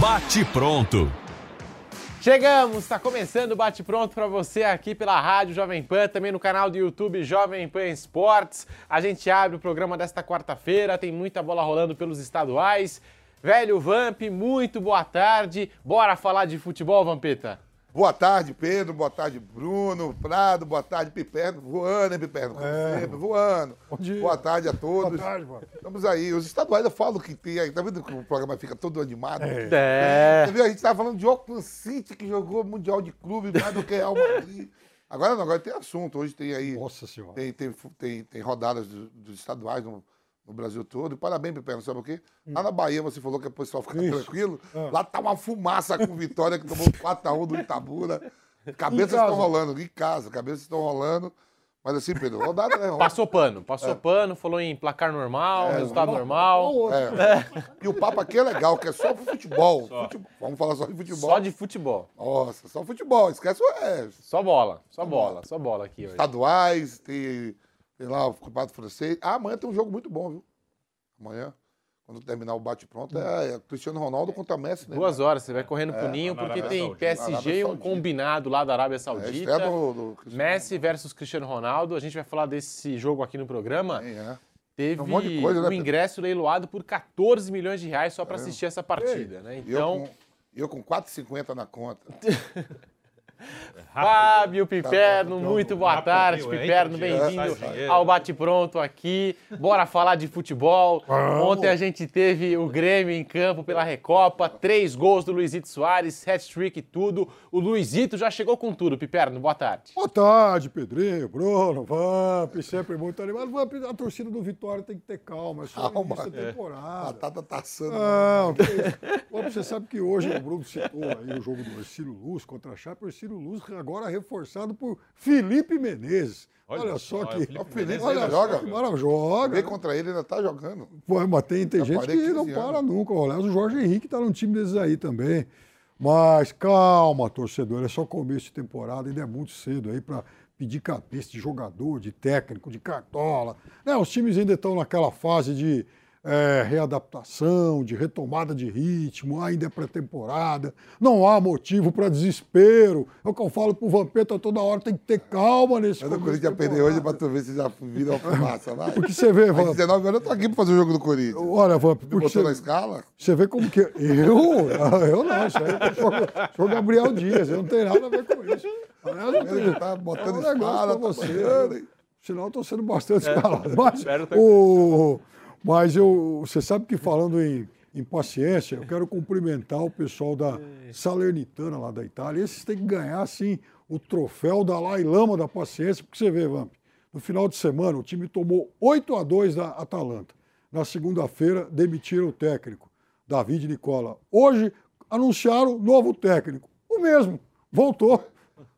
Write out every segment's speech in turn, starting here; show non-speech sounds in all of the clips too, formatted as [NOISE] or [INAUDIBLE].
Bate pronto. Chegamos, está começando o Bate Pronto para você aqui pela Rádio Jovem Pan, também no canal do YouTube Jovem Pan Esportes. A gente abre o programa desta quarta-feira, tem muita bola rolando pelos estaduais. Velho Vamp, muito boa tarde. Bora falar de futebol, Vampeta? Boa tarde, Pedro. Boa tarde, Bruno. Prado. Boa tarde, Piperno. Voando, hein, Piperno? Como É. sempre, voando. Bom dia. Boa tarde a todos. Boa tarde, mano. Estamos aí. Os estaduais eu falo que tem aí. Tá vendo que o programa fica todo animado? É. Você viu? A gente tava falando de Auckland City, que jogou Mundial de Clube, mais do que Real Madrid. Agora não, agora tem assunto. Hoje tem aí. Nossa senhora. Tem, tem, tem, tem rodadas do- dos estaduais no, no Brasil todo. E parabéns, Piperno, sabe o quê? Lá na Bahia você falou que o pessoal fica Isso. tranquilo. Ah. Lá tá uma fumaça com vitória que tomou 4x1 do Itabuna. Cabeças estão rolando, em casa, cabeças estão rolando. Mas assim, Pedro, rodada é Passou pano, passou pano, falou em placar normal, resultado normal. É. E o papo aqui é legal, que é só pro futebol. Fute- Vamos falar só de futebol. Só de futebol. Nossa, só futebol. Esquece o resto. Só bola, só bola, só bola aqui hoje. Estaduais, tem lá o Campeonato Francês. Ah, amanhã tem um jogo muito bom, viu? Amanhã, quando terminar o bate-pronto, é, é Cristiano Ronaldo contra Messi, né? Duas horas, você vai correndo pro ninho, na porque tem. PSG e um combinado lá da Arábia É Saudita. estreia do, do Cristiano Messi versus Cristiano Ronaldo. A gente vai falar desse jogo aqui no programa. Ronaldo. É. Teve um monte de coisa, né, um Pedro? ingresso leiloado por 14 milhões de reais só para assistir essa partida, né? E eu Então, com, eu com 4,50 na conta. [LAUGHS] Fábio Piperno, muito boa tarde, Piperno, bem-vindo ao Bate Pronto aqui. Bora falar de futebol. Ontem a gente teve o Grêmio em campo pela Recopa, três gols do Luizito Soares, hat-trick e tudo. O Luizito já chegou com tudo, Piperno, boa tarde. Boa tarde, Pedrinho, Bruno, Vamp, sempre muito animado. Vamp, a torcida do Vitória tem que ter calma, é só Calma. início da A temporada. Batata tá assando. Não. Vamp, você sabe que hoje o Bruno citou aí o jogo do Ercílio Luz contra a Chape. O Ercílio Luz agora reforçado por Felipe Menezes. Olha, Olha só só, que. é o Felipe Olha joga? que maravilha. Joga. Vem contra ele, ainda tá jogando. Pô, mas tem, tem Já gente que não 15 para anos. nunca. Aliás, o Jorge Henrique tá num time desses aí também. Mas calma, torcedor, é só começo de temporada, ainda é muito cedo aí para pedir cabeça de jogador, de técnico, de cartola. Né, os times ainda estão naquela fase de é, readaptação, de retomada de ritmo, ainda é pré-temporada, não há motivo para desespero. É o que eu falo pro Vampeta toda hora, tem que ter calma nesse Mas o Corinthians perder hoje pra tu ver se já vira uma fumaça, vai. Porque você vê, Vamp, 19 horas eu tô aqui pra fazer o jogo do Corinthians. olha, Vamp, porque Botou na você, escala? você vê como que. Eu? Eu não, isso aí é o senhor- senhor Gabriel Dias, eu não tenho nada a ver com isso. Aliás, eu tá botando é um escala, pra tá você. hein? Senão eu estou sendo bastante escalado. Mas, espero tá- o, mas eu, você sabe que falando em, em paciência, eu quero cumprimentar o pessoal da Salernitana lá da Itália. Esses têm que ganhar, assim, o troféu da Lai Lama da paciência, porque você vê, Vamp, no final de semana o time tomou 8 a 2 da Atalanta. Na segunda-feira, demitiram o técnico, David Nicola. Hoje, anunciaram novo técnico. O mesmo, voltou.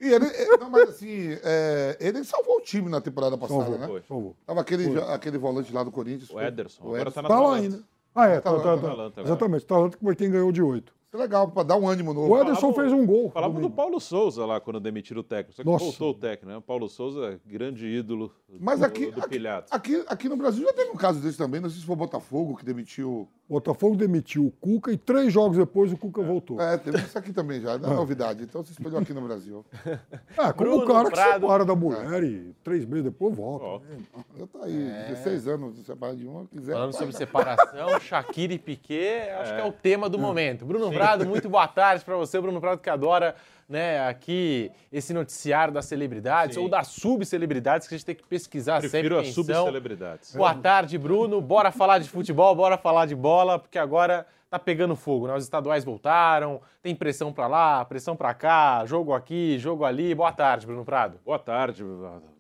E ele, ele- não, mas assim, é, ele salvou o time na temporada passada, Salvou, né? Foi. Salvou. Tava aquele, aquele volante lá do Corinthians. O Ederson. O Agora Ederson. tá na Tá lá ainda. Ah, é, tá, Atalanta, tá, tá. Atalanta agora. Exatamente, Atalanta que foi quem ganhou de oito. Isso é legal, pra dar um ânimo novo. O Ederson Falava- fez um gol. Falava do. Paulo Souza lá quando demitiram o técnico. Só que Nossa. voltou o técnico, né? O Paulo Souza, grande ídolo Mas do, aqui, do aqui, aqui, aqui no Brasil já teve um caso desse também. Não sei se foi o Botafogo que demitiu. O Botafogo demitiu o Cuca e três jogos depois o Cuca voltou. É, teve isso aqui também já, não é novidade. Então se espelhou aqui no Brasil. É, [LAUGHS] como Bruno o cara que Prado. separa da mulher e três meses depois volta. Volta. né? Eu tô aí, 16 anos separado de uma, quiser. Falando sobre separação, Shakira e Piquet, acho que é o tema do momento. Bruno Prado, muito boa tarde para você, Bruno Prado que adora, né, aqui esse noticiário das celebridades Sim. ou das subcelebridades que a gente tem que pesquisar Prefiro sempre as quem são. subcelebridades. Boa tarde, Bruno. Bora falar de futebol, bora falar de bola, porque agora tá pegando fogo, né? Os estaduais voltaram, tem pressão pra lá, pressão pra cá, jogo aqui, jogo ali. Boa tarde, Bruno Prado. Boa tarde,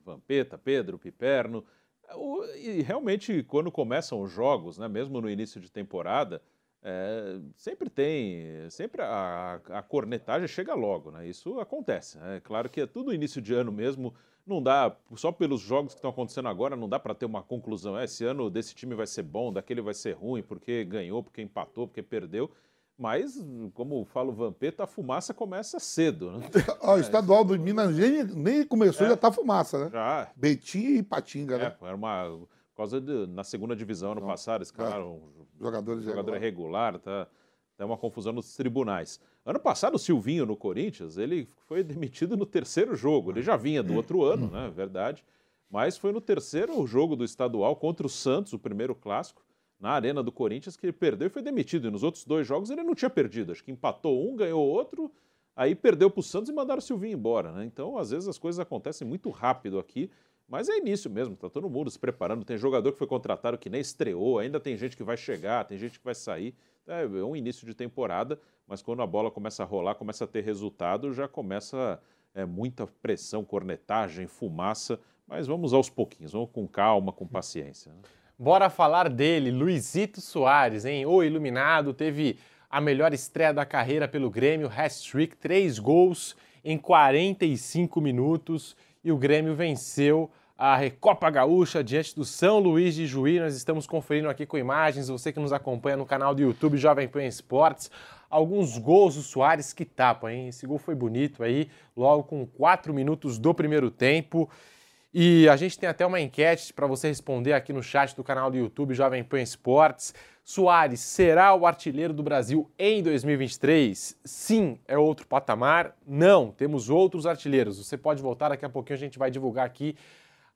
Vampeta, Pedro, Piperno. E realmente, quando começam os jogos, né, mesmo no início de temporada, é, sempre tem, sempre a, a cornetagem chega logo, né? Isso acontece. É claro que é tudo início de ano mesmo, não dá, só pelos jogos que estão acontecendo agora, não dá para ter uma conclusão. "É, esse ano desse time vai ser bom, daquele vai ser ruim, porque ganhou, porque empatou, porque perdeu. Mas, como fala o Vampeta, a fumaça começa cedo. Né? [LAUGHS] O estadual do Minas nem, nem começou, É. já tá fumaça, né? Já, Betim e Patinga, é, né? era uma. Por causa de, na segunda divisão ano Não. passado, esse cara um Jogadores jogador agora. irregular, tá, tá uma confusão nos tribunais. Ano passado, o Silvinho no Corinthians, ele foi demitido no terceiro jogo. Ele já vinha do outro ano, né? Verdade. Mas foi no terceiro jogo do estadual contra o Santos, o primeiro clássico, na Arena do Corinthians, que ele perdeu e foi demitido. E nos outros dois jogos ele não tinha perdido. Acho que empatou um, ganhou outro, aí perdeu para o Santos e mandaram o Silvinho embora. Né? Então, às vezes, as coisas acontecem muito rápido aqui. Mas é início mesmo, tá todo mundo se preparando. Tem jogador que foi contratado que nem estreou, ainda tem gente que vai chegar, tem gente que vai sair. É é um início de temporada, mas quando a bola começa a rolar, começa a ter resultado, já começa é, muita pressão, cornetagem, fumaça. Mas vamos aos pouquinhos, vamos com calma, com paciência. né? Bora falar dele, Luizito Soares, hein? O iluminado, teve a melhor estreia da carreira pelo Grêmio, hat-trick, três gols em 45 minutos e o Grêmio venceu a Recopa Gaúcha diante do São Luís de Juí. Nós estamos conferindo aqui com imagens, você que nos acompanha no canal do YouTube Jovem Pan Esportes, alguns gols do Soares que tapam, hein? Esse gol foi bonito aí, logo com quatro minutos do primeiro tempo. E a gente tem até uma enquete para você responder aqui no chat do canal do YouTube Jovem Pan Esportes. Soares será o artilheiro do Brasil em 2023? Sim, é outro patamar. Não, temos outros artilheiros. Você pode voltar daqui a pouquinho, a gente vai divulgar aqui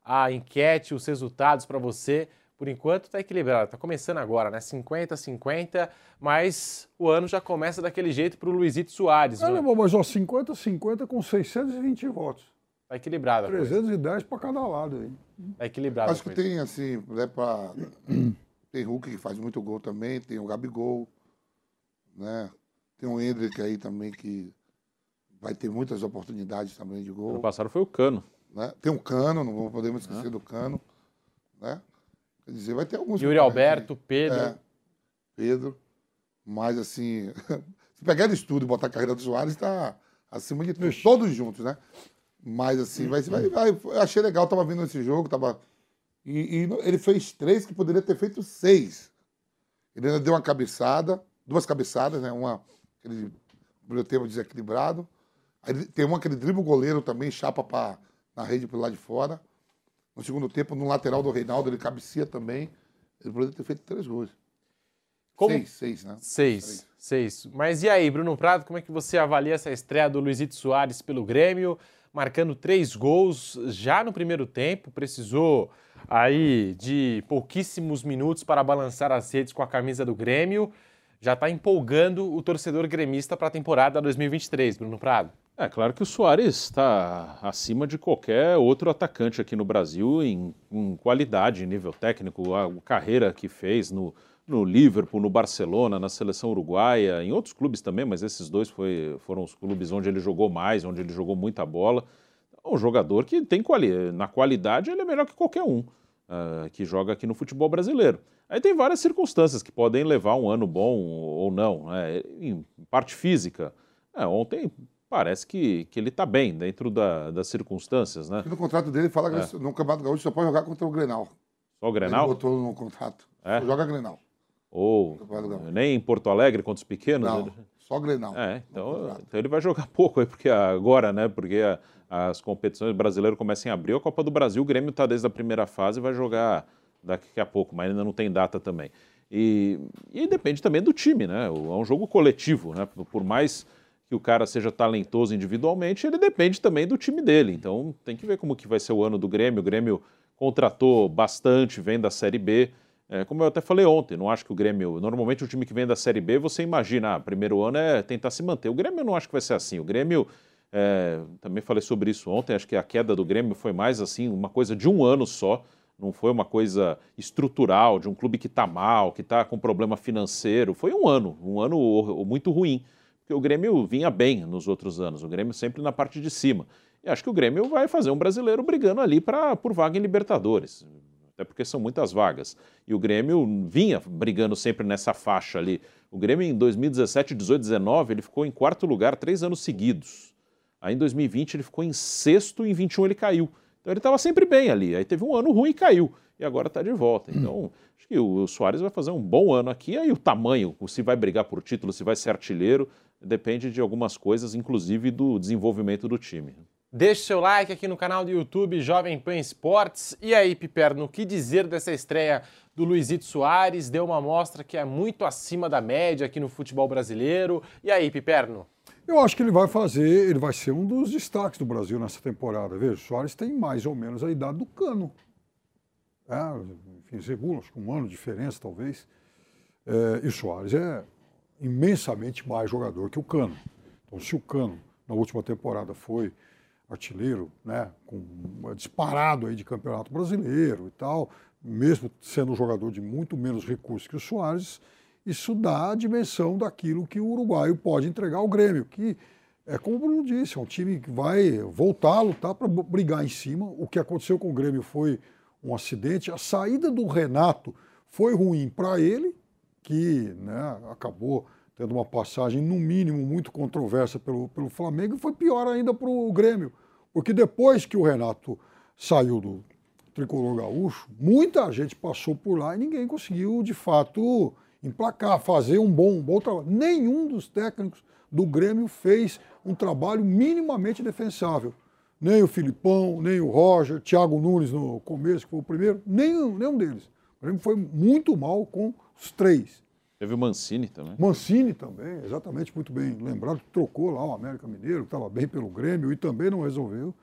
a enquete, os resultados para você. Por enquanto está equilibrado, está começando agora, né? 50-50, mas o ano já começa daquele jeito para o Luizito Soares. Está né, mas ó, 50-50 com 620 votos. equilibrado. a coisa. 310 para cada lado. Aí. Tá equilibrado. Acho que tem, assim, né, pra... [CLEARS THROAT] tem Hulk que faz muito gol também, tem o Gabigol, né? Tem o Hendrick aí também que vai ter muitas oportunidades também de Ano gol. passado foi o Cano. Né? Tem o Cano, não podemos esquecer do Cano, né? Quer dizer, vai ter alguns... Yuri concorrentes aí. Alberto, Pedro. É, Pedro. Mas, assim, [LAUGHS] se pegar de estudo e botar a carreira do Soares, está acima de tudo. Todos juntos, né? Mas, assim, vai, vai, vai, eu achei legal, tava vendo esse jogo, tava... E, e ele fez três que poderia ter feito seis. Ele ainda deu uma cabeçada, duas cabeçadas, né? Uma, aquele primeiro tempo desequilibrado. Aí ele- tem uma que ele dribla o goleiro também, chapa pra, na rede pro lado de fora. No segundo tempo, no lateral do Reinaldo, ele cabecia também. Ele poderia ter feito três gols. Como- Seis, seis, né? Seis, seis. Mas e aí, Bruno Prado, como é que você avalia essa estreia do Luizito Soares pelo Grêmio, marcando três gols já no primeiro tempo, precisou aí de pouquíssimos minutos para balançar as redes com a camisa do Grêmio, já está empolgando o torcedor gremista para a temporada 2023, Bruno Prado. É claro que o Soares está acima de qualquer outro atacante aqui no Brasil em, em qualidade, em nível técnico, a, carreira que fez no, no Liverpool, no Barcelona, na seleção uruguaia, em outros clubes também, mas esses dois foi, foram os clubes onde ele jogou mais, onde ele jogou muita bola. É um jogador que tem quali na qualidade ele é melhor que qualquer um ah, que joga aqui no futebol brasileiro. Aí tem várias circunstâncias que podem levar um ano bom ou não. né? Em parte física, é, ontem parece que, que ele está bem dentro da- das circunstâncias, né? E no contrato dele fala que no Campeonato Gaúcho só pode jogar contra o Grenal. Só o Ele Grenal? botou no contrato. É? Só joga Grenal. Ou nem em Porto Alegre contra os pequenos? Não, Ele- só Grenal. É, então, então ele vai jogar [LAUGHS] pouco aí, porque agora, né? Porque a- as competições brasileiras começam em abril, a Copa do Brasil, o Grêmio está desde a primeira fase e vai jogar daqui a pouco, mas ainda não tem data também. E, e depende também do time, né? É um jogo coletivo, né? Por mais que o cara seja talentoso individualmente, ele depende também do time dele. Então tem que ver como que vai ser o ano do Grêmio. O Grêmio contratou bastante, vem da Série B. É, como eu até falei ontem, não acho que o Grêmio. Normalmente o time que vem da Série B, você imagina, ah, primeiro ano é tentar se manter. O Grêmio eu não acho que vai ser assim. O Grêmio, é, também falei sobre isso ontem, acho que a queda do Grêmio foi mais assim, uma coisa de um ano só. Não foi uma coisa estrutural de um clube que está mal, que está com problema financeiro. Foi um ano, um ano muito ruim. Porque o Grêmio vinha bem nos outros anos, o Grêmio sempre na parte de cima. E acho que o Grêmio vai fazer um brasileiro brigando ali pra, por vaga em Libertadores. Até porque são muitas vagas. E o Grêmio vinha brigando sempre nessa faixa ali. O Grêmio em 2017, 18, 19, ele ficou em quarto lugar três anos seguidos. Aí em 2020 ele ficou em sexto e em 21 ele caiu. Então ele estava sempre bem ali. Aí teve um ano ruim e caiu. E agora está de volta. Então, acho que o Soares vai fazer um bom ano aqui. Aí o tamanho, se vai brigar por título, se vai ser artilheiro, depende de algumas coisas, inclusive do desenvolvimento do time. Deixe seu like aqui no canal do YouTube Jovem Pan Esportes. E aí, Piperno, o que dizer dessa estreia do Luizito Soares? Deu uma amostra que é muito acima da média aqui no futebol brasileiro. E aí, Piperno? Eu acho que ele vai fazer, ele vai ser um dos destaques do Brasil nessa temporada. Veja, o Soares tem mais ou menos a idade do Cano. É, enfim, segundo, acho que um ano de diferença, talvez. É, e o Soares é imensamente mais jogador que o Cano. Então, se o Cano, na última temporada, foi artilheiro, né, com disparado aí de campeonato brasileiro e tal, mesmo sendo um jogador de muito menos recursos que o Soares, isso dá a dimensão daquilo que o uruguaio pode entregar ao Grêmio, que é como o Bruno disse, é um time que vai voltar a lutar para brigar em cima. O que aconteceu com o Grêmio foi um acidente. A saída do Renato foi ruim para ele, que né, acabou tendo uma passagem, no mínimo, muito controversa pelo, pelo Flamengo, e foi pior ainda para o Grêmio, porque depois que o Renato saiu do tricolor gaúcho, muita gente passou por lá e ninguém conseguiu, de fato, emplacar, fazer um bom, um bom trabalho. Nenhum dos técnicos do Grêmio fez um trabalho minimamente defensável. Nem o Filipão, nem o Roger, Thiago Nunes no começo, que foi o primeiro, nenhum, nenhum deles. O Grêmio foi muito mal com os três. Teve o Mancini também. Mancini também, exatamente, muito bem lembrado. Trocou lá o América Mineiro, que estava bem pelo Grêmio e também não resolveu.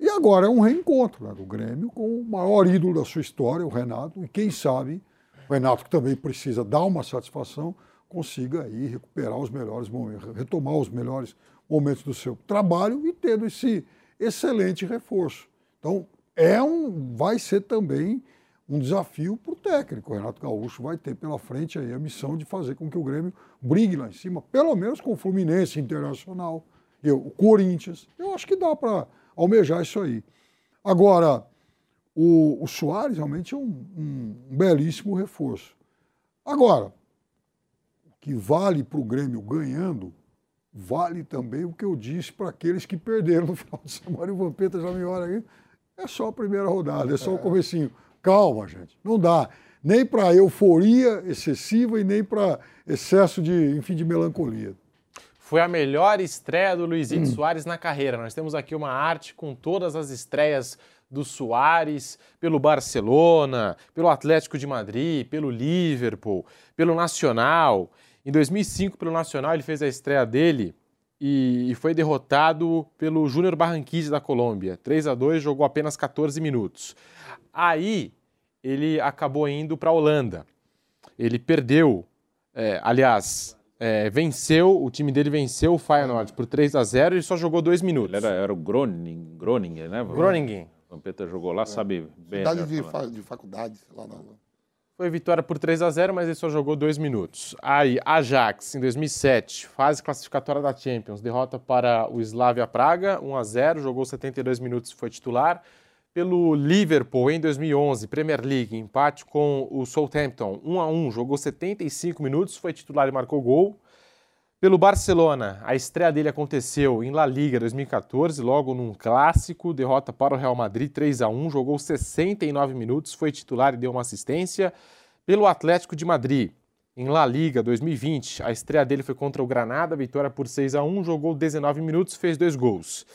E agora é um reencontro né, do Grêmio com o maior ídolo da sua história, o Renato, e quem sabe o Renato, que também precisa dar uma satisfação, consiga aí recuperar os melhores momentos, retomar os melhores momentos do seu trabalho e tendo esse excelente reforço. Então, é um, vai ser também um desafio para o técnico. O Renato Gaúcho vai ter pela frente aí a missão de fazer com que o Grêmio brigue lá em cima, pelo menos com o Fluminense Internacional, eu, o Corinthians. Eu acho que dá para almejar isso aí. Agora, o, o Soares realmente é um, um, um belíssimo reforço. Agora, o que vale para o Grêmio ganhando, vale também o que eu disse para aqueles que perderam no final de semana. E [LAUGHS] o Vampeta já me olha aí. É só a primeira rodada, é só o comecinho. Calma, gente. Não dá. Nem para euforia excessiva e nem para excesso de, enfim, de melancolia. Foi a melhor estreia do Luizito hum. Soares na carreira. Nós temos aqui uma arte com todas as estreias do Soares pelo Barcelona, pelo Atlético de Madrid, pelo Liverpool, pelo Nacional. Em 2005, pelo Nacional, ele fez a estreia dele e, foi derrotado pelo Júnior Barranquilla da Colômbia. 3 a 2 jogou apenas 14 minutos. Aí ele acabou indo para a Holanda. Ele perdeu, é, aliás, é, venceu, o time dele venceu o Feyenoord por 3 a 0 e só jogou dois minutos. Ele era, era o Groningen, Groningen, né? Groningen. O Vampeta jogou lá, sabe bem. Cidade de, fa de faculdade, lá na. Foi vitória por 3 a 0 mas ele só jogou dois minutos. Aí, Ajax, em 2007, fase classificatória da Champions, derrota para o Slavia Praga, 1 a 0 jogou 72 minutos e foi titular. Pelo Liverpool, em 2011, Premier League, empate com o Southampton, 1 a 1 jogou 75 minutos, foi titular e marcou gol. Pelo Barcelona, a estreia dele aconteceu em La Liga 2014, logo num clássico, derrota para o Real Madrid 3 a 1, jogou 69 minutos, foi titular e deu uma assistência. Pelo Atlético de Madrid, em La Liga 2020, a estreia dele foi contra o Granada, vitória por 6 a 1, jogou 19 minutos, fez dois gols.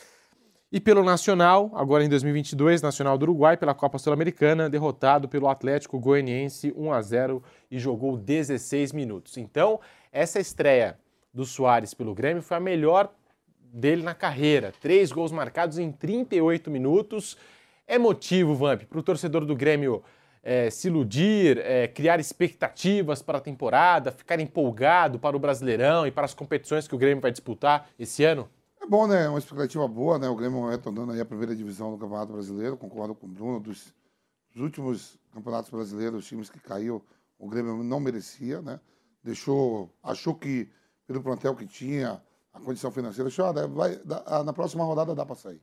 E pelo Nacional, agora em 2022, Nacional do Uruguai, pela Copa Sul-Americana, derrotado pelo Atlético Goianiense 1 a 0 e jogou 16 minutos. Então, essa estreia do Soares pelo Grêmio foi a melhor dele na carreira. Três gols marcados em 38 minutos. É motivo, Vamp, para o torcedor do Grêmio é, se iludir, é, criar expectativas para a temporada, ficar empolgado para o Brasileirão e para as competições que o Grêmio vai disputar esse ano? É bom, né? É uma expectativa boa, né? O Grêmio retornando aí a primeira divisão do Campeonato Brasileiro, concordo com o Bruno, dos, dos últimos campeonatos brasileiros, os times que caiu, o Grêmio não merecia, né? Deixou, achou que pelo plantel que tinha, a condição financeira, achou, ah, vai, na próxima rodada dá para sair.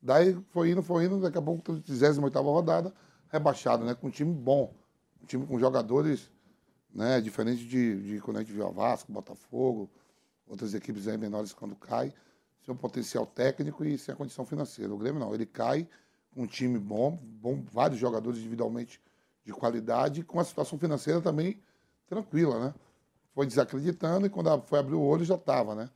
Daí foi indo, foi indo, daqui a pouco, 38 rodada, rebaixado, né? Com um time bom, um time com jogadores, né? Diferente de, de quando a gente viu o Vasco, Botafogo, outras equipes aí menores quando cai, sem o potencial técnico e sem a condição financeira. O Grêmio não, ele cai um time bom, bom, vários jogadores individualmente de qualidade, com a situação financeira também tranquila, né? Foi desacreditando e quando foi abrir o olho já estava, né?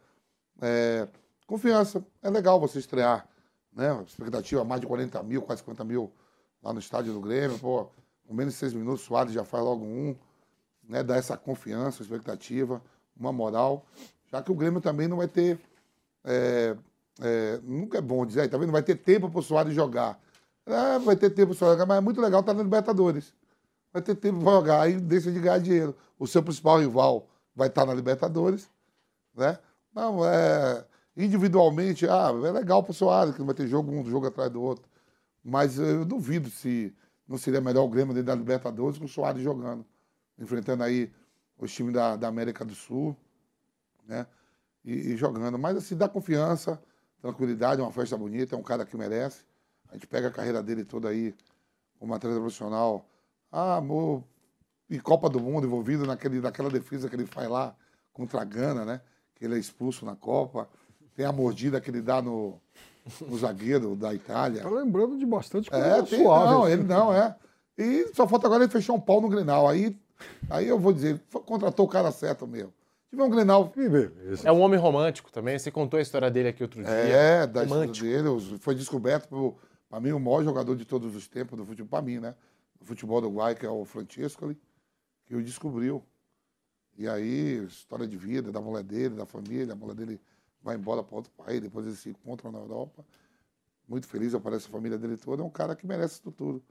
É, confiança, é legal você estrear, né? Expectativa mais de 40 mil, quase 50 mil lá no estádio do Grêmio, pô, com menos de seis minutos, Soares já faz logo um, né? Dá essa confiança, expectativa, uma moral, já que o Grêmio também não vai ter. É, é, nunca é bom dizer, também não vai ter tempo para o Soares jogar. É, vai ter tempo para jogar, mas é muito legal estar na Libertadores. Vai ter tempo para jogar, aí deixa de ganhar dinheiro. O seu principal rival vai estar na Libertadores, né? Não, é. Individualmente, ah, é legal para o Soares, que não vai ter jogo um jogo atrás do outro. Mas eu duvido se não seria melhor o Grêmio dentro da Libertadores com o Soares jogando. Enfrentando aí os times da, da América do Sul, né? E, e, jogando. Mas assim, dá confiança, tranquilidade, uma festa bonita, é um cara que merece. A gente pega a carreira dele toda aí como atleta profissional. Ah, amor, e Copa do Mundo envolvido naquele, naquela defesa que ele faz lá contra a Gana, né? Que ele é expulso na Copa. Tem a mordida que ele dá no, no zagueiro da Itália. Tá lembrando de bastante coisa é, tem, suave. Não, ele não, é. E só falta agora ele fechar um pau no Grenal. Aí, aí eu vou dizer, contratou o cara certo mesmo. Tiver um Grenal. É um homem romântico também. Você contou a história dele aqui outro dia. É, da romântico. história dele. Foi descoberto para mim, o maior jogador de todos os tempos do futebol, para mim, né? Do futebol do Uruguai, que é o Francisco, que o descobriu. E aí, história de vida da mulher dele, da família, a mulher dele vai embora para outro país, depois eles se encontram na Europa. Muito feliz, aparece a família dele toda. É um cara que merece isso tudo.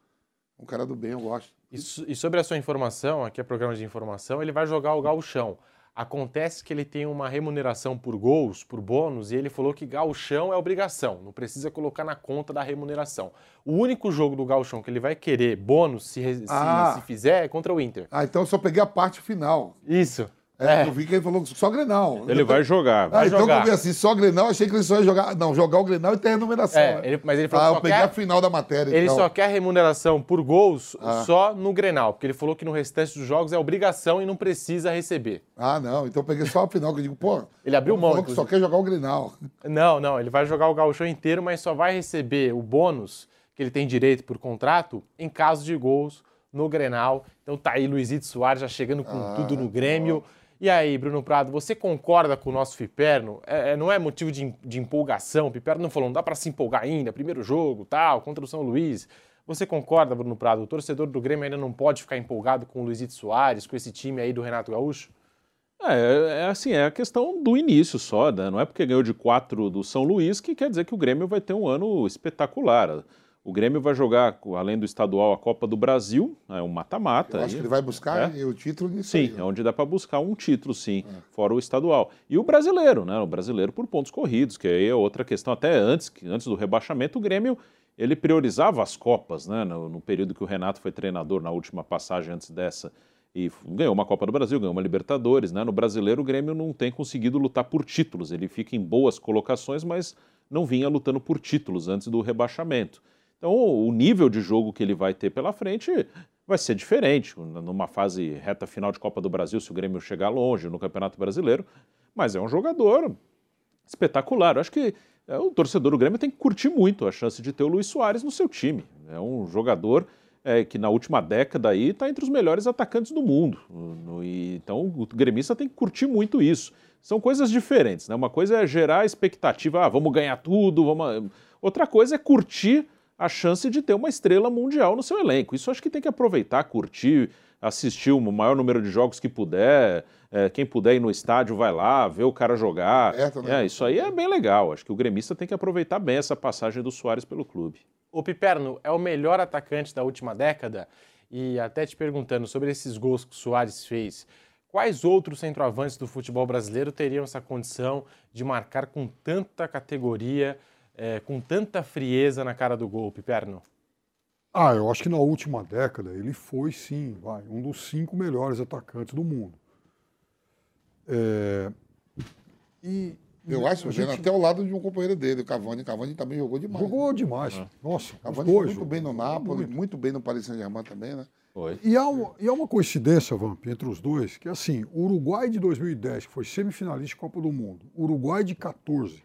Um cara do bem, eu gosto. E, e sobre a sua informação, aqui é programa de informação, ele vai jogar o gauchão. Acontece que ele tem uma remuneração por gols, por bônus, e ele falou que gauchão é obrigação, não precisa colocar na conta da remuneração. O único jogo do gauchão que ele vai querer bônus, se, ah. se, se fizer, é contra o Inter. Ah, então eu só peguei a parte final. Isso. É, é. Eu vi que ele falou só Grenal. Ele vai jogar. Vai ah, então jogar. eu vi assim, só Grenal, achei que ele só ia jogar. Não, jogar o Grenal e ter a remuneração. É, ele, mas ele falou ah, que eu peguei quer, a final da matéria. Ele então. só quer remuneração por gols ah. só no Grenal, porque ele falou que no restante dos jogos é obrigação e não precisa receber. Ah, não. Então eu peguei só a final, que eu digo, pô. Ele abriu mão. Falou que só quer jogar o Grenal. Não, não. Ele vai jogar o gauchão inteiro, mas só vai receber o bônus que ele tem direito por contrato em caso de gols no Grenal. Então tá aí Luizito Soares já chegando com ah, tudo no Grêmio. Ó. E aí, Bruno Prado, você concorda com o nosso Fiperno? É, é, não é motivo de, de empolgação? O Fiperno não falou, não dá para se empolgar ainda, primeiro jogo, tal, contra o São Luís. Você concorda, Bruno Prado? O torcedor do Grêmio ainda não pode ficar empolgado com o Luizito Soares, com esse time aí do Renato Gaúcho? É, é assim, é a questão do início só, né? Não é porque ganhou de quatro do São Luís que quer dizer que o Grêmio vai ter um ano espetacular. O Grêmio vai jogar, além do estadual, a Copa do Brasil, é um mata-mata. Acho que ele vai buscar é? o título nisso Sim, aí, né? é onde dá para buscar um título, sim, é. fora o estadual. E o brasileiro, né? O brasileiro por pontos corridos, que aí é outra questão. Até antes, antes do rebaixamento, o Grêmio ele priorizava as Copas, né? No, no período que o Renato foi treinador, na última passagem antes dessa. E ganhou uma Copa do Brasil, ganhou uma Libertadores, né? No brasileiro, o Grêmio não tem conseguido lutar por títulos. Ele fica em boas colocações, mas não vinha lutando por títulos antes do rebaixamento. Então, o nível de jogo que ele vai ter pela frente vai ser diferente numa fase reta final de Copa do Brasil, se o Grêmio chegar longe no Campeonato Brasileiro. Mas é um jogador espetacular. Eu acho que é, o torcedor do Grêmio tem que curtir muito a chance de ter o Luiz Soares no seu time. É um jogador é, que na última década aí está entre os melhores atacantes do mundo. No, e, então o gremista tem que curtir muito isso. São coisas diferentes. Né? Uma coisa é gerar expectativa, ah, vamos ganhar tudo. Vamos... Outra coisa é curtir a chance de ter uma estrela mundial no seu elenco. Isso acho que tem que aproveitar, curtir, assistir o maior número de jogos que puder. É, quem puder ir no estádio vai lá, ver o cara jogar. É, é, isso aí é bem legal. Acho que o gremista tem que aproveitar bem essa passagem do Soares pelo clube. O Piperno é o melhor atacante da última década. E até te perguntando sobre esses gols que o Soares fez, quais outros centroavantes do futebol brasileiro teriam essa condição de marcar com tanta categoria? É, com tanta frieza na cara do gol, Piperno? Ah, eu acho que na última década ele foi sim, vai, um dos cinco melhores atacantes do mundo. É... E eu acho, gente... até ao lado de um companheiro dele, o Cavani. O Cavani também jogou demais. Jogou né? demais. É. Nossa, Cavani dois, muito bem no Napoli, muito. muito, bem no Paris Saint-Germain também, né? Foi. E há, uma, e há uma coincidência, Vamp, entre os dois, que assim, o Uruguai de 2010, que foi semifinalista de Copa do Mundo, Uruguai de 14, que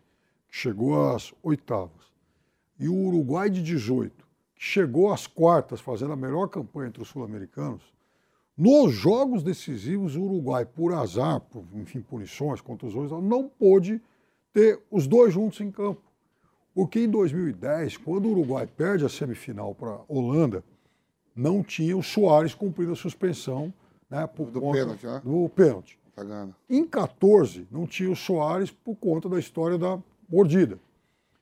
chegou às oitavas, e o Uruguai de 18, que chegou às quartas fazendo a melhor campanha entre os sul-americanos, nos jogos decisivos, o Uruguai, por azar, por, enfim, punições, contusões, não pôde ter os dois juntos em campo. Porque em 2010, quando o Uruguai perde a semifinal para a Holanda, não tinha o Soares cumprindo a suspensão né, por Do conta pênalti, né? do pênalti. Tá. Em 14, não tinha o Soares por conta da história da mordida.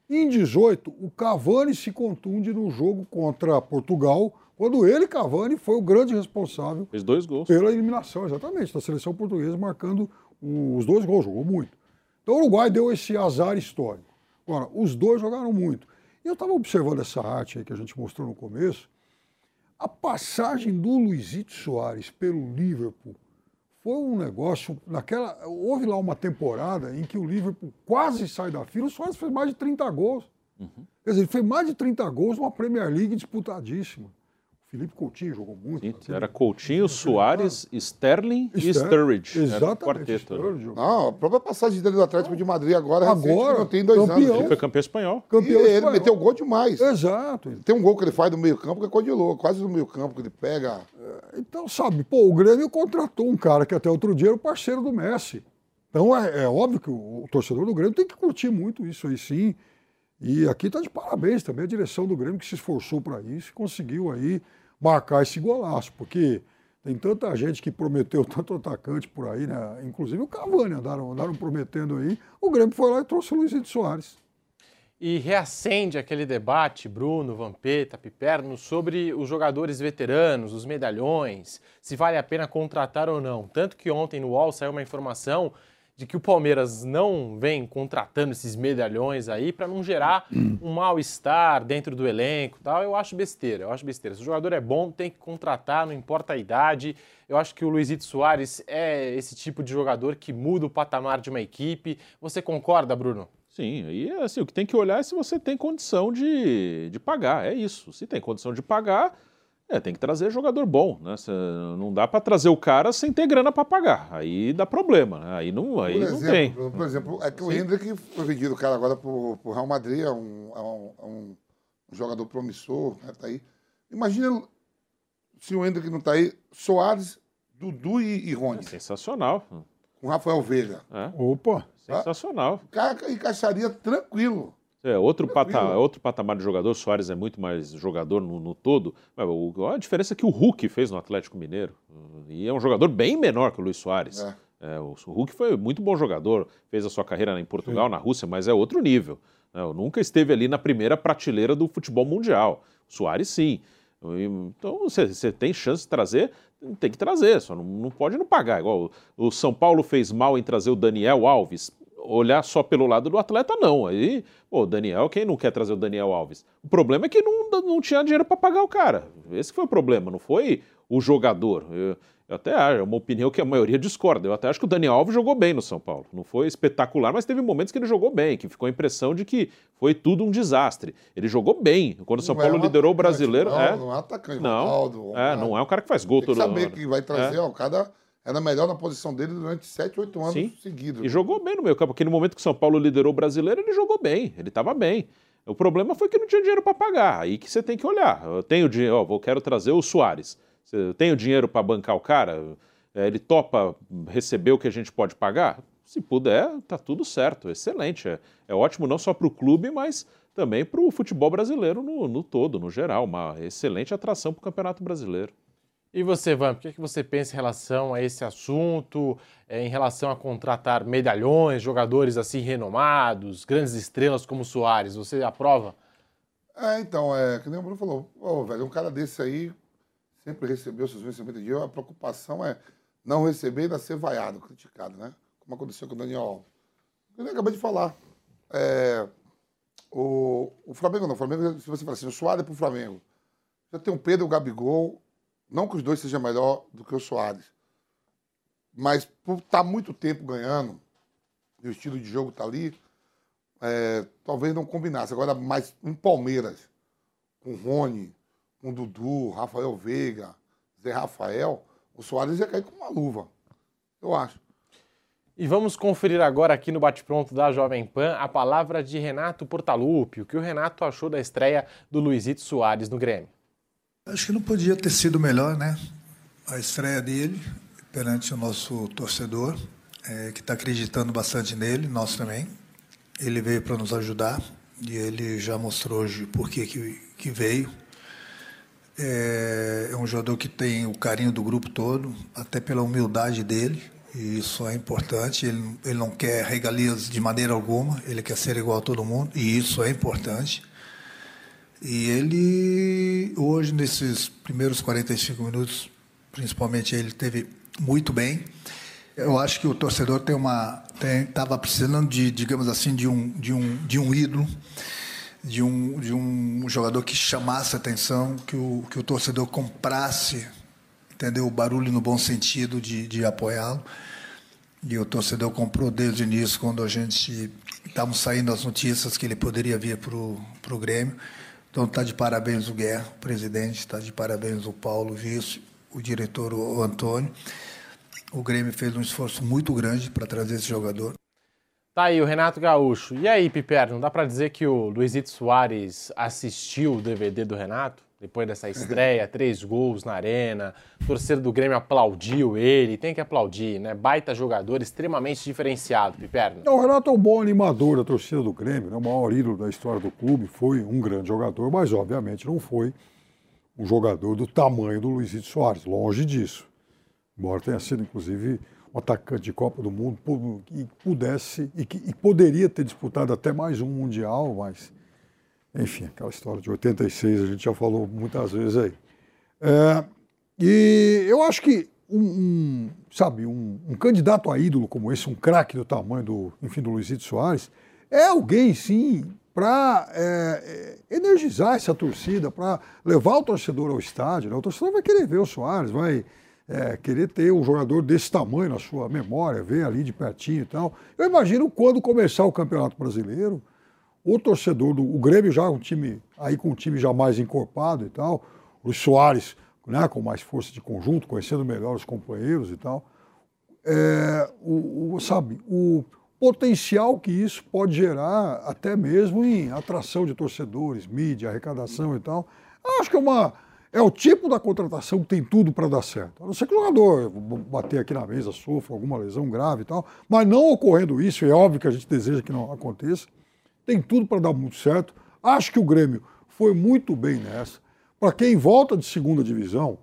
Em 18, o Cavani se contunde no jogo contra Portugal, quando ele, Cavani, foi o grande responsável Fez dois gols. pela eliminação, exatamente, da seleção portuguesa, marcando os dois gols, jogou muito. Então o Uruguai deu esse azar histórico. Agora, os dois jogaram muito. E eu estava observando essa arte aí que a gente mostrou no começo. A passagem do Luizito Soares pelo Liverpool foi um negócio. Naquela, houve lá uma temporada em que o Liverpool quase sai da fila, o Soares fez mais de 30 gols. Quer dizer, ele fez mais de 30 gols numa Premier League disputadíssima. Felipe Coutinho jogou muito. Sim, naquele- Era Coutinho, Soares, Sterling e Sturridge. Era o Exatamente. quarteto. né? Sturridge. Não, a própria passagem dele do Atlético de Madrid agora, recente, Agora, não tem dois campeão. anos. Foi campeão espanhol. E Campeão ele espanhol. meteu gol demais. Exato. Tem um gol que ele faz no meio campo que é coisa de louco, quase no meio campo que ele pega. Então, sabe, pô, o Grêmio contratou um cara que até outro dia era o parceiro do Messi. Então é, é óbvio que o, o torcedor do Grêmio tem que curtir muito isso aí sim. E aqui está de parabéns também a direção do Grêmio que se esforçou para isso e conseguiu aí marcar esse golaço, porque tem tanta gente que prometeu [LAUGHS] tanto atacante por aí, né? Inclusive o Cavani andaram, andaram prometendo aí. O Grêmio foi lá e trouxe o Luizito Soares. E reacende aquele debate, Bruno, Vampeta, Piperno, sobre os jogadores veteranos, os medalhões, se vale a pena contratar ou não. Tanto que ontem no UOL saiu uma informação de que o Palmeiras não vem contratando esses medalhões aí para não gerar um mal-estar dentro do elenco tal. Eu acho besteira, eu acho besteira. Se o jogador é bom, tem que contratar, não importa a idade. Eu acho que o Luizito Soares é esse tipo de jogador que muda o patamar de uma equipe. Você concorda, Bruno? Sim, e assim, o que tem que olhar é se você tem condição de, de pagar, é isso. Se tem condição de pagar, é, tem que trazer jogador bom, né? Cê- não dá para trazer o cara sem ter grana para pagar. Aí dá problema, né? Aí não, aí Por não tem. exemplo, por exemplo, é que o Hendrick foi vendido, cara, agora pro, pro Real Madrid, é um, é um, é um jogador promissor, né, tá aí. Imagina se o Hendrick não tá aí, Soares, Dudu e, e Rony, Sensacional. com Rafael Veiga. É, Opa! sensacional. O cara encaixaria tranquilo. É, outro, pata, outro patamar de jogador, Soares é muito mais jogador no, no todo. A diferença é que o Hulk fez no Atlético Mineiro. E é um jogador bem menor que o Luiz Soares. É. É, o Hulk foi muito bom jogador, fez a sua carreira em Portugal, na Rússia, mas é outro nível. né? Nunca esteve ali na primeira prateleira do futebol mundial. Soares, sim. Então, você, tem chance de trazer, tem que trazer, só não, não pode não pagar. Igual o São Paulo fez mal em trazer o Daniel Alves. Olhar só pelo lado do atleta, não. Aí, pô, o Daniel, quem não quer trazer o Daniel Alves? O problema é que não, não tinha dinheiro para pagar o cara. Esse foi o problema, não foi o jogador. Eu, eu até acho, é uma opinião que a maioria discorda. Eu até acho que o Daniel Alves jogou bem no São Paulo. Não foi espetacular, mas teve momentos que ele jogou bem, que ficou a impressão de que foi tudo um desastre. Ele jogou bem. Quando o São Não Paulo é um liderou o brasileiro. Não, é, não é atacante. não, Ronaldo, é, não é um cara que faz gol Tem que toda saber que vai trazer, ó, o cara era melhor na posição dele durante 7, 8 anos Sim. seguidos. E jogou bem no meio campo. Aquele momento que o São Paulo liderou o brasileiro, ele jogou bem, ele estava bem. O problema foi que não tinha dinheiro para pagar. Aí que você tem que olhar. Eu tenho dinheiro, ó, vou quero trazer o Soares. Eu tenho dinheiro para bancar o cara? É, Ele topa receber o que a gente pode pagar? Se puder, tá tudo certo, excelente. É, é ótimo não só para o clube, mas também para o futebol brasileiro no, no todo, no geral. Uma excelente atração para o Campeonato Brasileiro. E você, Vamp, o que, é que você pensa em relação a esse assunto, eh, em relação a contratar medalhões, jogadores assim renomados, grandes estrelas como Soares? Você aprova? É, então, é, que nem o Bruno falou, Ô, velho, um cara desse aí sempre recebeu seus vencimentos de dinheiro, a preocupação é não receber e ainda ser vaiado, criticado, né? Como aconteceu com o Daniel Alves. Eu acabei de falar. É, o, o Flamengo não, o Flamengo, se você falar assim, o Soares é pro Flamengo. Já tem o Pedro o Gabigol, não que os dois sejam melhor do que o Soares, mas por estar muito tempo ganhando, e o estilo de jogo tá ali, é, talvez não combinasse. Agora, mais um Palmeiras, com Rony, com Dudu, Rafael Veiga, Zé Rafael, o Soares ia cair com uma luva. Eu acho. E vamos conferir agora aqui no Bate-Pronto da Jovem Pan a palavra de Renato Portaluppi, o que o Renato achou da estreia do Luizito Soares no Grêmio. Acho que não podia ter sido melhor, né? A estreia dele perante o nosso torcedor, é, que está acreditando bastante nele, nós também. Ele veio para nos ajudar e ele já mostrou hoje por que, que veio. É, é um jogador que tem o carinho do grupo todo, até pela humildade dele, e isso é importante. Ele, ele não quer regalias de maneira alguma, ele quer ser igual a todo mundo, e isso é importante. E ele, hoje, nesses primeiros 45 minutos, principalmente, ele teve muito bem. Eu acho que o torcedor tem uma estava precisando de, digamos assim, de um, de um, de um ídolo, de um, de um jogador que chamasse atenção, que o, que o torcedor comprasse, entendeu? O barulho no bom sentido de, de apoiá-lo. E o torcedor comprou desde o início, quando a gente estávamos saindo as notícias que ele poderia vir para o Grêmio. Então está de parabéns o Guerra, o presidente, está de parabéns o Paulo Vice, o diretor o Antônio. O Grêmio fez um esforço muito grande para trazer esse jogador. Tá aí o Renato Gaúcho. E aí, Piperno, dá para dizer que o Luizito Soares assistiu o DVD do Renato? Depois dessa estreia, [LAUGHS] três gols na arena, o torcedor do Grêmio aplaudiu ele, tem que aplaudir, né? Baita jogador, extremamente diferenciado, Piperno. o Renato é um bom animador da torcida do Grêmio, né? o maior ídolo da história do clube, foi um grande jogador, mas obviamente não foi um jogador do tamanho do Luizito Soares, longe disso. Embora tenha sido, inclusive, um atacante de Copa do Mundo que pudesse e que e poderia ter disputado até mais um Mundial, mas, enfim, aquela história de 86 a gente já falou muitas vezes aí. É, e eu acho que um, um sabe, um, um, candidato a ídolo como esse, um craque do tamanho do, enfim, do Luizito Soares, é alguém, sim, para é, é, energizar essa torcida, para levar o torcedor ao estádio. Né? O torcedor vai querer ver o Soares, vai é, querer ter um jogador desse tamanho na sua memória, ver ali de pertinho e tal. Eu imagino quando começar o Campeonato Brasileiro, o torcedor do o Grêmio já um time aí com um time já mais encorpado e tal, o Soares né, com mais força de conjunto, conhecendo melhor os companheiros e tal. É, o, o, sabe, o potencial que isso pode gerar até mesmo em atração de torcedores, mídia, arrecadação e tal. Acho que é uma é o tipo da contratação que tem tudo para dar certo. A não ser que o jogador bater aqui na mesa, sofra alguma lesão grave e tal, mas não ocorrendo isso, é óbvio que a gente deseja que não aconteça, tem tudo para dar muito certo. Acho que o Grêmio foi muito bem nessa. Para quem volta de segunda divisão,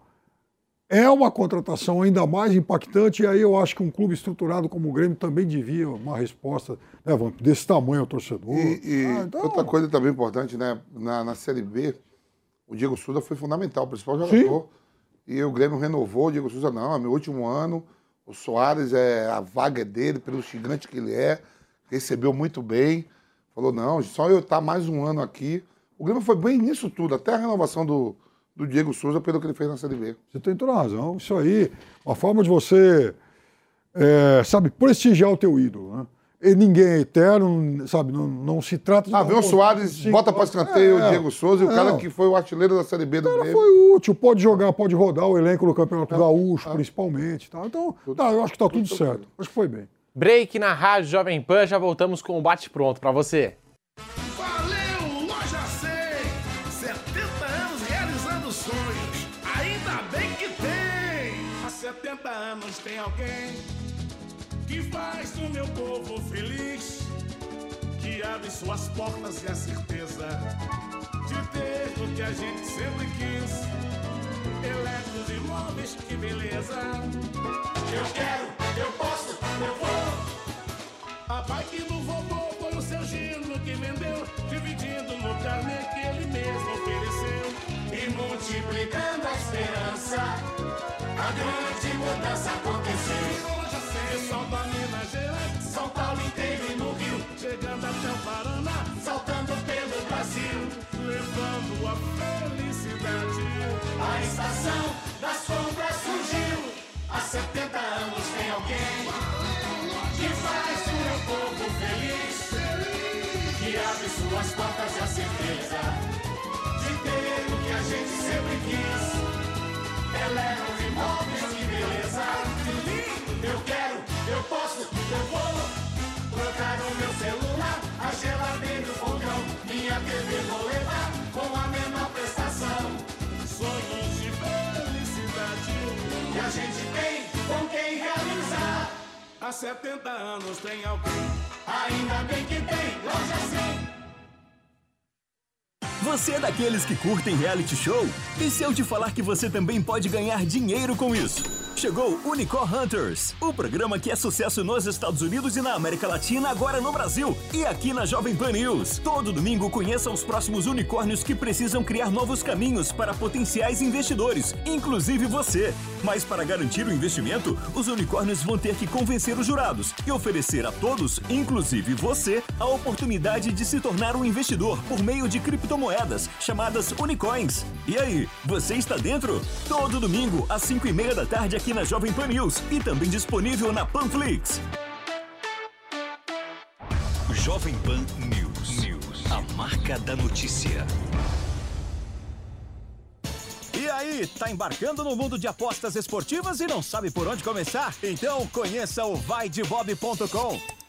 é uma contratação ainda mais impactante, e aí eu acho que um clube estruturado como o Grêmio também devia uma resposta né, desse tamanho ao torcedor. E, e ah, então... outra coisa também importante, né? Na, na Série B, o Diego Souza foi fundamental, o principal jogador. Sim. E o Grêmio renovou, o Diego Souza não, é meu último ano. O Soares, é, a vaga é dele, pelo gigante que ele é. Recebeu muito bem. Falou, não, só eu estar mais um ano aqui. O Grêmio foi bem nisso tudo, até a renovação do, do Diego Souza pelo que ele fez na Série B. Você tem toda a razão. Isso aí, uma forma de você, é, sabe, prestigiar o teu ídolo, né? E ninguém é eterno, sabe? Não, não se trata de. Ah, vê o Soares, bota para escanteio é, o Diego Souza e o cara que foi o artilheiro da Série B do cara foi útil, pode jogar, pode rodar o elenco no Campeonato é, Gaúcho, é. principalmente. Tá? Então, tá, eu acho que tá tudo, tudo certo. Acho que foi bem. Break na Rádio Jovem Pan, já voltamos com o bate-pronto para você. Valeu, Loja 100! 70 anos realizando sonhos. Ainda bem que tem! Há 70 anos tem alguém que faz o meu povo feliz, que abre suas portas e a certeza de ter o que a gente sempre quis. Eletros e móveis, que beleza! Eu quero, eu posso, eu vou. Multiplicando a esperança, a grande mudança aconteceu. Pessoal da Minas Gerais, São Paulo inteiro e no Rio, chegando até o Paraná, saltando pelo Brasil, levando a felicidade. A estação das compras surgiu, há 70 anos tem alguém que faz o povo feliz, que abre suas portas a certeza ter o que a gente sempre quis. Ela é um imóvel que beleza! Eu quero, eu posso, eu vou. Trocar o meu celular, a geladeira e o fogão. Minha TV vou levar com a mesma prestação. Sonhos de felicidade que a gente tem com quem realizar. Há 70 anos tem alguém, ainda bem que tem loja é assim. 100. Você é daqueles que curtem reality show? E se eu te falar que você também pode ganhar dinheiro com isso? Chegou Unicorn Hunters, o programa que é sucesso nos Estados Unidos e na América Latina, agora no Brasil e aqui na Jovem Pan News. Todo domingo conheça os próximos unicórnios que precisam criar novos caminhos para potenciais investidores, inclusive você. Mas para garantir o investimento, os unicórnios vão ter que convencer os jurados e oferecer a todos, inclusive você, a oportunidade de se tornar um investidor por meio de criptomoedas chamadas Unicoins. E aí, você está dentro? Todo domingo, às 5 e meia da tarde, aqui na Jovem Pan News e também disponível na Panflix. Jovem Pan News. News. A marca da notícia. E aí, tá embarcando no mundo de apostas esportivas e não sabe por onde começar? Então conheça o vaidebob.com.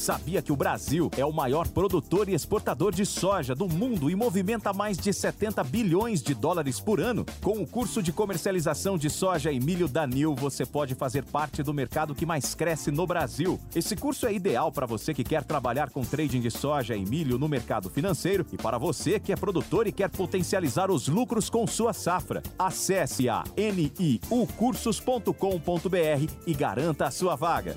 Sabia que o Brasil é o maior produtor e exportador de soja do mundo e movimenta mais de 70 bilhões de dólares por ano? Com o curso de comercialização de soja e milho da Nil, você pode fazer parte do mercado que mais cresce no Brasil. Esse curso é ideal para você que quer trabalhar com trading de soja e milho no mercado financeiro e para você que é produtor e quer potencializar os lucros com sua safra. Acesse a niucursos.com.br e garanta a sua vaga.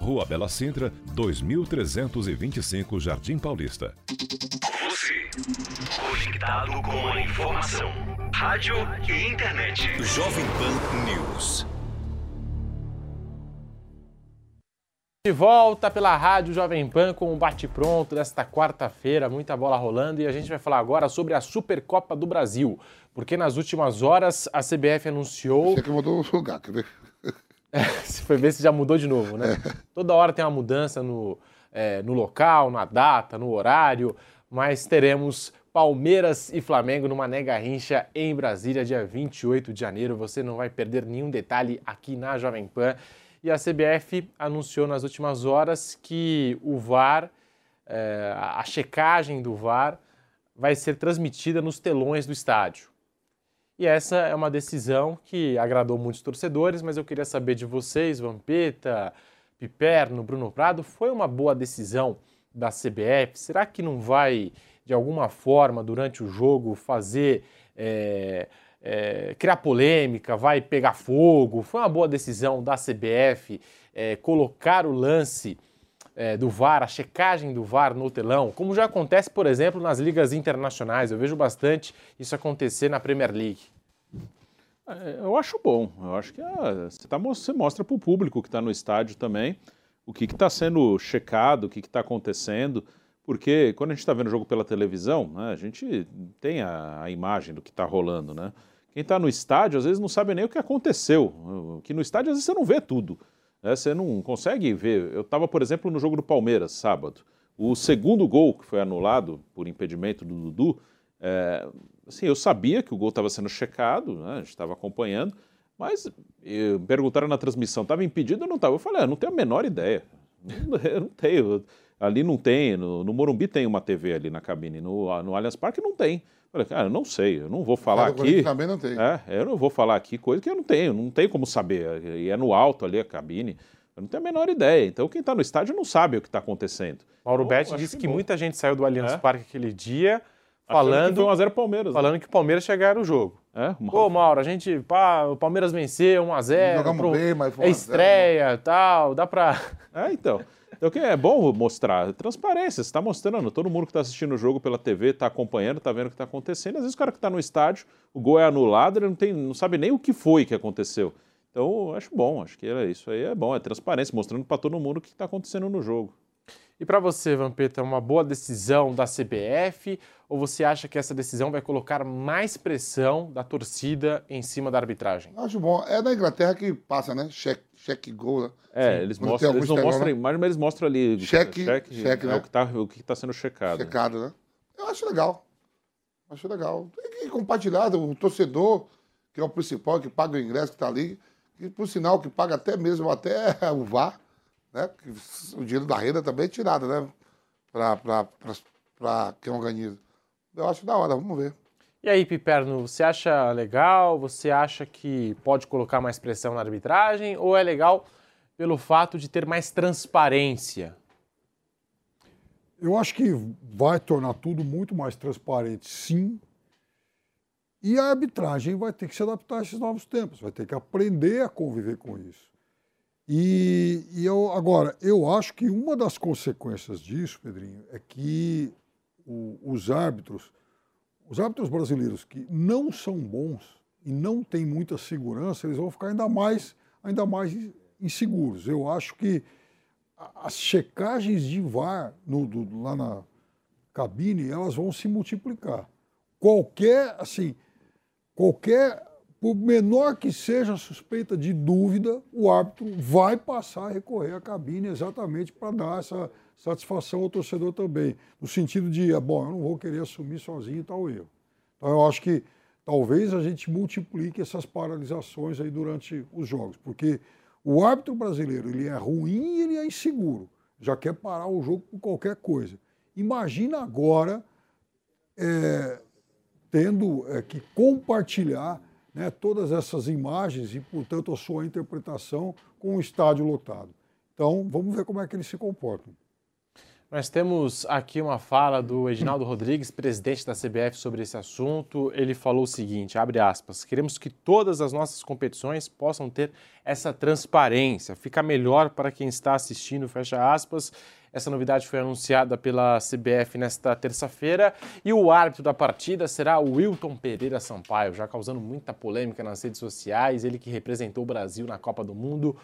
Rua Bela Sintra, 2325 Jardim Paulista. Você, conectado com a informação. Rádio e internet. Jovem Pan News. De volta pela Rádio Jovem Pan com o bate-pronto desta quarta-feira, muita bola rolando e a gente vai falar agora sobre a Supercopa do Brasil, porque nas últimas horas a CBF anunciou. Você que mudou o lugar, quer ver? [LAUGHS] Você foi ver se já mudou de novo, né? [LAUGHS] Toda hora tem uma mudança no, é, no local, na data, no horário, mas teremos Palmeiras e Flamengo numa Nega Rincha em Brasília, dia 28 de janeiro. Você não vai perder nenhum detalhe aqui na Jovem Pan. E a CBF anunciou nas últimas horas que o VAR, é, a checagem do VAR, vai ser transmitida nos telões do estádio. E essa é uma decisão que agradou muitos torcedores, mas eu queria saber de vocês, Vampeta, Piperno, Bruno Prado, foi uma boa decisão da CBF? Será que não vai, de alguma forma, durante o jogo, fazer. É, é, criar polêmica, vai pegar fogo? Foi uma boa decisão da CBF é, colocar o lance é, do VAR, a checagem do VAR no telão, como já acontece, por exemplo, nas ligas internacionais. Eu vejo bastante isso acontecer na Premier League. É, eu acho bom. Eu acho que ah, você, tá, você mostra para o público que está no estádio também o que está sendo checado, o que está acontecendo. Porque quando a gente está vendo o jogo pela televisão, né, a gente tem a, a imagem do que está rolando. Né? Quem está no estádio, às vezes, não sabe nem o que aconteceu. Que no estádio, às vezes, você não vê tudo. Né? Você não consegue ver. Eu estava, por exemplo, no jogo do Palmeiras, sábado. O segundo gol que foi anulado por impedimento do Dudu, é, assim, eu sabia que o gol estava sendo checado, né? a gente estava acompanhando, mas perguntaram na transmissão, estava impedido ou não estava? Eu falei, ah, não tenho a menor ideia. [LAUGHS] Eu não tenho. Ali não tem, no, no, Morumbi tem uma TV ali na cabine, no, no Allianz Parque não tem. Falei, cara, eu não sei, eu não vou falar aqui. Também não tem. É, eu não vou falar aqui coisa que eu não tenho, não tenho como saber. E é no alto ali a cabine. Eu não tenho a menor ideia. Então quem está no estádio não sabe o que está acontecendo. Mauro Então, Betti disse que que muita gente saiu do Allianz É. Parque aquele dia Achando que falando, foi 1x0 Palmeiras. né? falando que o Palmeiras chegaram no jogo. É, uma- Pô, Mauro, a gente, pá, o Palmeiras venceu 1x0. Jogamos pro- bem, mas foi É 1 a 0, estreia e tal, dá pra. É, então. Então, que é bom mostrar transparência. Você está mostrando, todo mundo que está assistindo o jogo pela TV está acompanhando, está vendo o que está acontecendo. Às vezes o cara que está no estádio, o gol é anulado, ele não, tem, não sabe nem o que foi que aconteceu. Então, acho bom, acho que é, isso aí é bom, é transparência, mostrando para todo mundo o que está acontecendo no jogo. E pra você, Vampeta, é uma boa decisão da CBF ou você acha que essa decisão vai colocar mais pressão da torcida em cima da arbitragem? Acho bom. É na Inglaterra que passa, né? Cheque, cheque gol, né? É, eles Quando mostram, tem eles não mostram a né? imagem, mas eles mostram ali. Cheque, cheque, é né? o que está o que tá sendo checado. Checado, né? Eu acho legal. Acho legal. Tem que compartilhar o torcedor, que é o principal, que paga o ingresso que está ali, que por sinal que paga até mesmo até [LAUGHS] o VAR, né? O dinheiro da renda também é tirado, né? Para quem organiza. Eu acho da hora, vamos ver. E aí, Piperno, você acha legal? Você acha que pode colocar mais pressão na arbitragem? Ou é legal pelo fato de ter mais transparência? Eu acho que vai tornar tudo muito mais transparente, sim. E a arbitragem vai ter que se adaptar a esses novos tempos, vai ter que aprender a conviver com isso. E, e eu, agora, eu acho que uma das consequências disso, Pedrinho, é que o- os árbitros, os árbitros brasileiros que não são bons e não têm muita segurança, eles vão ficar ainda mais, ainda mais inseguros. Eu acho que as checagens de VAR no- do- lá na cabine, elas vão se multiplicar. Qualquer, assim, qualquer, por menor que seja a suspeita de dúvida, o árbitro vai passar a recorrer à cabine exatamente para dar essa satisfação ao torcedor também. No sentido de, ah, bom, eu não vou querer assumir sozinho tal erro. Então eu acho que talvez a gente multiplique essas paralisações aí durante os jogos, porque o árbitro brasileiro ele é ruim e ele é inseguro, já quer parar o jogo por qualquer coisa. Imagina agora é, tendo é, que compartilhar né, todas essas imagens e, portanto, a sua interpretação com o estádio lotado. Então, vamos ver como é que eles se comportam. Nós temos aqui uma fala do Edinaldo Rodrigues, presidente da CBF, sobre esse assunto. Ele falou o seguinte, abre aspas, queremos que todas as nossas competições possam ter essa transparência, fica melhor para quem está assistindo, fecha aspas. Essa novidade foi anunciada pela CBF nesta terça-feira e o árbitro da partida será o Wilton Pereira Sampaio, já causando muita polêmica nas redes sociais, ele que representou o Brasil na Copa do Mundo.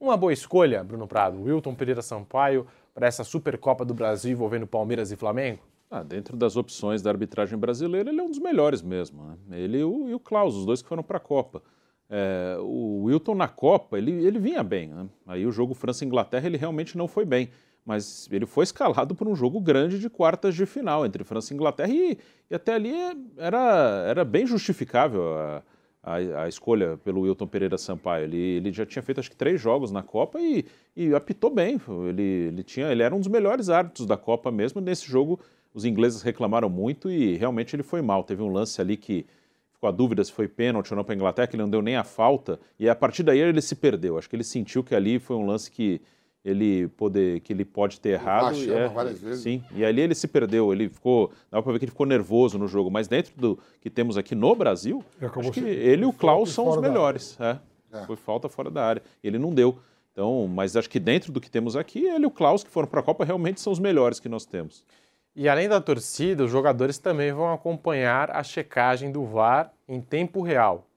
Uma boa escolha, Bruno Prado, Wilton Pereira Sampaio, para essa Supercopa do Brasil envolvendo Palmeiras e Flamengo? Ah, dentro das opções da arbitragem brasileira, ele é um dos melhores mesmo. Né? Ele e o, e o Klaus, os dois que foram para a Copa. É, o Wilton na Copa, ele, ele vinha bem. Né? Aí o jogo França-Inglaterra, ele realmente não foi bem. Mas ele foi escalado por um jogo grande de quartas de final entre França e Inglaterra e, e até ali era, era bem justificável a, a, a escolha pelo Wilton Pereira Sampaio. Ele, ele já tinha feito acho que três jogos na Copa e, e apitou bem. Ele, ele, tinha, ele era um dos melhores árbitros da Copa mesmo. Nesse jogo, os ingleses reclamaram muito e realmente ele foi mal. Teve um lance ali que ficou a dúvida se foi pênalti ou não para a Inglaterra, que ele não deu nem a falta. E a partir daí ele se perdeu. Acho que ele sentiu que ali foi um lance que ele poder que ele pode ter errado chama é, várias vezes. sim e ali ele se perdeu ele ficou dá para ver que ele ficou nervoso no jogo mas dentro do que temos aqui no Brasil acabou acho que ele e o Klaus são os melhores é. É. foi falta fora da área ele não deu então mas acho que dentro do que temos aqui ele e o Klaus que foram para a Copa realmente são os melhores que nós temos E além da torcida, os jogadores também vão acompanhar a checagem do VAR em tempo real.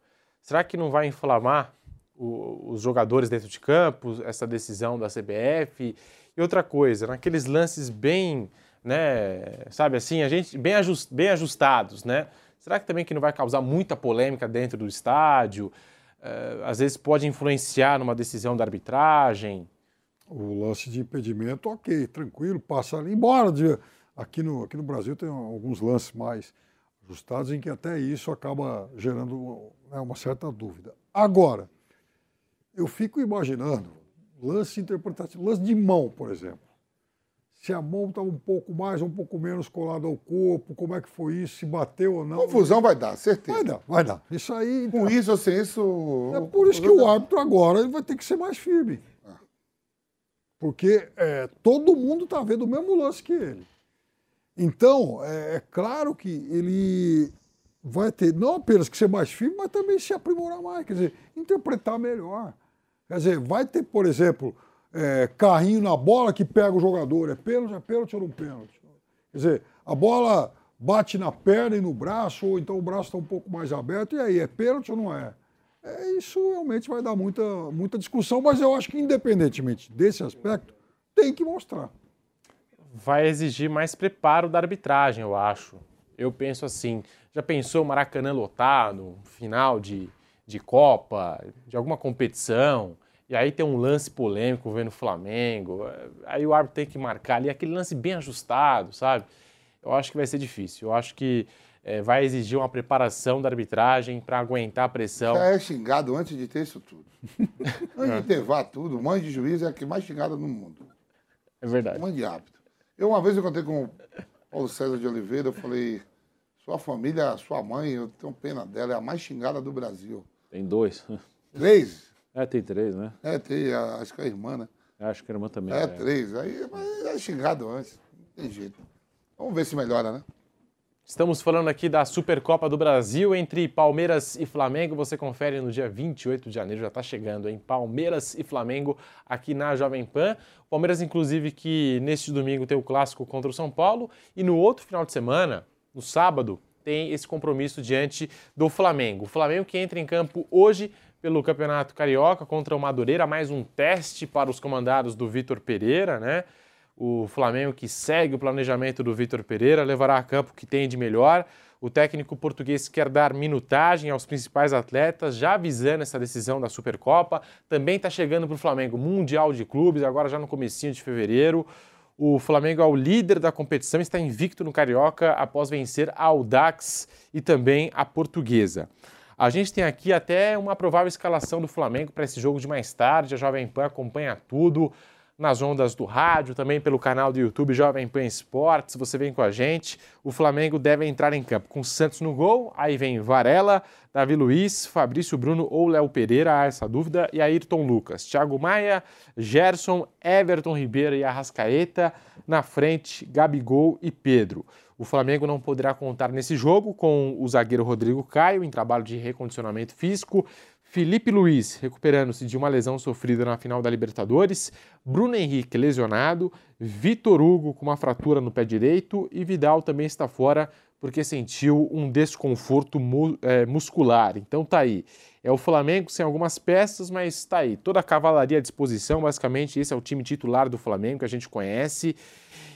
Será que não vai inflamar o- os jogadores dentro de campo, essa decisão da CBF? E outra coisa, naqueles lances bem, né, sabe assim, a gente bem, ajus- bem ajustados, né? Será que também que não vai causar muita polêmica dentro do estádio? Eh, às vezes pode influenciar numa decisão da arbitragem? O lance de impedimento, ok, tranquilo, passa ali. Embora de- aqui, no, aqui no Brasil tem alguns lances mais ajustados em que até isso acaba gerando né, uma certa dúvida. Agora, eu fico imaginando lance interpretativo, lance de mão, por exemplo. se a mão estava um pouco mais ou um pouco menos colada ao corpo, como é que foi isso, se bateu ou não. Confusão vai dar, certeza. Vai dar, vai dar. Isso aí. Com isso ou sem isso. É por isso que o árbitro agora ele vai ter que ser mais firme. Porque é, todo mundo está vendo o mesmo lance que ele. Então, é, é claro que ele vai ter não apenas que ser mais firme, mas também se aprimorar mais, quer dizer, interpretar melhor. Quer dizer, vai ter, por exemplo, é, carrinho na bola que pega o jogador, é pênalti, é pênalti ou não pênalti. Quer dizer, a bola bate na perna e no braço, ou então o braço está um pouco mais aberto, e aí, é pênalti ou não é? é? Isso realmente vai dar muita, muita discussão, mas eu acho que, independentemente desse aspecto, tem que mostrar. Vai exigir mais preparo da arbitragem, eu acho. Eu penso assim, já pensou o Maracanã lotado, final de, de Copa, de alguma competição, e aí tem um lance polêmico vendo o Flamengo, aí o árbitro tem que marcar ali aquele lance bem ajustado, sabe? Eu acho que vai ser difícil. Eu acho que é, vai exigir uma preparação da arbitragem para aguentar a pressão. Já é xingado antes de ter isso tudo. [LAUGHS] antes de ter vá tudo, mãe de juiz é a que mais xingada no mundo. É verdade. Mãe de árbitro. Eu uma vez eu contei com o Paulo César de Oliveira, eu falei, sua família, sua mãe, eu tenho pena dela, é a mais xingada do Brasil. Tem dois. Três? [LAUGHS] É, tem três, né? É, tem, acho que a irmã, né? Acho que a irmã também. É, é. três. Aí mas é xingado antes. Não tem jeito. Vamos ver se melhora, né? Estamos falando aqui da Supercopa do Brasil entre Palmeiras e Flamengo. Você confere no dia 28 de janeiro, já está chegando, em Palmeiras e Flamengo aqui na Jovem Pan. Palmeiras, inclusive, que neste domingo tem o clássico contra o São Paulo e no outro final de semana, no sábado, tem esse compromisso diante do Flamengo. O Flamengo que entra em campo hoje pelo Campeonato Carioca contra o Madureira, mais um teste para os comandados do Vitor Pereira, né? O Flamengo que segue o planejamento do Vitor Pereira, levará a campo o que tem de melhor. O técnico português quer dar minutagem aos principais atletas, já avisando essa decisão da Supercopa. Também está chegando para o Flamengo Mundial de Clubes, agora já no comecinho de fevereiro. O Flamengo é o líder da competição, está invicto no Carioca após vencer a Audax e também a Portuguesa. A gente tem aqui até uma provável escalação do Flamengo para esse jogo de mais tarde. A Jovem Pan acompanha tudo nas ondas do rádio, também pelo canal do YouTube Jovem Pan Esportes. Você vem com a gente. O Flamengo deve entrar em campo com Santos no gol, aí vem Varela, Davi Luiz, Fabrício Bruno ou Léo Pereira, há essa dúvida, e Ayrton Lucas. Thiago Maia, Gerson, Everton Ribeiro e Arrascaeta. Na frente, Gabigol e Pedro. O Flamengo não poderá contar nesse jogo com o zagueiro Rodrigo Caio, em trabalho de recondicionamento físico, Felipe Luiz recuperando-se de uma lesão sofrida na final da Libertadores, Bruno Henrique lesionado, Vitor Hugo com uma fratura no pé direito e Vidal também está fora porque sentiu um desconforto mu é, muscular. Então tá aí. É o Flamengo sem algumas peças, mas tá aí. Toda a cavalaria à disposição, basicamente esse é o time titular do Flamengo que a gente conhece.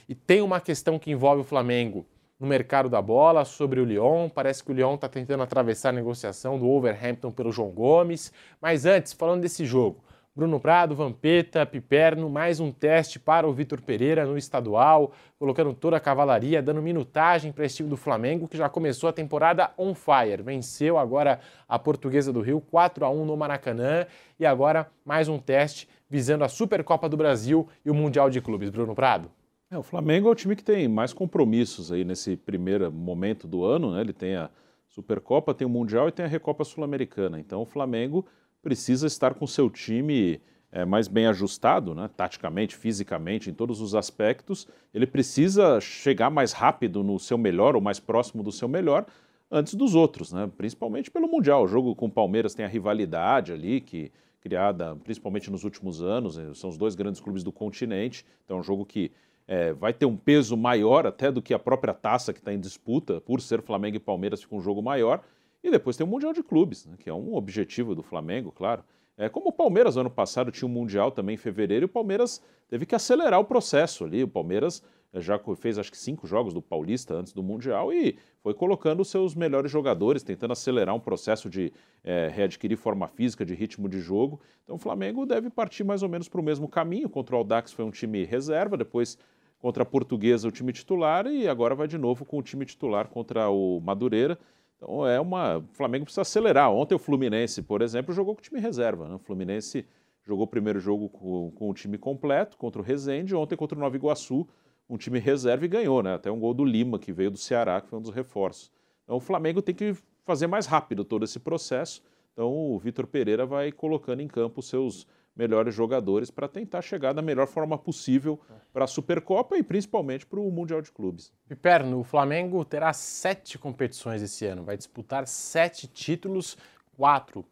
E tem uma questão que envolve o Flamengo no mercado da bola, sobre o Lyon. Parece que o Lyon está tentando atravessar a negociação do Overhampton pelo João Gomes. Mas antes, falando desse jogo, Bruno Prado, Vampeta, Piperno, mais um teste para o Vitor Pereira no estadual, colocando toda a cavalaria, dando minutagem para esse time do Flamengo, que já começou a temporada on fire. Venceu agora a Portuguesa do Rio 4 a 1 no Maracanã e agora mais um teste visando a Supercopa do Brasil e o Mundial de Clubes. Bruno Prado. É, o Flamengo é o time que tem mais compromissos aí nesse primeiro momento do ano, né? Ele tem a Supercopa, tem o Mundial e tem a Recopa Sul-Americana. Então o Flamengo precisa estar com seu time é, mais bem ajustado, né? taticamente, fisicamente, em todos os aspectos. Ele precisa chegar mais rápido no seu melhor, ou mais próximo do seu melhor, antes dos outros, né? principalmente pelo Mundial. O jogo com o Palmeiras tem a rivalidade ali, que criada principalmente nos últimos anos, né? são os dois grandes clubes do continente, então é um jogo que é, vai ter um peso maior até do que a própria taça que está em disputa, por ser Flamengo e Palmeiras, fica um jogo maior. E depois tem o Mundial de Clubes, né, que é um objetivo do Flamengo, claro. É, como o Palmeiras, ano passado, tinha um Mundial também em fevereiro, e o Palmeiras teve que acelerar o processo ali. O Palmeiras é, já fez acho que cinco jogos do Paulista antes do Mundial e foi colocando os seus melhores jogadores, tentando acelerar um processo de é, readquirir forma física, de ritmo de jogo. Então o Flamengo deve partir mais ou menos para o mesmo caminho. Contra o Aldax foi um time reserva, depois contra a Portuguesa o time titular e agora vai de novo com o time titular contra o Madureira. Então é uma. O Flamengo precisa acelerar. Ontem o Fluminense, por exemplo, jogou com o time reserva. Né? O Fluminense jogou o primeiro jogo com, com, o time completo contra o Rezende, ontem contra o Nova Iguaçu. um time reserva e ganhou, né? Até um gol do Lima, que veio do Ceará, que foi um dos reforços. Então o Flamengo tem que fazer mais rápido todo esse processo. Então o Vitor Pereira vai colocando em campo os seus melhores jogadores para tentar chegar da melhor forma possível para a Supercopa e principalmente para o Mundial de Clubes. Piperno, o Flamengo terá sete competições esse ano, vai disputar sete títulos, quatro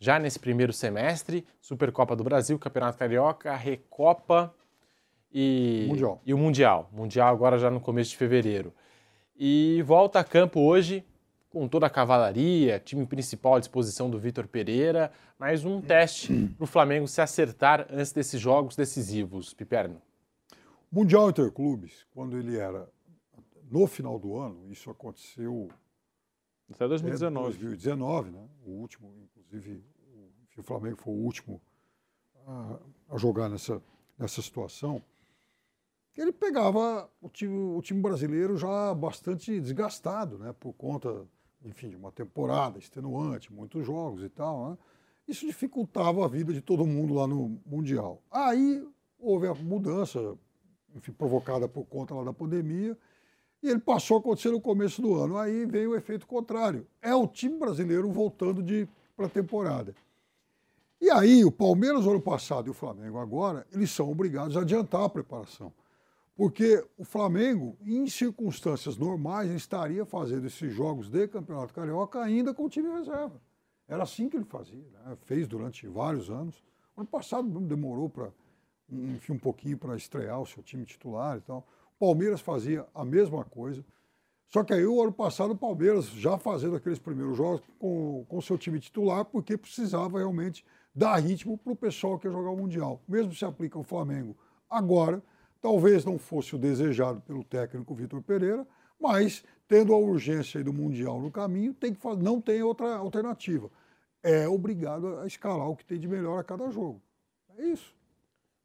já nesse primeiro semestre, Supercopa do Brasil, Campeonato Carioca, Recopa e, Mundial. e o Mundial. Mundial agora já no começo de fevereiro. E volta a campo hoje com toda a cavalaria, time principal à disposição do Vitor Pereira, mais um teste para o Flamengo se acertar antes desses jogos decisivos, Piperno. Mundial Interclubes, quando ele era no final do ano, isso aconteceu Até 2019. 2019, né? O último, inclusive, o, o Flamengo foi o último a, a jogar nessa, nessa situação. Ele pegava o time, o time brasileiro já bastante desgastado, né? Por conta, enfim, de uma temporada extenuante, muitos jogos e tal, né? Isso dificultava a vida de todo mundo lá no Mundial. Aí houve a mudança, enfim, provocada por conta lá da pandemia, e ele passou a acontecer no começo do ano. Aí veio o efeito contrário. É o time brasileiro voltando para a temporada. E aí, o Palmeiras ano passado e o Flamengo agora, eles são obrigados a adiantar a preparação. Porque o Flamengo, em circunstâncias normais, estaria fazendo esses jogos de Campeonato Carioca ainda com o time reserva. Era assim que ele fazia, né? fez durante vários anos. Ano passado demorou para, um pouquinho para estrear o seu time titular e tal. Palmeiras fazia a mesma coisa. Só que aí, o ano passado, o Palmeiras já fazendo aqueles primeiros jogos com o seu time titular, porque precisava realmente dar ritmo para o pessoal que ia jogar o Mundial. Mesmo se aplica ao Flamengo agora, talvez não fosse o desejado pelo técnico Vitor Pereira, mas tendo a urgência do Mundial no caminho, tem que fazer, não tem outra alternativa. É obrigado a escalar o que tem de melhor a cada jogo. É isso.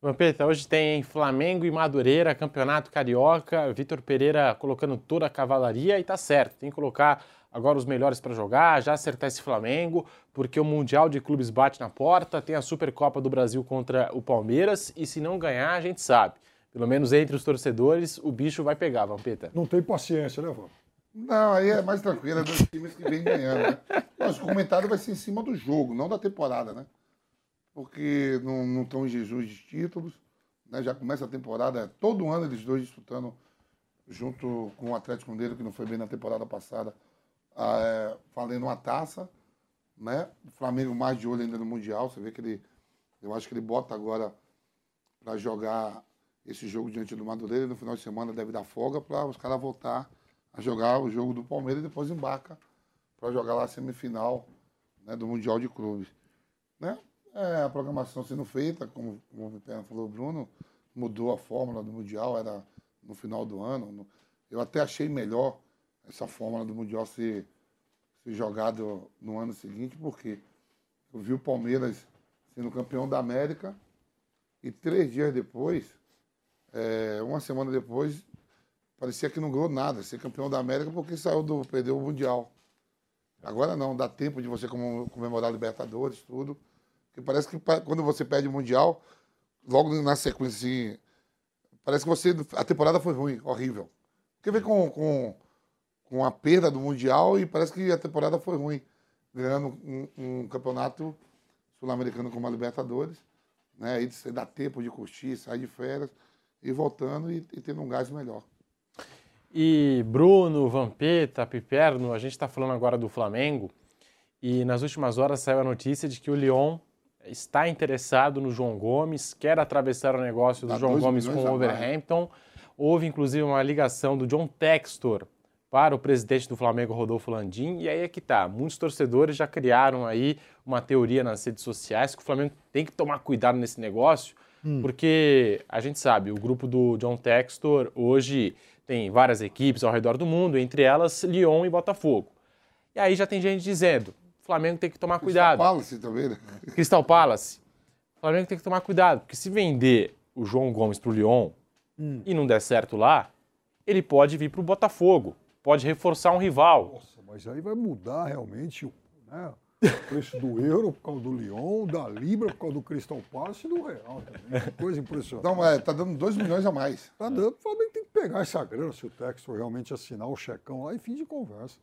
Vampeta, hoje tem Flamengo e Madureira, Campeonato Carioca, Vitor Pereira colocando toda a cavalaria e tá certo, tem que colocar agora os melhores para jogar, já acertar esse Flamengo, porque o Mundial de Clubes bate na porta, tem a Supercopa do Brasil contra o Palmeiras e se não ganhar, a gente sabe. Pelo menos entre os torcedores, o bicho vai pegar, Vampeta. Não tem paciência, né, Vamp? Não, aí é mais tranquilo, é dos times que vem ganhando, né? Mas o comentário vai ser em cima do jogo, não da temporada, né? Porque não estão em jejum de títulos, né? Já começa a temporada, todo ano eles dois disputando junto com o Atlético Mineiro, que não foi bem na temporada passada, é, valendo uma taça, né? O Flamengo mais de olho ainda no Mundial, você vê que ele, eu acho que ele bota agora para jogar esse jogo diante do Madureira no final de semana deve dar folga para os caras voltar a jogar o jogo do Palmeiras e depois embarca para jogar lá a semifinal né, do Mundial de Clubes. Né? É, a programação sendo feita, como, como o falou, Bruno, mudou a fórmula do Mundial, era no final do ano. Eu até achei melhor essa fórmula do Mundial ser, ser jogado no ano seguinte, porque eu vi o Palmeiras sendo campeão da América e três dias depois, é, uma semana depois, parecia que não ganhou nada, ser campeão da América porque saiu do, perdeu o Mundial. Agora não, dá tempo de você comemorar Libertadores, tudo. Porque parece que quando você perde o Mundial, logo na sequência, assim, parece que você. A temporada foi ruim, horrível. Porque vem com, com, com a perda do Mundial e parece que a temporada foi ruim. Ganhando um, um campeonato sul-americano como a Libertadores. Né? Aí dá tempo de curtir, sair de férias, e voltando e, e tendo um gás melhor. E Bruno, Vampeta, Piperno, a gente está falando agora do Flamengo e nas últimas horas saiu a notícia de que o Lyon está interessado no João Gomes, quer atravessar o negócio do Dá João Gomes com o. Overhampton. Houve inclusive uma ligação do John Textor para o presidente do Flamengo, Rodolfo Landim, e aí é que tá. Muitos torcedores já criaram aí uma teoria nas redes sociais que o Flamengo tem que tomar cuidado nesse negócio, porque a gente sabe, o grupo do John Textor hoje tem várias equipes ao redor do mundo, entre elas Lyon e Botafogo. E aí já tem gente dizendo, o Flamengo tem que tomar cuidado. Palace também, né? [LAUGHS] Crystal Palace. O Flamengo tem que tomar cuidado, porque se vender o João Gomes para o Lyon e não der certo lá, ele pode vir para o Botafogo, pode reforçar um rival. Nossa, mas aí vai mudar realmente o, né, o preço do euro por causa do Lyon, da Libra por causa do Crystal Palace e do Real também. Que coisa impressionante. Então, é, tá dando 2 milhões a mais. Tá dando, o Flamengo tem que pegar essa grana, se o Textor realmente assinar o checão lá, e fim de conversa.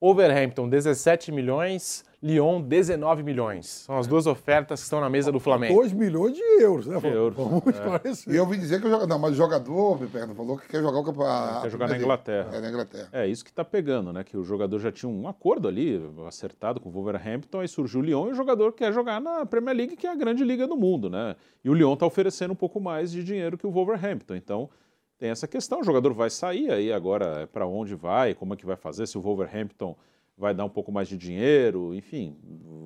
Overhampton, 17 milhões, Lyon, 19 milhões. São as duas ofertas que estão na mesa do Flamengo. 2 milhões de euros, né? De euros, Vamos é. esclarecer. E eu ouvi dizer que o jogador. Não, mas o jogador, Piperno, falou que quer jogar o campeonato. Quer jogar na Inglaterra. É, na Inglaterra. É isso que está pegando, né? Que o jogador já tinha um acordo ali, acertado com o Wolverhampton, aí surgiu o Lyon e o jogador quer jogar na Premier League, que é a grande liga do mundo, né? E o Lyon está oferecendo um pouco mais de dinheiro que o Wolverhampton. Então tem essa questão, o jogador vai sair aí agora é para onde vai, como é que vai fazer, se o Wolverhampton vai dar um pouco mais de dinheiro, enfim,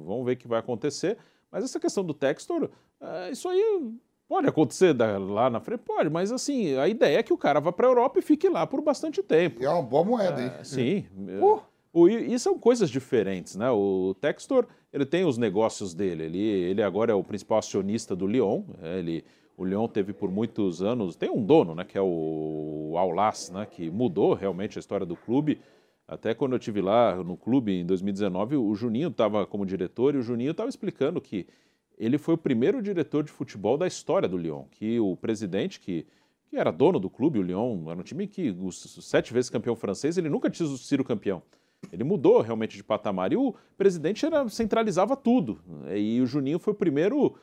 vamos ver o que vai acontecer. Mas essa questão do Textor, é, isso aí pode acontecer lá na frente, pode, mas assim, a ideia é que o cara vá para a Europa e fique lá por bastante tempo. E é uma boa moeda, hein? É, sim. É, [LAUGHS] o- e, são coisas diferentes, né? O Textor, ele tem os negócios dele. Ele, ele agora é o principal acionista do Lyon. é, ele, o Lyon teve por muitos anos... Tem um dono, né? Que é o Aulas, né? Que mudou realmente a história do clube. Até quando eu tive lá no clube em 2019, o Juninho estava como diretor e o Juninho estava explicando que ele foi o primeiro diretor de futebol da história do Lyon, que o presidente, que, que era dono do clube, o Lyon, era um time que, os sete vezes campeão francês, ele nunca tinha sido campeão. Ele mudou realmente de patamar. E o presidente era, centralizava tudo. E o Juninho foi o primeiro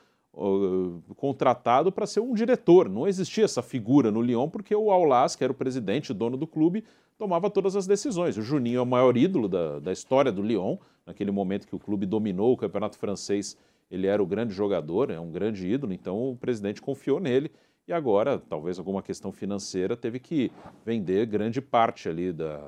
contratado para ser um diretor. Não existia essa figura no Lyon, porque o Aulas, que era o presidente, dono do clube, tomava todas as decisões. O Juninho é o maior ídolo da, da história do Lyon. Naquele momento que o clube dominou o campeonato francês, ele era o grande jogador, é um grande ídolo, então o presidente confiou nele. E agora, talvez alguma questão financeira, teve que vender grande parte ali da,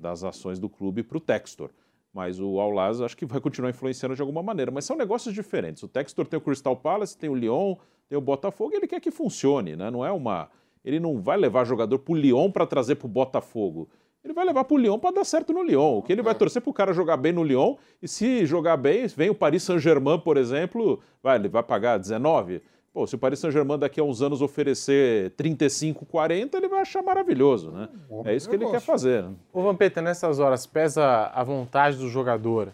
das ações do clube para o Textor. Mas o Aulas acho que vai continuar influenciando de alguma maneira. Mas são negócios diferentes. O Textor tem o Crystal Palace, tem o Lyon, tem o Botafogo, e ele quer que funcione, né? Não é uma. Ele não vai levar jogador para o Lyon para trazer para o Botafogo. Ele vai levar para o Lyon para dar certo no Lyon. O que ele vai torcer para o cara jogar bem no Lyon, e se jogar bem, vem o Paris Saint-Germain, por exemplo, vai, ele vai pagar 19. Pô, se o Paris Saint-Germain daqui a uns anos oferecer 35, 40, ele vai achar maravilhoso, né? É isso que ele quer fazer. Né? Ô Vampeta, nessas horas, pesa a vontade do jogador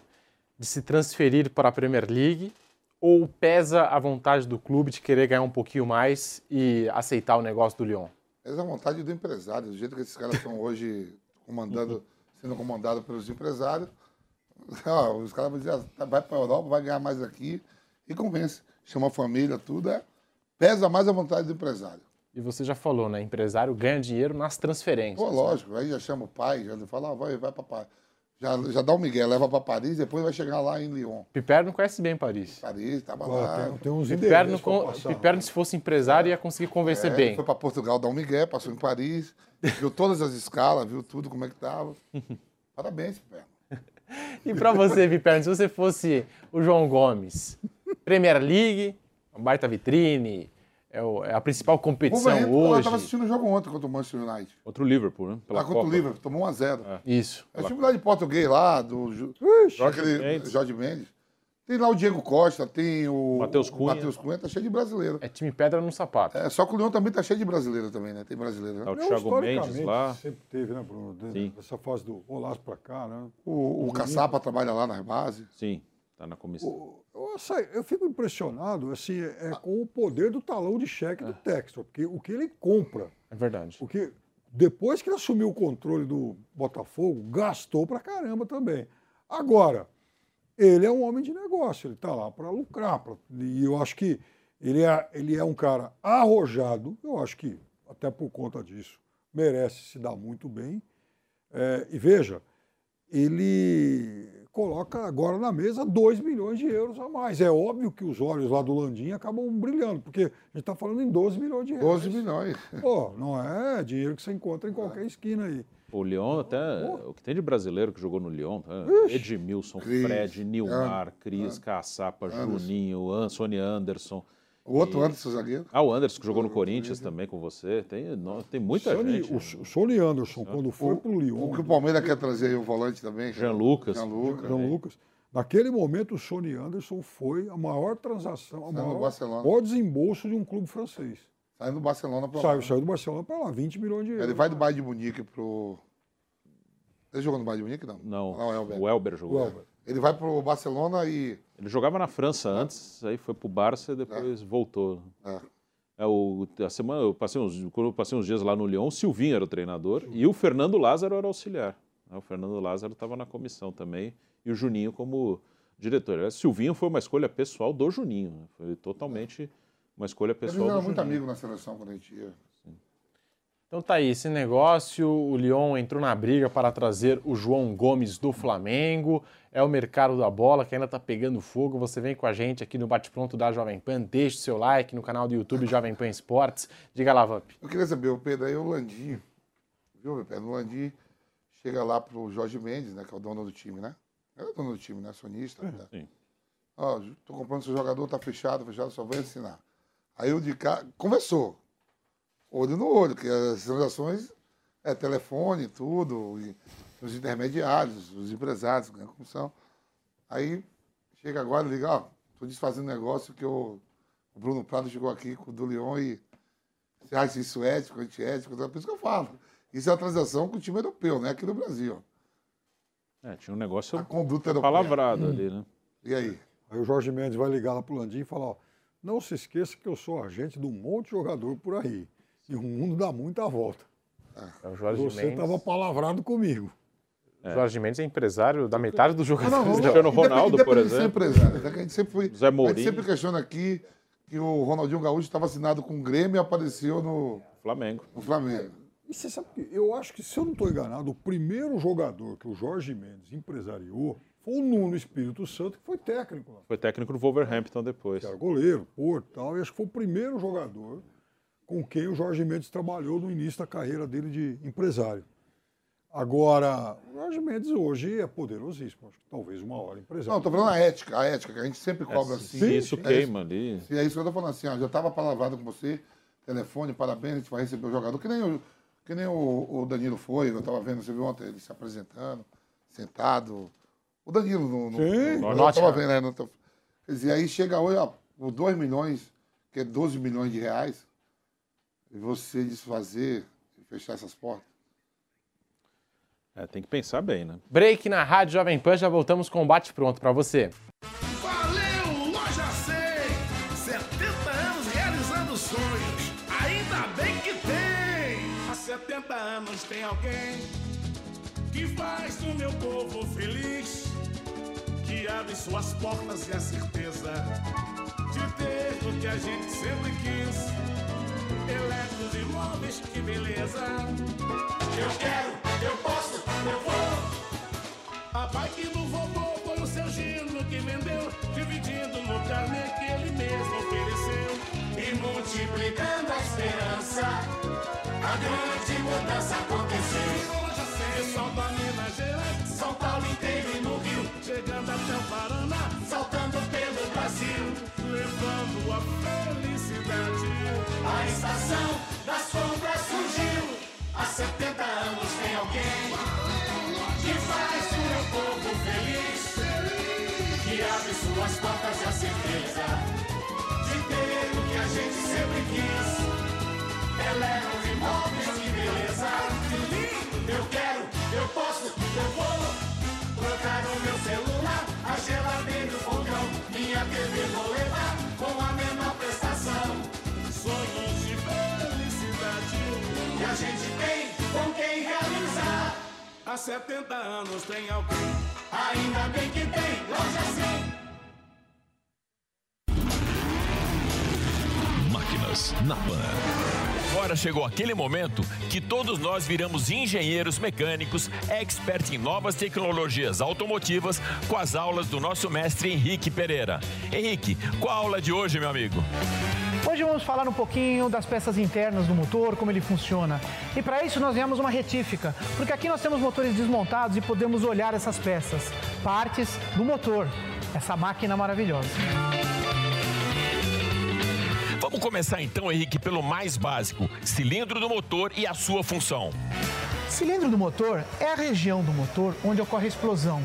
de se transferir para a Premier League ou pesa a vontade do clube de querer ganhar um pouquinho mais e aceitar o negócio do Lyon? É a vontade do empresário, do jeito que esses caras estão hoje comandando, sendo comandados pelos empresários. [LAUGHS] Ó, os caras vão dizer, ah, vai para a Europa, vai ganhar mais aqui e convence. Chama a família, tudo, é. Pesa mais a vontade do empresário. E você já falou, né? Empresário ganha dinheiro nas transferências. Pô, lógico, aí já chama o pai, já fala, ah, vai, vai para Paris. Já, já dá o Miguel, leva para Paris, depois vai chegar lá em Lyon. Piperno conhece bem Paris. Paris, tava Pô, lá. tem, tem uns Piperno, com-. Piperno, se fosse empresário, ia conseguir convencer É, bem. Foi para Portugal dar um Miguel, passou em Paris, viu todas as escalas, viu tudo como é que tava. [LAUGHS] Parabéns, Pé. E para você, Piperno, se você fosse o João Gomes, Premier League, baita vitrine, é, o- é a principal competição Eu hoje. estava assistindo o jogo ontem contra o Manchester United. Contra o Liverpool, né? Pela Lá contra o Copa. Liverpool, tomou 1x0. Isso. É o time lá de português lá, do Ju- aquele Mendes. Jorge Mendes. Tem lá o Diego Costa, tem o Matheus o Cunha. Matheus Cunha, tá cheio de brasileiro. É time pedra no sapato. É, só que o Leão também tá cheio de brasileiro também, né? Tem brasileiro, né? Tá o Thiago Mendes lá. Sempre teve, né, Bruno? Sim. Essa fase do Olás pra cá, né? O, o Caçapa trabalha lá na base. Sim, tá na comissão. O- Eu, sei, eu fico impressionado assim, é, com o poder do talão de cheque do Textor, porque o que ele compra, É verdade. porque depois que ele assumiu o controle do Botafogo, gastou pra caramba também. Agora, ele é um homem de negócio, ele está lá para lucrar. pra- e eu acho que ele é, ele é um cara arrojado, eu acho que, até por conta disso, merece se dar muito bem. É, e veja, ele coloca agora na mesa 2 milhões de euros a mais. É óbvio que os olhos lá do Landim acabam brilhando, porque a gente está falando em 12 milhões de euros. 12 milhões. Pô, não é dinheiro que você encontra em qualquer esquina aí. O Lyon até. O que tem de brasileiro que jogou no Lyon, tá? Edmilson, Cris, Fred, Nilmar, Cris, Caçapa, Juninho, Anthony Anderson. O outro E- Anderson zagueiro. Ah, o Anderson que jogou no Corinthians também com você. Tem, no- tem muita Sony- gente. o, o Sony Anderson, quando foi pro Lyon, O que o Palmeiras quer trazer aí o volante também. Jean Lucas. Jean Lucas. João Lucas, naquele momento o Sony Anderson foi a maior transação, a Saiu maior, Barcelona. maior desembolso de um clube francês. Saindo do Barcelona pra Saiu, saiu do Barcelona para lá, 20 milhões de euros. Ele vai do Bayern de Munique pro. Ele jogou no Bayern de Munique, não? Não, Não, é o o Elber. Elber jogou. O Elber. Ele vai pro Barcelona e. Ele jogava na França antes, aí foi pro Barça e depois voltou. É. É, o, a semana, eu passei uns, quando eu passei uns dias lá no Lyon, o Silvinho era o treinador e o Fernando Lázaro era o auxiliar. né? O Fernando Lázaro estava na comissão também e o Juninho como diretor. Aliás, Silvinho foi uma escolha pessoal do Juninho. né? Foi totalmente uma escolha pessoal do eram muito Juninho. amigos na seleção quando a gente ia. Então tá aí, esse negócio, o Lyon entrou na briga para trazer o João Gomes do Flamengo, é o mercado da bola que ainda tá pegando fogo, você vem com a gente aqui no Bate Pronto da Jovem Pan, deixe o seu like no canal do YouTube Jovem Pan Esportes, diga lá, Vamp. Eu queria saber, o Pedro, aí o Landim, viu, meu Pedro? O Landim chega lá pro Jorge Mendes, né, que é o dono do time, né? Ele é dono do time, né? Sonista. né? Sim. Ó, tô comprando seu jogador, tá fechado, fechado, só vou ensinar. Aí o de cá conversou. Olho no olho, que as transações é telefone, tudo, e os intermediários, os empresários, né, como são. Aí chega agora e liga, ó, tô desfazendo negócio que o, o Bruno Prado chegou aqui com o do Leão e você acha isso ético, antiético? Por isso que eu falo. Isso é uma transação com o time europeu, não é aqui no Brasil. É, tinha um negócio A conduta europeia. palavrado ali, né? E aí? Aí o Jorge Mendes vai ligar lá pro Landim e falar, ó, não se esqueça que eu sou agente de um monte de jogador por aí. E o mundo dá muita volta. É o Jorge Você Mendes. estava palavrado comigo. O Jorge Mendes é empresário da metade dos jogadores. da- Cristiano Ronaldo, por exemplo. empresário, que a gente sempre foi. Zé A gente Mourinho. sempre questiona aqui que o Ronaldinho Gaúcho estava assinado com o Grêmio e apareceu no, Flamengo. no Flamengo. E você sabe que eu acho que, se eu não estou enganado, o primeiro jogador que o Jorge Mendes empresariou foi o Nuno Espírito Santo, que foi técnico lá. Foi técnico do Wolverhampton depois. Que era goleiro, porto e tal. E acho que foi o primeiro jogador com quem o Jorge Mendes trabalhou no início da carreira dele de empresário. Agora, o Jorge Mendes hoje é poderosíssimo. Acho que talvez uma hora empresário. Não, estou falando a ética, a ética, que a gente sempre cobra assim. Se isso É queima ali. E é isso que eu tô falando assim, ó, já estava palavrado com você, telefone, parabéns, a gente vai receber o jogador, que nem o, que nem o, o Danilo foi, eu estava vendo, você viu ontem ele se apresentando, sentado. O Danilo no. no Sim. no- eu Nottingham. tava vendo, né? no- Quer dizer, aí chega hoje, ó, por 2 milhões, que é 12 milhões de reais, você desfazer e fechar essas portas. É, tem que pensar bem, né? Break na Rádio Jovem Pan, já voltamos com o Bate Pronto para você. Valeu, Loja 100! 70 anos realizando sonhos. Ainda bem que tem! Há 70 anos tem alguém que faz o meu povo feliz, que abre suas portas e a certeza de ter o que a gente sempre quis. Eletros e móveis, que beleza! Eu quero, eu posso, eu vou! A bike do vovô foi o seu Gino que vendeu, dividindo no carnê que ele mesmo ofereceu. E multiplicando a esperança, a grande mudança aconteceu. Pessoal da Minas Gerais, São Paulo inteiro e no Rio, meu celular, a geladeira e o fogão, minha TV vou levar com a menor prestação. Sonhos de felicidade que a gente tem com quem realizar. Há 70 anos tem alguém, ainda bem que tem, loja 100. Máquinas na Pan. Agora chegou aquele momento que todos nós viramos engenheiros mecânicos, expert em novas tecnologias automotivas, com as aulas do nosso mestre Henrique Pereira. Henrique, qual a aula de hoje, meu amigo? Hoje vamos falar um pouquinho das peças internas do motor, como ele funciona. E para isso nós viemos uma retífica, porque aqui nós temos motores desmontados e podemos olhar essas peças, partes do motor, essa máquina maravilhosa. Vamos começar então, Henrique, pelo mais básico: cilindro do motor e a sua função. Cilindro do motor é a região do motor onde ocorre a explosão,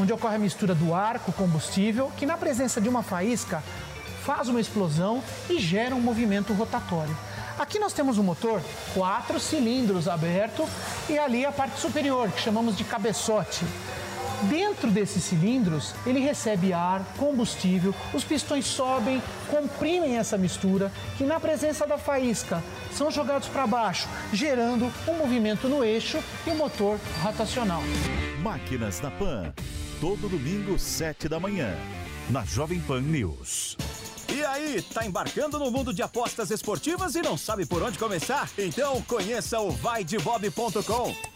onde ocorre a mistura do ar com combustível, que na presença de uma faísca faz uma explosão e gera um movimento rotatório. Aqui nós temos o motor, quatro cilindros aberto e ali a parte superior, que chamamos de cabeçote. Dentro desses cilindros, ele recebe ar, combustível, os pistões sobem, comprimem essa mistura, que na presença da faísca são jogados para baixo, gerando um movimento no eixo e o motor rotacional. Máquinas na Pan. Todo domingo, 7 da manhã. Na Jovem Pan News. E aí, tá embarcando no mundo de apostas esportivas e não sabe por onde começar? Então conheça o vaidebob.com.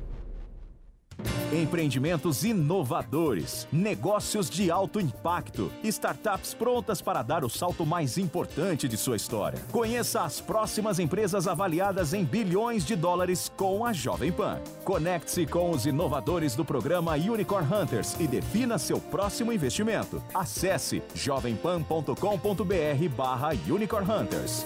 Empreendimentos inovadores, negócios de alto impacto, startups prontas para dar o salto mais importante de sua história. Conheça as próximas empresas avaliadas em bilhões de dólares com a Jovem Pan. Conecte-se com os inovadores do programa Unicorn Hunters e defina seu próximo investimento. Acesse jovempan.com.br barra Unicorn Hunters.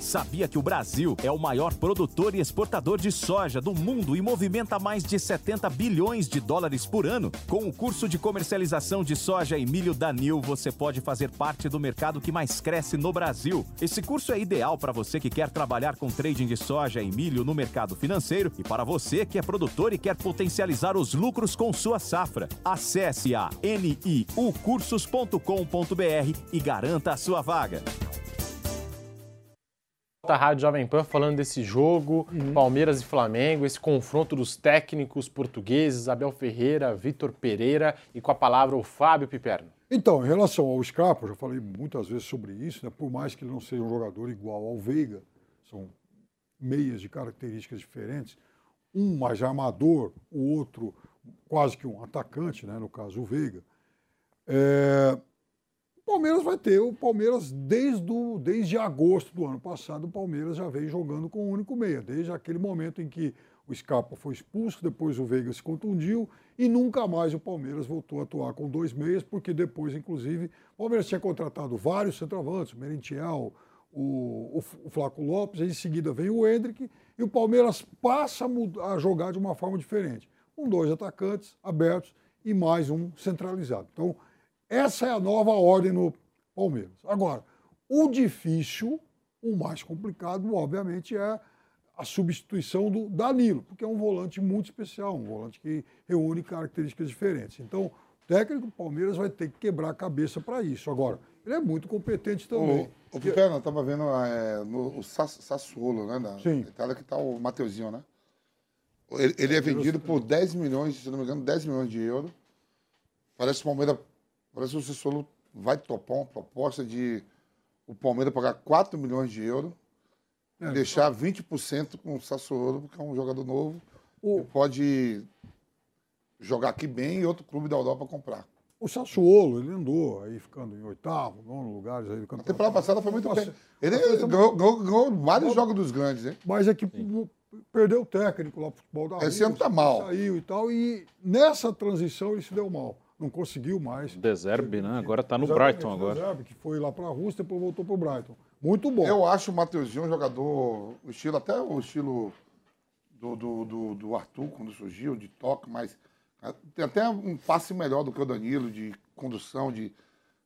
Sabia que o Brasil é o maior produtor e exportador de soja do mundo e movimenta mais de 70 bilhões de dólares por ano? Com o curso de comercialização de soja e milho da Nil, você pode fazer parte do mercado que mais cresce no Brasil. Esse curso é ideal para você que quer trabalhar com trading de soja e milho no mercado financeiro e para você que é produtor e quer potencializar os lucros com sua safra. Acesse a niucursos.com.br e garanta a sua vaga da Rádio Jovem Pan falando desse jogo, uhum. Palmeiras e Flamengo, esse confronto dos técnicos portugueses, Abel Ferreira, Vitor Pereira e com a palavra o Fábio Piperno. Então, em relação ao Scarpa, eu já falei muitas vezes sobre isso, né? por mais que ele não seja um jogador igual ao Veiga, são meias de características diferentes, um mais armador, o outro quase que um atacante, né? no caso o Veiga. É, o Palmeiras vai ter, o Palmeiras desde, o, desde agosto do ano passado, o Palmeiras já vem jogando com o um único meia, desde aquele momento em que o Scarpa foi expulso, depois o Veiga se contundiu e nunca mais o Palmeiras voltou a atuar com dois meias, porque depois, inclusive, o Palmeiras tinha contratado vários centroavantes, o Merentiel, o, o, o Flaco Lopes, em seguida vem o Hendrick, e o Palmeiras passa a, a jogar de uma forma diferente, com dois atacantes abertos e mais um centralizado. Então, essa é a nova ordem no Palmeiras. Agora, o difícil, o mais complicado, obviamente, é a substituição do Danilo, porque é um volante muito especial, um volante que reúne características diferentes. Então, o técnico do Palmeiras vai ter que quebrar a cabeça para isso. Agora, ele é muito competente também. O, o eu estava vendo é, no, o Sassuolo, né? Na Sim. Itália, que está o Mateuzinho, né? Ele, ele é vendido por 10 milhões, se não me engano, 10 milhões de euros. Parece que o Palmeiras Parece que o Sassuolo vai topar uma proposta de o Palmeiras pagar 4 milhões de euros é, e deixar 20% com o Sassuolo, porque é um jogador novo o... pode jogar aqui bem e outro clube da Europa comprar. O Sassuolo, ele andou aí ficando em oitavo, nono lugares aí do campeonato. A temporada passada foi muito Nossa, bem. Ele ganhou, ganhou, ganhou vários jogos dos grandes, hein? Mas é que Sim. perdeu o técnico lá pro futebol da Esse ano tá mal. Saiu e tal, e nessa transição ele se deu mal não conseguiu mais. Deserbe, né? Agora está no Brighton agora. Deserbe, que foi lá para a Rússia, depois voltou para o Brighton. Muito bom. Eu acho o Mateuzinho um jogador, o estilo, até o estilo do, do, do, do Arthur, quando surgiu, de toque, mas ah, tem até um passe melhor do que o Danilo, de condução, de.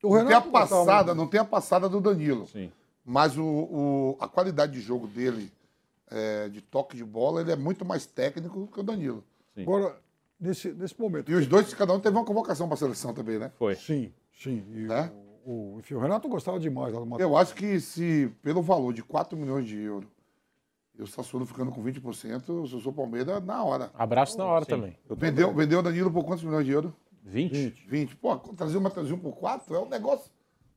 O não tem a passada, não tem a passada do Danilo. Sim. Mas o, o, a qualidade de jogo dele, é, de toque de bola, ele é muito mais técnico do que o Danilo. Sim. Agora, nesse, nesse momento. E os dois, cada um teve uma convocação para a seleção também, né? Foi. Sim, sim. E é? o, o, enfim, o Renato gostava demais lá do Eu acho que se, pelo valor de 4 milhões de euros, e o Sassuolo ficando com 20%, se eu sou Palmeiras, na hora. Abraço na hora sim. também. Vendeu, vendeu o Danilo por quantos milhões de euros? 20. 20. 20. Pô, trazer trazer um por 4 é um negócio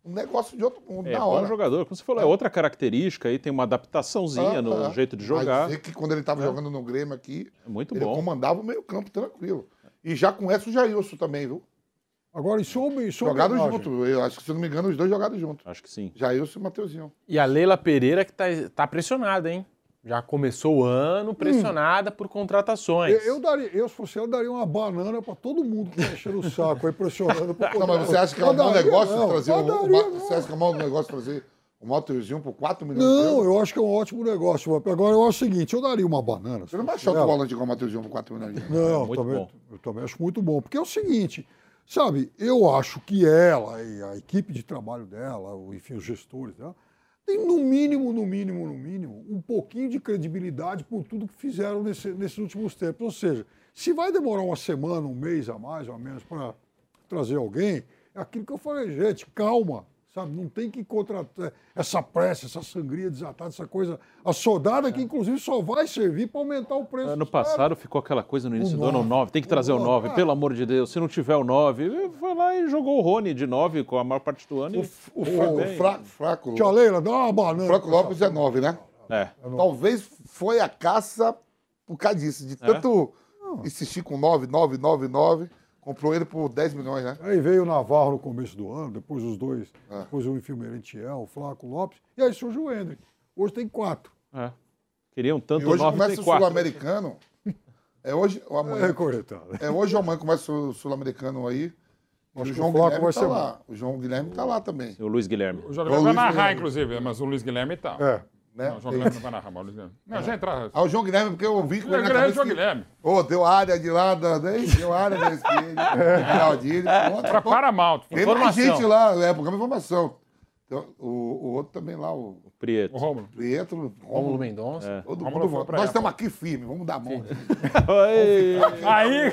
um negócio de outro mundo, é, na hora. Bom jogador, como você falou, é, é outra característica aí, tem uma adaptaçãozinha ah, no jeito de jogar. Mas que quando ele estava é. jogando no Grêmio aqui, muito ele bom. comandava o meio campo tranquilo. E já conhece o Jailson também, viu? Agora, isso é isso é Jogaram junto. Eu acho que, se eu não me engano, os dois jogaram junto. Acho que sim. Jailson e Mateuzinho. E a Leila Pereira que tá, tá pressionada, hein? Já começou o ano pressionada por contratações. Eu, eu daria, eu, se fosse eu, daria uma banana pra todo mundo que tá enchendo o saco aí, pressionando. pra Não, mas você acha que é um mau negócio não, trazer o, o, daria, não. Você acha que é um mau negócio trazer o Mateuzinho por 4 milhões de Não, eu acho que é um ótimo negócio. Agora, eu acho o seguinte, eu daria uma banana. Você não vai achar É. outro volante igual o Mateuzinho por 4 milhões de euros. Não, muito também, bom. eu também acho muito bom. Porque é o seguinte, sabe, eu acho que ela e a equipe de trabalho dela, o- enfim, os gestores dela, tem no mínimo, no mínimo, no mínimo, um pouquinho de credibilidade por tudo que fizeram nesse- nesses últimos tempos. Ou seja, se vai demorar uma semana, um mês a mais ou a menos para trazer alguém, é aquilo que eu falei, gente, calma. Sabe, não tem que contratar essa pressa, essa sangria desatada, essa coisa assodada que, inclusive, só vai servir para aumentar o preço. Ano passado ficou aquela coisa no início O do ano nove. 9, tem que trazer o O 9, nove, pelo amor de Deus. Se não tiver o 9, foi lá e jogou o Rony de 9 com a maior parte do ano. O, o, o bem. fra- fraco. Tia Leila, dá uma banana. Franco Lopes é 9, né? É. Talvez foi a caça por causa disso, de tanto insistir com 9, 9, 9, 9. Comprou ele por 10 milhões, né? Aí veio o Navarro no começo do ano, depois os dois, É. depois o Enfim Merentiel, o Flaco Lopes, e aí surgiu o Hendrick. Hoje tem quatro. É. Queriam E tanto hoje 9 começa tem o 4. Sul-Americano. É hoje ou [LAUGHS] amanhã? É, corretado. É hoje ou amanhã começa o Sul-Americano aí. E Acho o que João o Flaco Guilherme vai tá ser lá. O João Guilherme tá lá também. O Luiz Guilherme. O jogador O vai Guilherme. inclusive, mas o Luiz Guilherme tá. É. Né? Não, o João Guilherme não vai narrar, o Guilherme. Não, já entra. Ah, o João Guilherme, porque eu vi com João ele na Guilherme, cabeça João que- Guilherme. Ô, deu área de lá, da, né? deu área da esquerda. Geraldinho. [LAUGHS] Pra Paramount. Tem mais gente lá, é, programa de informação. O, o outro também lá, o Prieto. O Rômulo. Pietro, Rômulo Mendonça. Todo Rômulo mundo, foi pra nós estamos aqui firme, vamos dar a mão. [LAUGHS] Aí,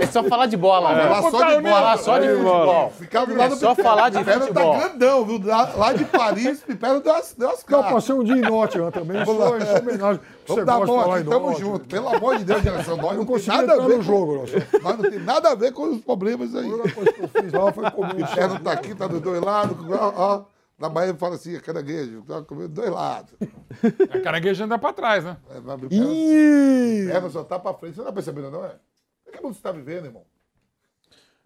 É só falar de bola, né? Falar só de o bola, Falar só de futebol. Ficar do lado É só do falar de Pipero futebol. tá grandão, viu? Lá, de Paris, Pipero deu as, deu as caras. passei um dia em Nottingham também, isso é isso é homenagem. Você dar a gosta de falar aqui, tamo junto. Pelo amor de Deus, geração. Não não consegui nada a ver no jogo, nossa. Nós não tem nada a ver com os problemas aí. A única coisa que eu fiz lá foi comer Pipero tá aqui, tá dos dois lados. Ó. Na Bahia fala assim, é caranguejo, tá comendo dois lados. a carangueja anda pra trás, né? É, mas! Pipero só tá pra frente. Você não tá percebendo, não é? O que mundo você tá vivendo, irmão?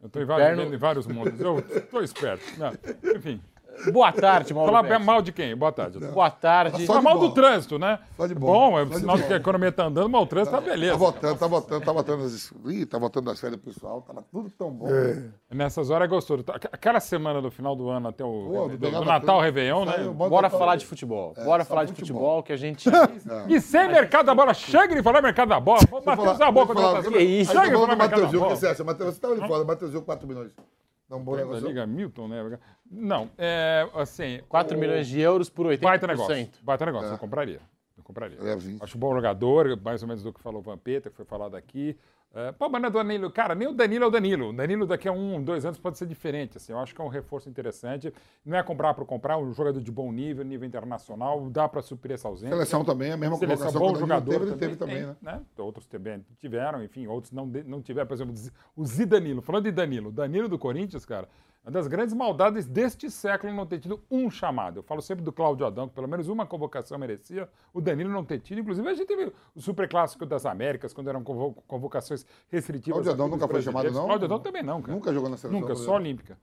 Eu tô em vários, Perno- em vários mundos. Eu tô esperto. Não, enfim. Boa tarde, Mauro. Falar mal de quem? Boa tarde. Boa tarde. Só Falar de mal bola. do trânsito, né? Só de bola. Bom, é sinal de que a economia tá andando, mas o trânsito tá beleza. Tá votando, tá votando, tá votando. As... Ih, tá votando as férias do pessoal. Tava tudo tão bom. Nessas horas é gostoso. Tá- Aquela semana do final do ano até o Pô, do, do Natal, tudo. Réveillon, né? Bora falar de futebol. É, Bora falar de futebol. futebol que a gente. [LAUGHS] E sem mercado da bola, chega de falar mercado da bola. Vamos bater falar- a boca do Que isso? Chega tá de falar do mercado da Matheusinho, o que bola. você acha? Matheus, você tava ali fora, Matheusinho, 4 milhões. Dá um bom Da negócio. Liga Milton, né? Não, é assim. 4 o- milhões de euros por 80%. Baita negócio. Baita negócio, eu compraria. Eu compraria. É, 20. Acho um bom jogador, mais ou menos do que falou o Vampeta, que foi falado aqui. É, pô, mas não é do Danilo. Cara, nem o Danilo é o Danilo. O Danilo daqui a um, dois anos pode ser diferente. Assim, eu acho que é um reforço interessante. Não é comprar por comprar, um jogador de bom nível, nível internacional, dá para suprir essa ausência. Seleção também, a mesma Seleção, colocação bom jogador teve, ele teve também, tem, né? Outros também tiveram, enfim, outros não, não tiveram. Por exemplo, o Zidanilo. Falando de Danilo, o Danilo do Corinthians, cara, uma das grandes maldades deste século não ter tido um chamado. Eu falo sempre do Cláudio Adão, que pelo menos uma convocação merecia, o Danilo não ter tido. Inclusive, a gente teve o Super Clássico das Américas, quando eram convo- convocações restritivas. Cláudio Adão nunca foi chamado, não? Cláudio Adão também não, cara. Nunca jogou na seleção Nunca, só. Olímpica.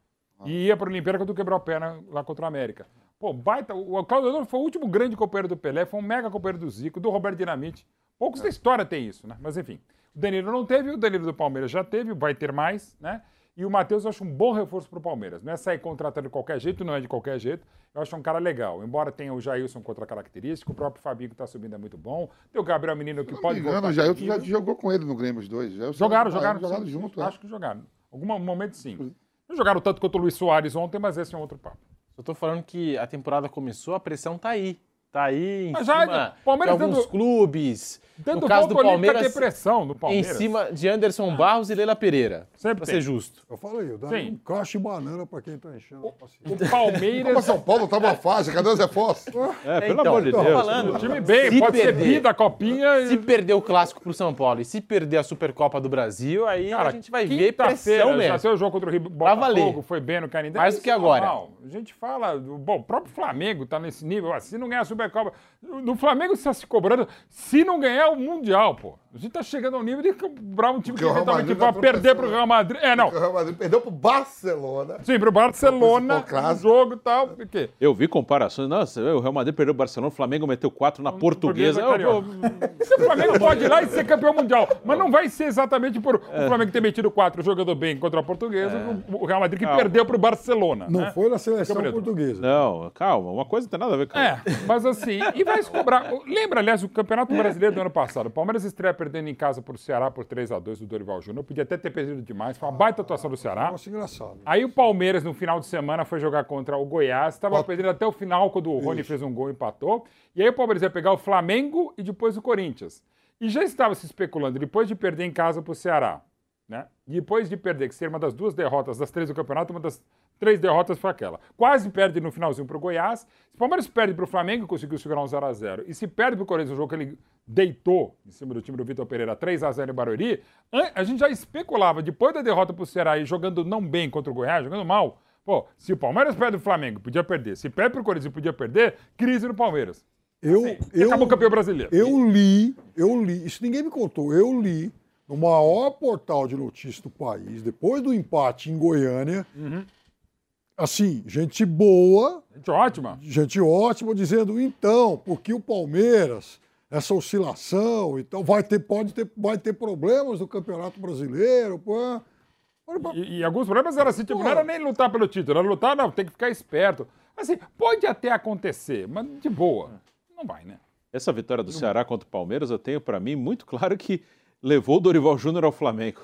E ia para a Olimpíada quando quebrou a perna lá contra o América. Pô, baita. O Claudio Adão foi o último grande companheiro do Pelé, foi um mega companheiro do Zico, do Roberto Dinamite. Poucos da história tem isso, né? Mas enfim. O Danilo não teve, o Danilo do Palmeiras já teve, vai ter mais, né? E o Matheus eu acho um bom reforço para o Palmeiras. Não é sair contratando de qualquer jeito, não é de qualquer jeito. Eu acho um cara legal. Embora tenha o Jailson contra característica, o próprio Fabinho que está subindo é muito bom. Tem o Gabriel Menino que não pode voltar o Jailton nível. já jogou com ele no Grêmio, os dois. Jailson- Jogaram, ah, jogaram. Jogaram sim, junto, é. Acho que jogaram. Algum momento sim. Não jogaram tanto quanto o Luiz Soares ontem, mas esse é um outro papo. Eu tô falando que a temporada começou, a pressão tá aí. Tá aí em Mas já, cima Palmeiras de alguns dando- clubes. Dando no caso do Palmeiras, depressão em Palmeiras. cima de Anderson Barros e Leila Pereira. Sempre pra tem. ser justo. Eu falei, eu Sim. um caixa e banana pra quem tá enchendo. a paciência. O Como Palmeiras. São Paulo tava uma faixa, cadê os reforços? É, pelo Então, amor de tô Deus. falando. O time bem, Se pode ser perder- bi da copinha. Se perder o clássico pro São Paulo e se perder a Supercopa do Brasil, aí a gente vai ver pressão mesmo. Já seu jogo contra o Rio. Botafogo, foi bem no Canindé. Mais do que é agora. normal. A gente fala, bom, o próprio Flamengo tá nesse nível, se não ganhar a Supercopa. No Flamengo você está se cobrando, se não ganhar o Mundial, pô. A gente tá chegando ao nível de comprar um time que Porque o Real eventualmente vai tá perder pro. Real Madrid. É, não. O Real Madrid perdeu pro Barcelona. Sim, pro Barcelona, um jogo e tal. Por quê? Eu vi comparações. Nossa, o Real Madrid perdeu o Barcelona, o Flamengo meteu 4 na portuguesa. Portuguesa. Se o Flamengo [LAUGHS] pode ir lá e ser campeão mundial, mas não vai ser exatamente por É. o Flamengo ter metido quatro jogando bem contra a portuguesa, o Real Madrid que Calma. perdeu pro Barcelona. Não né? foi na seleção portuguesa. Não, calma, uma coisa não tem nada a ver com É, mas assim, e vai se cobrar. Lembra, aliás, o Campeonato Brasileiro do ano passado. O Palmeiras estreia perdendo em casa pro Ceará por 3x2 do Dorival Júnior. Podia até ter perdido demais. Foi uma baita atuação do Ceará. Negócio engraçado. Aí o Palmeiras, no final de semana, foi jogar contra o Goiás. Estava perdendo até o final, quando o Rony fez um gol e empatou. E aí o Palmeiras ia pegar o Flamengo e depois o Corinthians. E já estava se especulando, depois de perder em casa para o Ceará, né? Depois de perder, que seria uma das duas derrotas das três do campeonato, uma das três derrotas foi aquela. Quase perde no finalzinho para o Goiás. Se o Palmeiras perde para o Flamengo, conseguiu segurar um 0x0. E se perde para o Corinthians, o jogo que ele deitou em cima do time do Vitor Pereira, 3x0 em Barueri, a gente já especulava, depois da derrota para o Ceará e jogando não bem contra o Goiás, jogando mal, pô, se o Palmeiras perde o Flamengo, podia perder. Se perde para o Corinthians, podia perder, crise no Palmeiras. Eu, eu, acabou campeão brasileiro. Eu li, eu li, isso ninguém me contou, eu li no maior portal de notícias do país, depois do empate em Goiânia, assim, gente boa, Gente ótima. gente ótima, dizendo, então, porque o Palmeiras, essa oscilação e tal, vai ter, pode ter, vai ter problemas no Campeonato Brasileiro, pô. E, e alguns problemas eram assim, tipo, não era nem lutar pelo título, era lutar, não, tem que ficar esperto. Assim, pode até acontecer, mas de boa. Não vai, né? Essa vitória do Ceará contra o Palmeiras, eu tenho pra mim muito claro que levou o Dorival Júnior ao Flamengo.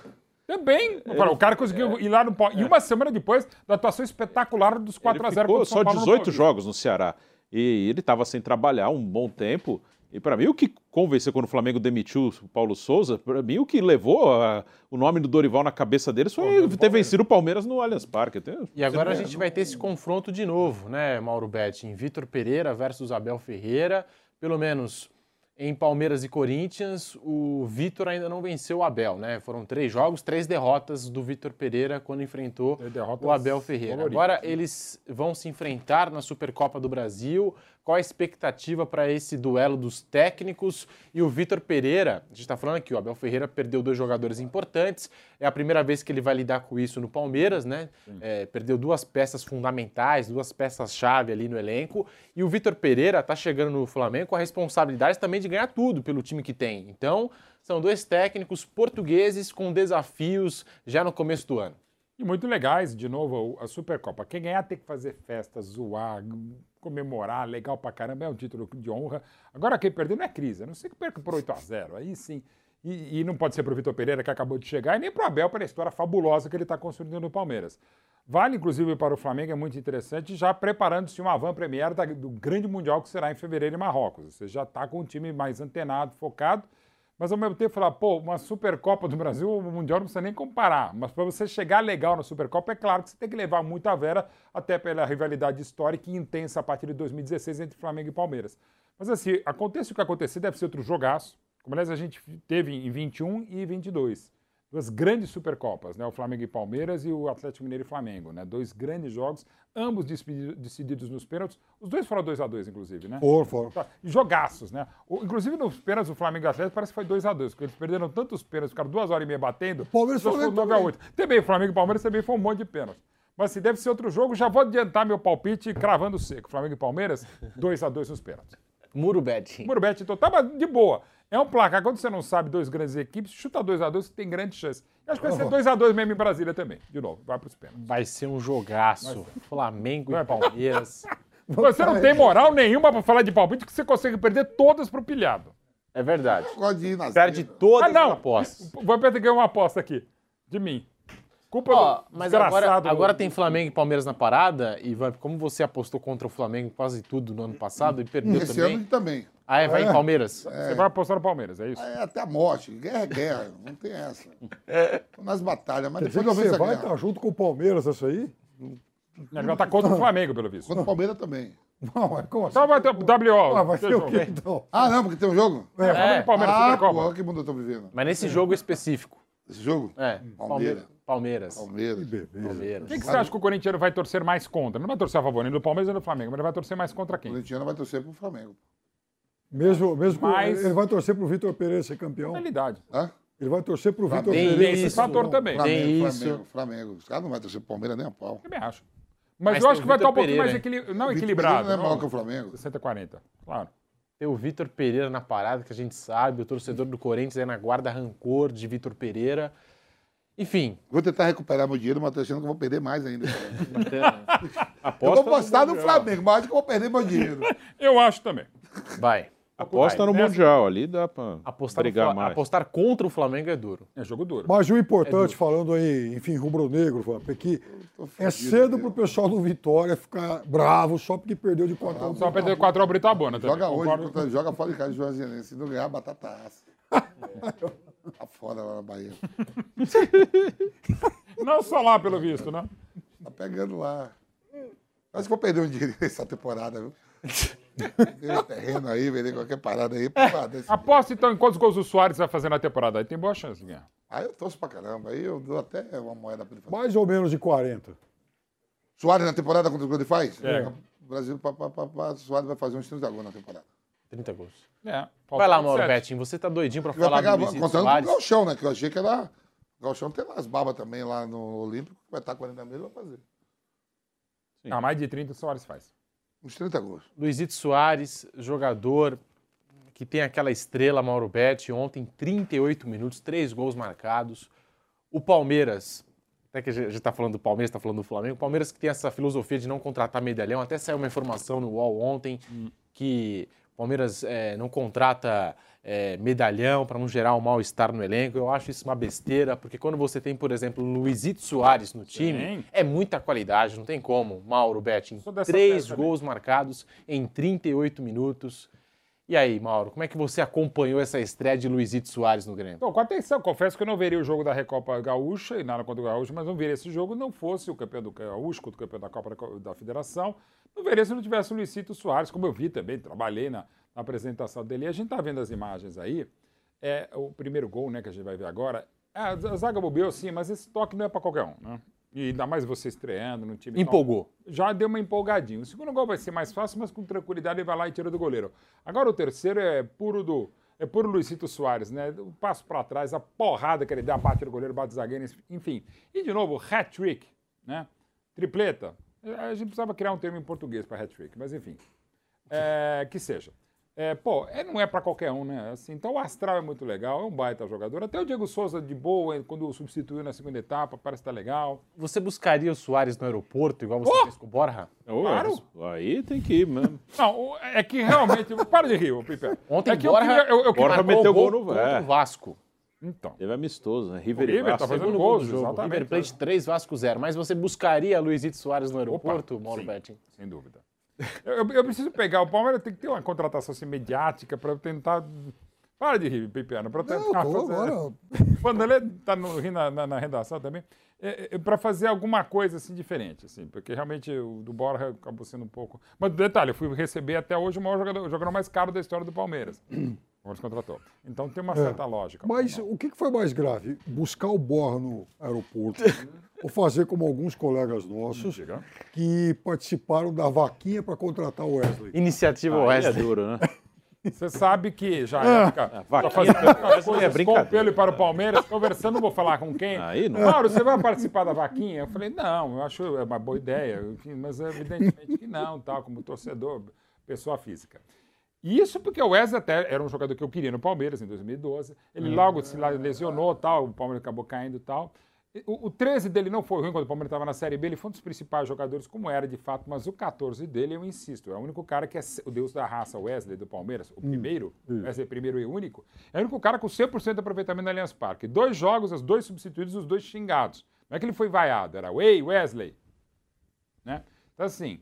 Também. Ele- o cara conseguiu ir lá no pau. E uma semana depois da atuação espetacular dos 4x0 Ele ficou contra o só Paulo no 18 Paulista. jogos no Ceará. E ele estava sem trabalhar um bom tempo. E para mim, o que convenceu quando o Flamengo demitiu o Paulo Souza, para mim, o que levou a- o nome do Dorival na cabeça deles foi ter vencido o Palmeiras no Allianz Parque. E agora a gente vai ter esse confronto de novo, né, Mauro Betti? Em Vitor Pereira versus Abel Ferreira. Pelo menos em Palmeiras e Corinthians, o Vitor ainda não venceu o Abel, né? Foram três jogos, três derrotas do Vitor Pereira quando enfrentou o Abel Ferreira. Agora eles vão se enfrentar na Supercopa do Brasil. Qual a expectativa para esse duelo dos técnicos? E o Vitor Pereira, a gente está falando aqui, o Abel Ferreira perdeu dois jogadores importantes. É a primeira vez que ele vai lidar com isso no Palmeiras, né? É, perdeu duas peças fundamentais, duas peças-chave ali no elenco. E o Vitor Pereira está chegando no Flamengo com a responsabilidade também de ganhar tudo pelo time que tem. Então, são dois técnicos portugueses com desafios já no começo do ano. E muito legais, de novo, a Supercopa. Quem ganhar tem que fazer festa, zoar, comemorar, legal pra caramba, é um título de honra. Agora, quem perder não é crise, a não sei que perca por 8 a 0 aí sim. E, e não pode ser pro Vitor Pereira, que acabou de chegar, e nem pro Abel, pela história fabulosa que ele está construindo no Palmeiras. Vale, inclusive, para o Flamengo, é muito interessante, já preparando-se uma van premier da- do grande Mundial que será em fevereiro em Marrocos. Você já está com um time mais antenado, focado, mas ao mesmo tempo falar, pô, uma Supercopa do Brasil, o Mundial não precisa nem comparar. Mas para você chegar legal na Supercopa, é claro que você tem que levar muita vera, até pela rivalidade histórica e intensa a partir de 2016 entre Flamengo e Palmeiras. Mas assim, aconteça o que acontecer, deve ser outro jogaço. Como aliás a gente teve em 21 e 22. Duas grandes Supercopas, né? O Flamengo e Palmeiras e o Atlético Mineiro e Flamengo, né? Dois grandes jogos, ambos decididos nos pênaltis. Os dois foram 2 a 2 inclusive, né? Foram, foram. Tá, e Jogaços, né? O- inclusive nos pênaltis do Flamengo e Atlético parece que foi 2x2, porque eles perderam tantos pênaltis, ficaram duas horas e meia batendo. O Palmeiras e Flamengo 9x8. Também, Flamengo e Palmeiras também foi um monte de pênaltis. Mas se deve ser outro jogo, já vou adiantar meu palpite cravando seco. Flamengo e Palmeiras, 2x2 nos pênaltis. Muro Bet. Muro Bet, então tá mas de boa. É um placar, quando você não sabe duas grandes equipes, chuta 2x2 que tem grande chance. Eu acho que vai ser 2x2 mesmo em Brasília também. De novo, vai pros pênaltis. Vai ser um jogaço. Flamengo e Palmeiras. [LAUGHS] Você não tem moral nenhuma pra falar de palpite que você consegue perder todas pro pilhado. É verdade. Pode ir na Perde todas Ah, não. as apostas. O Vampeta ganhou uma aposta aqui. De mim. Culpa Ó, do mas agora, desgraçado. agora tem Flamengo e Palmeiras na parada, e como você apostou contra o Flamengo quase tudo no ano passado e perdeu Esse também. ano também. Ah, é, vai em É. Palmeiras. Você vai apostar no Palmeiras, é isso? É até a morte. Guerra é guerra. Não tem essa. Tô nas batalhas, mas Quer dizer depois que eu venço você vai estar junto com o Palmeiras, essa aí? Ele vai estar contra o Flamengo, pelo visto. Contra o Palmeiras também. Não, mas como assim? Então vai ter o WO. Ah, vai ter o quê, então? Ah, não, porque tem um jogo? É, Flamengo e Palmeiras, ah, Supercopa. pô, que mundo eu tô vivendo. Mas nesse jogo específico. Esse jogo? É, Palmeiras. Palmeiras. Palmeiras. Palmeiras. Quem que você acha que o corintiano vai torcer mais contra? Não vai torcer a favor nem do Palmeiras nem do Flamengo, mas ele vai torcer mais contra O quem? Corintiano vai torcer pro Flamengo. Mesmo, mesmo Mas- ele vai torcer pro Vitor Pereira ser campeão. Realidade. Hã? Ele vai torcer pro Vitor Flamengo. Pereira. Tem ser esse fator também. Flamengo, Tem isso. Flamengo, Flamengo. Os caras não vão torcer pro Palmeiras nem a pau. Também acho. Mas, Mas eu acho o que vai estar um Vitor pouquinho mais Pereira, equili... não Vitor equilibrado. Pereira não é maior não. que o Flamengo. 60 40, claro. Tem o Vitor Pereira na parada, que a gente sabe, o torcedor do Corinthians aí na guarda rancor de Vitor Pereira. Enfim, Vou tentar recuperar meu dinheiro, mas tô achando que eu vou perder mais ainda. Aposta [LAUGHS] eu vou no postar no. Flamengo, mas acho que eu vou perder meu dinheiro. [LAUGHS] Eu acho também. vai. Aposta no Nessa- Mundial, ali dá pra Apostar, no brigar mais. apostar contra o Flamengo é duro. É jogo duro. Mas o É importante, duro. falando aí, enfim, rubro-negro, é que é cedo pro pessoal do Vitória ficar bravo só porque perdeu de 4 a 1. Só perder 4 ao Britabona também. Joga hoje, concordo. joga fora de casa de Juazenense. Se não ganhar, batataça. [LAUGHS] Tá foda lá na Bahia. [LAUGHS] Não só lá, pelo visto, né? Tá pegando lá. Acho que vou perder um dinheiro [LAUGHS] essa temporada, viu? Vender terreno aí, vender qualquer parada aí. pá, desse- Aposta então em quantos gols o Soares vai fazer na temporada. Aí tem boa chance de ganhar. Aí eu torço pra caramba. Aí eu dou até uma moeda pra ele fazer. Mais ou menos de 40. Soares na temporada contra o que ele faz? É. O Brasil, pá, pá, pá, pá, Soares vai fazer uns 30 gols na temporada. 30 gols. É, falta Vai lá, Mauro 27. Betinho, você tá doidinho pra E vai falar pegar do Luizito contando com o Soares. Galchão, né? Que eu achei que era. O Galchão tem lá as babas também lá no Olímpico, que vai estar 40 meses, vai fazer. Ah, mais de 30 o Soares faz. Uns 30 gols. Luizito Soares, jogador que tem aquela estrela, Mauro Betti, ontem 38 minutos, três gols marcados. O Palmeiras, até que a gente está falando do Palmeiras, está falando do Flamengo, o Palmeiras que tem essa filosofia de não contratar medalhão, até saiu uma informação no UOL ontem que o Palmeiras eh, não contrata eh, medalhão para não gerar um mal-estar no elenco. Eu acho isso uma besteira, porque quando você tem, por exemplo, Luizito Soares no time, Sim. é muita qualidade, não tem como. Mauro Betting, três também. gols marcados em 38 minutos. E aí, Mauro, como é que você acompanhou essa estreia de Luizito Soares no Grêmio? Então, com atenção, confesso que eu não veria o jogo da Recopa Gaúcha e nada contra o Gaúcho, mas não veria esse jogo não fosse o campeão do Gaúcho contra o campeão da Copa da- Federação. Não veria se não tivesse o Luicito Soares, como eu vi também, trabalhei na, na apresentação dele. E a gente tá vendo as imagens aí. É, o primeiro gol, né, que a gente vai ver agora. é, A zaga bobeou, sim, mas esse toque não é para qualquer um, né? E ainda mais você estreando no time. Empolgou. Já deu uma empolgadinha. O segundo gol vai ser mais fácil, mas com tranquilidade ele vai lá e tira do goleiro. Agora o terceiro é puro do. É puro Luizito Soares, né? O passo para trás, a porrada que ele dá, bate no goleiro, bate o zagueiro, enfim. E de novo, hat-trick, né? Tripleta. A gente precisava criar um termo em português para hat-trick, mas enfim. É, que seja. É, pô, é, não é para qualquer um, né? Assim, então o Astral é muito legal, é um baita jogador. Até o Diego Souza, de boa, quando substituiu na segunda etapa, parece estar legal. Você buscaria o Soares no aeroporto, igual você Oh! fez com o Borja? Ô, Claro. Aí tem que ir mesmo. [LAUGHS] Não, o- é que realmente. [LAUGHS] para de rir, Pipe. Ontem é que eu Borja, queria- eu- eu queria- Borja meteu gol gol no contra é. o Vasco. Então. Teve amistoso, né? River, O River tá fazendo gols, jogo. exatamente. River Plate 3, Vasco 0. Mas você buscaria Luizito Soares no aeroporto, Mauro sim. Betting? Sem dúvida. Eu, eu preciso pegar. O Palmeiras tem que ter uma contratação assim, mediática para tentar. Para de rir, Pipiano. Para tentar fazer. agora. [LAUGHS] O Vanderlei está rindo na, na- na redação também. É, para fazer alguma coisa assim diferente, assim, porque realmente o do Borja acabou sendo um pouco. Mas detalhe, eu fui receber até hoje o maior jogador, o jogador mais caro da história do Palmeiras. Palmeiras contratou. Então tem uma certa lógica. Mas o que foi mais grave? Buscar o Borra no aeroporto ou fazer como alguns colegas nossos Diga. que participaram da vaquinha para contratar o Wesley? Iniciativa é Wesley. duro, né? [LAUGHS] Você sabe que já Ah, é época. vaquinha Só fazendo é com o pelo e para o Palmeiras, conversando, não vou falar com quem. Aí não. Mauro, você vai participar da vaquinha? Eu falei, não, eu acho é uma boa ideia, enfim, mas evidentemente que não, tal, como torcedor, pessoa física. Isso porque o Wesley até era um jogador que eu queria no Palmeiras em 2012. Ele logo se lesionou, tal, o Palmeiras acabou caindo tal. O, o 13 dele não foi ruim quando o Palmeiras estava na Série B, ele foi um dos principais jogadores, como era de fato, mas o 14 dele, eu insisto, é o único cara que é o deus da raça, Wesley do Palmeiras, o primeiro, Wesley primeiro e único, é o único cara com 100% de aproveitamento na Allianz Parque. Dois jogos, os dois substituídos, os dois xingados. Não é que ele foi vaiado, era, ei, Wesley. Né? Então, assim,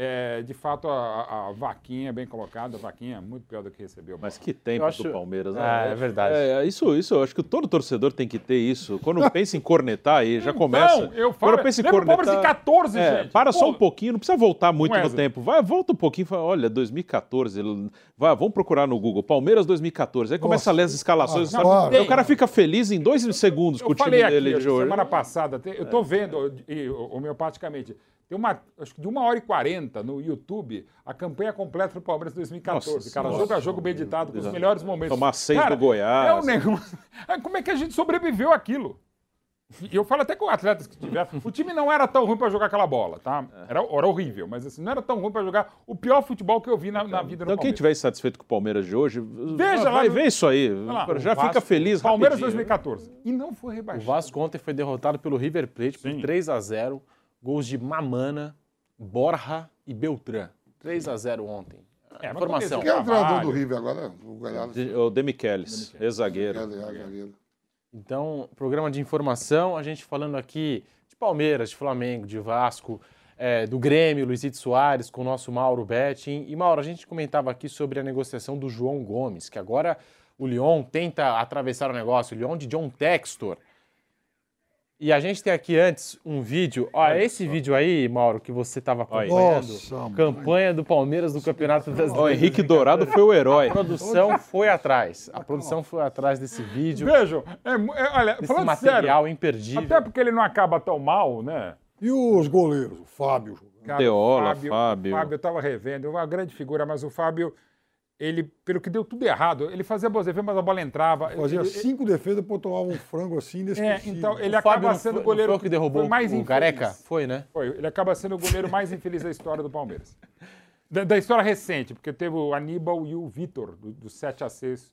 é, de fato, a, a- vaquinha bem colocada, a vaquinha é muito pior do que recebeu. Mas que tempo acho- do Palmeiras, né? Ah, é verdade. É, isso, isso, eu acho que todo torcedor tem que ter isso. Quando pensa em cornetar aí, já começa. Não, eu falo- Quando pensa em o cornetar. Palmeiras de 14, é, gente. Para só Pô. um pouquinho, não precisa voltar muito no Wesley. tempo. Vai, volta um pouquinho e fala: olha, 2014. ele- Vai, vamos procurar no Google. Palmeiras 2014. Aí começa a ler as escalações. Ah, sabe? claro. Aí o cara fica feliz em dois segundos com Eu o time falei aqui, dele acho de hoje. semana passada, eu tô vendo e, homeopaticamente, Tem uma, acho que de uma hora e quarenta no YouTube, a campanha completa do Palmeiras 2014. Nossa cara, Senhora. jogo a jogo bem editado, com os melhores momentos. Tomar seis Cara, do Goiás. É um negócio. [LAUGHS] Como é que a gente sobreviveu àquilo? E eu falo até com atletas que tiveram. O time não era tão ruim para jogar aquela bola, tá? Era, era horrível, mas assim, não era tão ruim para jogar o pior futebol que eu vi na, na vida do Então, quem estiver insatisfeito com o Palmeiras de hoje, Veja vai lá. ver isso aí. Lá, Já o fica Vasco- feliz Palmeiras rapidinho. 2014. E não foi O rebaixado. Vasco ontem foi derrotado pelo River Plate por 3 a 0 Gols de Mamana, Borja e Beltrán. 3 a 0 ontem. É, mas Informação. Quem é o treinador do River agora? O Galhardo. De- O Demichelis, ex-zagueiro. Zagueiro. Então, programa de informação, a gente falando aqui de Palmeiras, de Flamengo, de Vasco, é, do Grêmio, Luizito Soares, com o nosso Mauro Betting. E, Mauro, a gente comentava aqui sobre a negociação do João Gomes, que agora o Lyon tenta atravessar o negócio, o Lyon de John Textor. E a gente tem aqui antes um vídeo. Ó, esse vídeo aí, Mauro, que você estava acompanhando. Nossa, campanha do Palmeiras do Campeonato Brasileiro. Ó, Henrique Dourado foi o herói. A produção foi atrás. A produção foi atrás desse vídeo, Vejam, é é, olha, desse falando material sério, imperdível. até porque ele não acaba tão mal, né? E os goleiros? O Fábio. Cara, Deola, o Fábio. Fábio. O Fábio, eu estava revendo, uma grande figura, mas o Fábio, ele, pelo que deu tudo errado, ele fazia boas defesas, mas a bola entrava. Fazia ele, cinco defesas para tomar um frango assim É, inesquecível. então ele O Fábio acaba não sendo o goleiro foi que derrubou foi mais o infeliz. Careca? Foi, né? Foi, ele acaba sendo o goleiro mais infeliz da história do Palmeiras. Da, da história recente, porque teve o Aníbal e o Vitor, do, do 7 a 6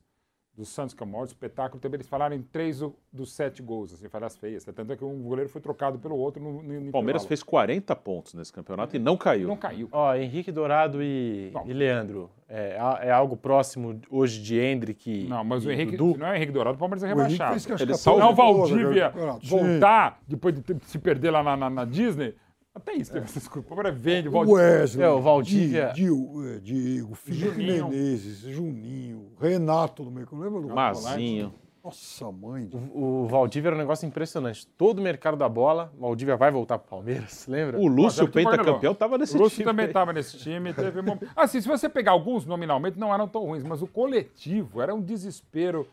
do Santos, que é o maior espetáculo. Também eles falaram em três do- dos sete gols, assim, falhas feias. Tanto é que um goleiro foi trocado pelo outro no, no, Palmeiras intervalo. fez 40 pontos nesse campeonato e não caiu. Não caiu. Ó, Henrique Dourado e, e Leandro, é, é algo próximo hoje de Hendrick Não, mas o Henrique, Dudu? não é o Henrique Dourado, o Palmeiras é O Henrique rebaixado. fez que acho Ele Não, o Valdívia voltar, depois de se perder lá na, na- na Disney, até isso teve essas coisas. O Palmeiras vende, o O Valdívia. Wesley, É, o Valdívia- é, Diego, Felipe Juninho. Menezes, Juninho, Renato do meio. Lembra do Mazinho. Nossa, mãe. O, o Valdívia era um negócio impressionante. Todo o mercado da bola, o Valdívia vai voltar pro Palmeiras, [LAUGHS] lembra? O Lúcio, é o pentacampeão, estava nesse O Lúcio time. também estava nesse time. Teve [LAUGHS] Assim, se você pegar alguns nominalmente, não eram tão ruins, mas o coletivo era um desespero.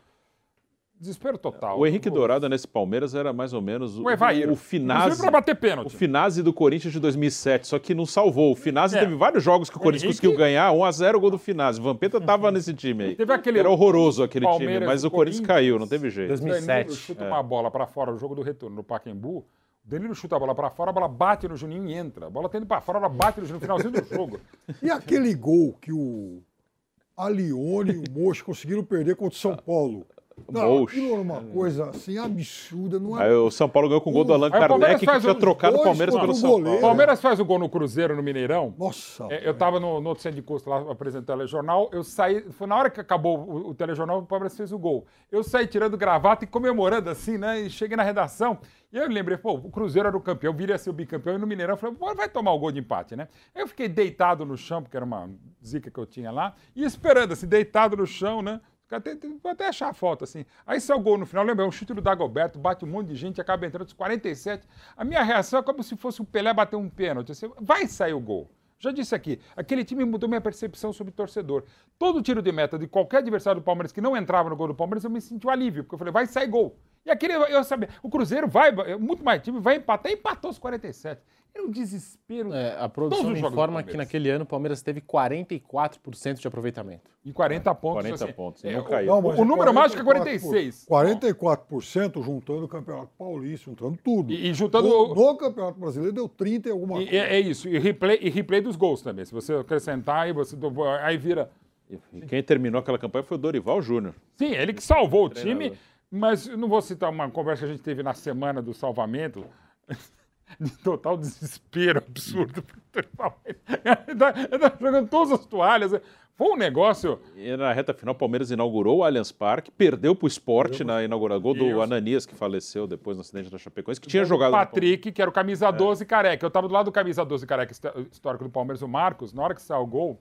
Desespero total. O Henrique Dourado nesse Palmeiras era mais ou menos o, O Evair. o Finazzi, pra bater pênalti. o Finazzi do Corinthians de 2007, só que não salvou. O Finazzi É. teve vários jogos que o Corinthians Henrique- conseguiu ganhar, 1x0 o gol do Finazzi. O Vampeta tava nesse time aí. Teve aquele Era horroroso aquele time, Palmeiras mas e o Corinthians caiu, não teve jeito. O Danilo 2007. chuta É. uma bola pra fora no jogo do retorno no Pacaembu. O Danilo chuta a bola pra fora, a bola bate no Juninho e entra. A bola tá indo pra fora, ela bate no Juninho no finalzinho do [LAUGHS] jogo. E aquele gol que o Alione e o Mocho conseguiram perder contra o São Paulo? Não, aquilo era uma coisa assim absurda. Não é Aí o São Paulo ganhou com o gol do Allan Kardec, que tinha trocado o Palmeiras pelo o São goleiro. O Paulo. Palmeiras faz o gol no Cruzeiro, no Mineirão. Nossa. É, Eu estava no, no outro centro de custo lá apresentando o telejornal. Eu saí, foi na hora que acabou o, o telejornal, o Palmeiras fez o gol. Eu saí tirando gravata e comemorando assim, né? E cheguei na redação. E eu lembrei, pô, o Cruzeiro era o campeão, viria a ser o bicampeão. E no Mineirão eu falei, pô, vai tomar o gol de empate, né? Aí eu fiquei deitado no chão, porque era uma zica que eu tinha lá, e esperando, assim, deitado no chão, né? Até, vou até achar a foto, assim. Aí saiu o gol no final, lembra? É um chute do Dagoberto, bate um monte de gente, acaba entrando os 47. A minha reação é como se fosse o Pelé bater um pênalti. Assim, vai sair o gol. Já disse aqui, aquele time mudou minha percepção sobre torcedor. Todo tiro de meta de qualquer adversário do Palmeiras que não entrava no gol do Palmeiras, eu me senti um alívio, porque eu falei, vai sair gol. E aquele, eu sabia, o Cruzeiro vai, muito mais time, vai empatar, empatou os 47. Era um desespero. É, a Todos produção os jogos do informa que naquele ano o Palmeiras teve 44% de aproveitamento. E 40 pontos. 40 assim. pontos, e É, não o- caiu. Não, o número mágico é 44 46. 44% juntando o Campeonato Paulista, juntando tudo. E, e juntando. No, o- no Campeonato Brasileiro deu 30 e alguma e- coisa. é, é isso. E replay, e replay dos gols também. Se você acrescentar, aí, você, aí vira. E quem terminou aquela campanha foi o Dorival Júnior. Sim, ele que salvou o time, mas não vou citar uma conversa que a gente teve na semana do salvamento. De total desespero absurdo. Ele [LAUGHS] tá, ele tá jogando todas as toalhas. Foi um negócio. E na reta final, o Palmeiras inaugurou o Allianz Parque, perdeu pro esporte na inauguração. Gol do. Ananias, que faleceu depois no acidente da Chapecoense, que tinha jogado. Patrick, que era o camisa 12 careca. Eu tava do lado do camisa 12 careca histó- histórico do Palmeiras, o Marcos, na hora que saiu o gol,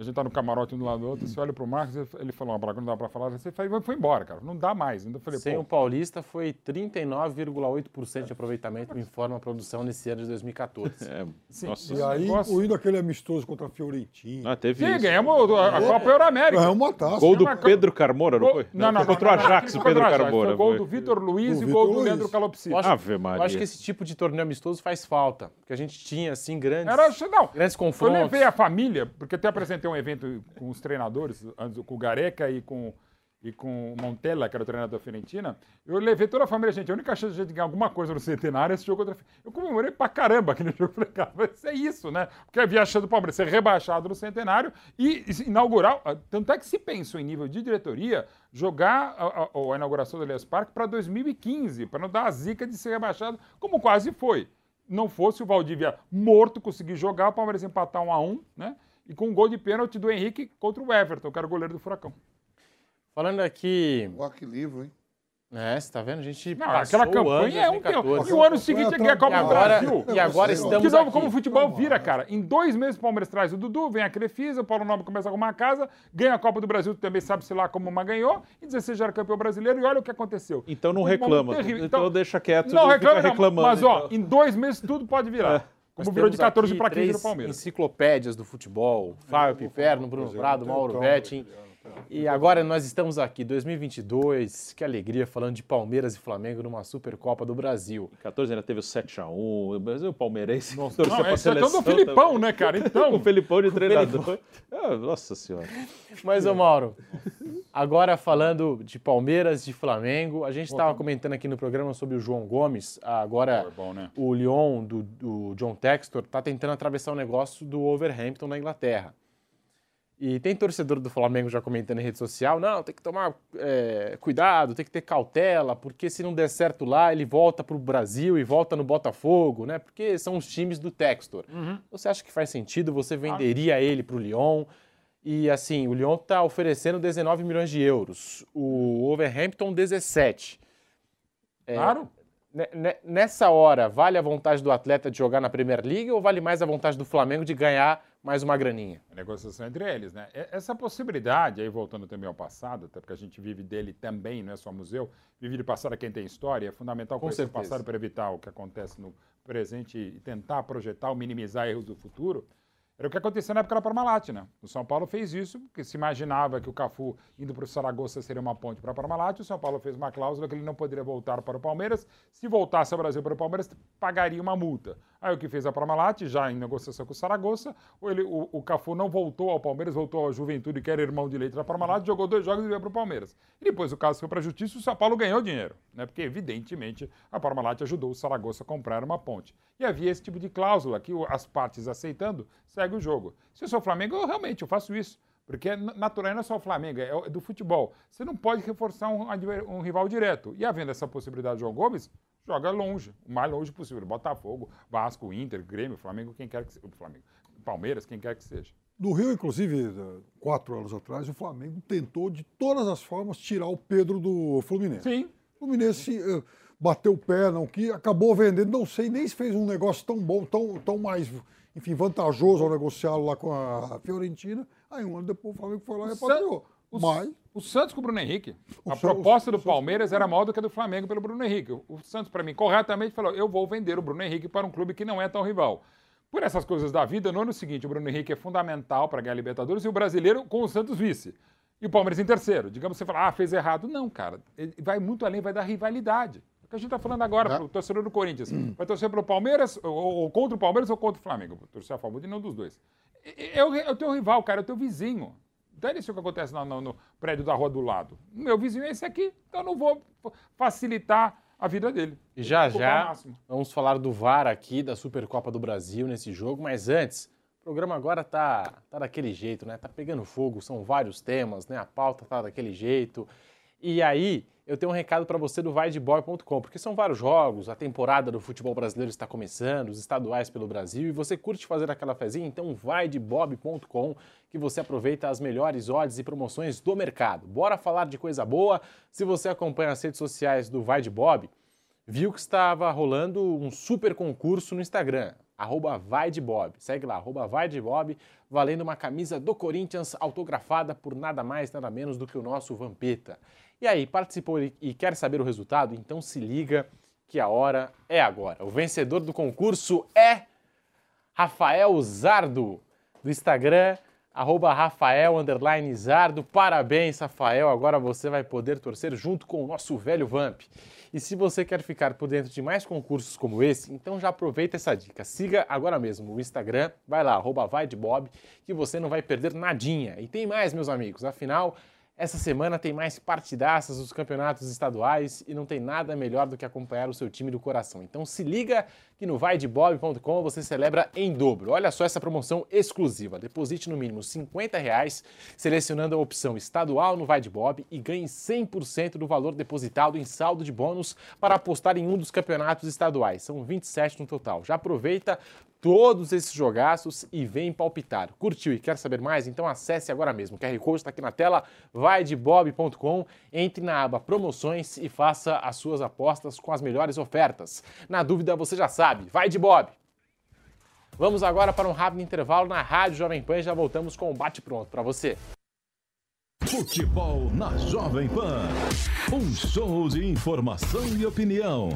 A gente tá no camarote um do lado do outro, você olha pro Marcos, ele- ele falou uma palavra que não dá pra falar, você foi, foi embora, cara. Não dá mais. Então eu falei, Sem pô, o Paulista foi 39,8% de aproveitamento, me informa a produção nesse ano de 2014. É, Sim, nossa, E aí, negócio- incluindo aquele amistoso contra a Fiorentina. Ah, teve Sim, isso. ganhamos a, a Copa Euroamérica. É uma taça. Gol do Pedro Carmona, não foi? Não, não, contra o Ajax, o Pedro Carmona. Foi gol do Vitor Luiz e gol do Leandro. Eu acho, Ave eu Maria. acho que esse tipo de torneio amistoso faz falta, porque a gente tinha, assim, grandes, Era, não, grandes eu confrontos. levei a família, porque até apresentei um evento com os treinadores, com o Gareca e com, e com o Montella, que era o treinador da Fiorentina. Eu levei toda a família, gente. A única chance de a gente ganhar alguma coisa no centenário é esse jogo contra a. Eu comemorei pra caramba aquele [LAUGHS] jogo. Falei, cara, vai ser isso, né? Porque havia a chance do Palmeiras ser rebaixado no centenário e inaugurar. Tanto é que se pensou em nível de diretoria jogar a, a- a inauguração do Elias Parque para 2015, para não dar a zica de ser rebaixado, como quase foi. Não fosse o Valdívia morto conseguir jogar, o Palmeiras empatar um a um, né? E com um gol de pênalti do Henrique contra o Everton, que era o goleiro do Furacão. Falando aqui... Ó, que livro, hein? É, você tá vendo? A gente Não, passou aquela campanha é um tempo. 2014. E o ano seguinte é que é a Copa do Brasil. e agora estamos De novo, aqui. como o futebol vira, cara. Em dois meses o Palmeiras traz o Dudu, vem a Crefisa, o Paulo Nobre começa a arrumar a casa, ganha a Copa do Brasil, também sabe-se lá como uma ganhou, e 16 já era campeão brasileiro, e olha o que aconteceu. Então não reclama. terrível. Então deixa quieto, Não não reclama, fica não, reclamando, Mas, ó, então. em dois meses tudo pode virar. Nós Como virou de temos 14 aqui para 15 no Palmeiras. enciclopédias do futebol. Fábio Piperno, Bruno Prado, Mauro Betting. E agora nós estamos aqui, 2022, que alegria, falando de Palmeiras e Flamengo numa Supercopa do Brasil. Em 14 ainda teve o 7x1, mas o palmeirense Não, torceu é todo seleção do Filipão, também. né, cara? Então, [LAUGHS] O Felipão de treinador. Ah, nossa senhora. Mas, ô Mauro, agora falando de Palmeiras, de Flamengo, a gente estava comentando aqui no programa sobre o João Gomes, agora é bom, né? o Lyon do, do John Textor está tentando atravessar o negócio do Overhampton na Inglaterra. E tem torcedor do Flamengo já comentando em rede social, não, tem que tomar é, cuidado, tem que ter cautela, porque se não der certo lá, ele volta para o Brasil e volta no Botafogo, né? Porque são os times do Textor. Você acha que faz sentido? Você venderia ele para o Lyon? E assim, o Lyon está oferecendo 19 milhões de euros, o Overhampton 17. É, claro. Ne- ne- Nessa hora, vale a vontade do atleta de jogar na Premier League ou vale mais a vontade do Flamengo de ganhar mais uma graninha? A negociação entre eles, né? Essa possibilidade, aí voltando também ao passado, até porque a gente vive dele também, não é só museu, vive de passado a quem tem história, é fundamental conhecer o passado para evitar o que acontece no presente e tentar projetar ou minimizar erros do futuro. Era o que acontecia na época da Parmalat, né? O São Paulo fez isso, porque se imaginava que o Cafu indo para o Saragossa seria uma ponte para a Parmalat, o São Paulo fez uma cláusula que ele não poderia voltar para o Palmeiras. Se voltasse ao Brasil para o Palmeiras, pagaria uma multa. Aí o que fez a Parmalat, já em negociação com o Saragossa, ele, o, o Cafu não voltou ao Palmeiras, voltou à Juventude, que era irmão de leite da Parmalat, jogou dois jogos e veio para o Palmeiras. E depois o caso foi para a Justiça e o São Paulo ganhou dinheiro, né? Porque, evidentemente, a Parmalat ajudou o Saragossa a comprar uma ponte. E havia esse tipo de cláusula que as partes aceitando, segue o jogo. Se eu sou Flamengo, eu realmente eu faço isso. Porque é na- natural, não é só o Flamengo, é é do futebol. Você não pode reforçar um, um rival direto. E havendo essa possibilidade de João Gomes, joga longe, o mais longe possível. Botafogo, Vasco, Inter, Grêmio, Flamengo, quem quer que seja. Flamengo, Palmeiras, quem quer que seja. No Rio, inclusive, eh, quatro anos atrás, o Flamengo tentou de todas as formas tirar o Pedro do Fluminense. Sim. O Fluminense eh, bateu o pé, não que acabou vendendo, não sei nem se fez um negócio tão bom, tão, tão mais, enfim, vantajoso ao negociá-lo lá com a Fiorentina. Aí um ano depois o Flamengo foi lá e repatriou. O, Mas o Santos com o Bruno Henrique. O a proposta do Palmeiras era maior do que a do Flamengo pelo Bruno Henrique. O, Santos, para mim, corretamente falou: eu vou vender o Bruno Henrique para um clube que não é tão rival. Por essas coisas da vida, no ano seguinte, o Bruno Henrique é fundamental para ganhar a Libertadores e o brasileiro com o Santos vice. E o Palmeiras em terceiro. Digamos, você fala, ah, fez errado. Não, cara. Ele vai muito além, vai dar rivalidade. É o que a gente está falando agora, para o torcedor do Corinthians. [CLEARS THROAT] Vai torcer pelo Palmeiras, ou, ou contra o Palmeiras ou contra o Flamengo. Torcer a favor de nenhum dos dois. É o, é o teu rival, cara, é o teu vizinho. Dane-se o que acontece no, no- no prédio da rua do lado. Meu vizinho é esse aqui, então eu não vou facilitar a vida dele. E já o já vamos falar do VAR aqui, da Supercopa do Brasil nesse jogo, mas antes, o programa agora tá, tá daquele jeito, né? Tá pegando fogo, são vários temas, né? A pauta tá daquele jeito. E aí, eu tenho um recado para você do vaideboy.com, porque são vários jogos, a temporada do futebol brasileiro está começando, os estaduais pelo Brasil, e você curte fazer aquela fezinha, então vaidebob.com, que você aproveita as melhores odds e promoções do mercado. Bora falar de coisa boa. Se você acompanha as redes sociais do Vai de Bob, viu que estava rolando um super concurso no Instagram. Arroba vai de Bob. Segue lá, arroba vai de Bob, valendo uma camisa do Corinthians autografada por nada mais, nada menos do que o nosso Vampeta. E aí, participou e quer saber o resultado? Então se liga que a hora é agora. O vencedor do concurso é Rafael Zardo, do Instagram, arroba Rafael Zardo. Parabéns, Rafael. Agora você vai poder torcer junto com o nosso velho Vamp. E se você quer ficar por dentro de mais concursos como esse, então já aproveita essa dica. Siga agora mesmo o Instagram, vai lá, arroba vai de Bob, que você não vai perder nadinha. E tem mais, meus amigos, afinal essa semana tem mais partidaças dos campeonatos estaduais e não tem nada melhor do que acompanhar o seu time do coração. Então se liga que no vaidebob.com você celebra em dobro. Olha só essa promoção exclusiva. Deposite no mínimo 50 reais, selecionando a opção estadual no Vai de Bob e ganhe 100% do valor depositado em saldo de bônus para apostar em um dos campeonatos estaduais. São 27 no total. Já aproveita todos esses jogaços e vem palpitar. Curtiu e quer saber mais? Então acesse agora mesmo. O QR Code está aqui na tela, vai de bob.com, entre na aba promoções e faça as suas apostas com as melhores ofertas. Na dúvida, você já sabe, vai de Bob! Vamos agora para um rápido intervalo na Rádio Jovem Pan e já voltamos com o Bate Pronto para você. Futebol na Jovem Pan. Um show de informação e opinião.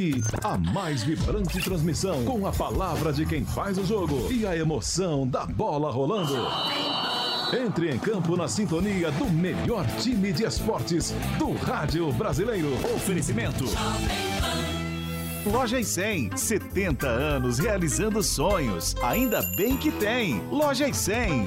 Aqui, a mais vibrante transmissão, com a palavra de quem faz o jogo e a emoção da bola rolando. Entre em campo na sintonia do melhor time de esportes do rádio brasileiro. Oferecimento. Loja e 100, 70 anos realizando sonhos. Ainda bem que tem. Loja e 100.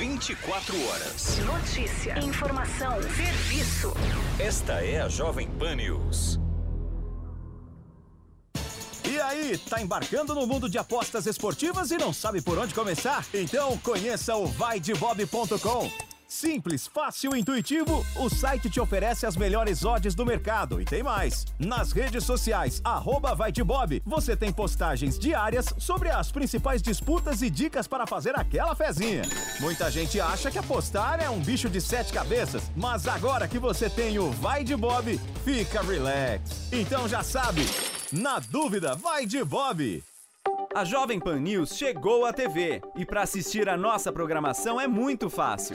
24 horas. Notícia, informação, serviço. Esta é a Jovem Pan News. E aí, tá embarcando no mundo de apostas esportivas e não sabe por onde começar? Então conheça o vaidebob.com. Simples, fácil e intuitivo, o site te oferece as melhores odds do mercado e tem mais. Nas redes sociais, arroba vai de Bob, você tem postagens diárias sobre as principais disputas e dicas para fazer aquela fezinha. Muita gente acha que apostar é um bicho de sete cabeças, mas agora que você tem o Vai de Bob, fica relax. Então já sabe, na dúvida, vai de Bob. A Jovem Pan News chegou à TV e para assistir a nossa programação é muito fácil.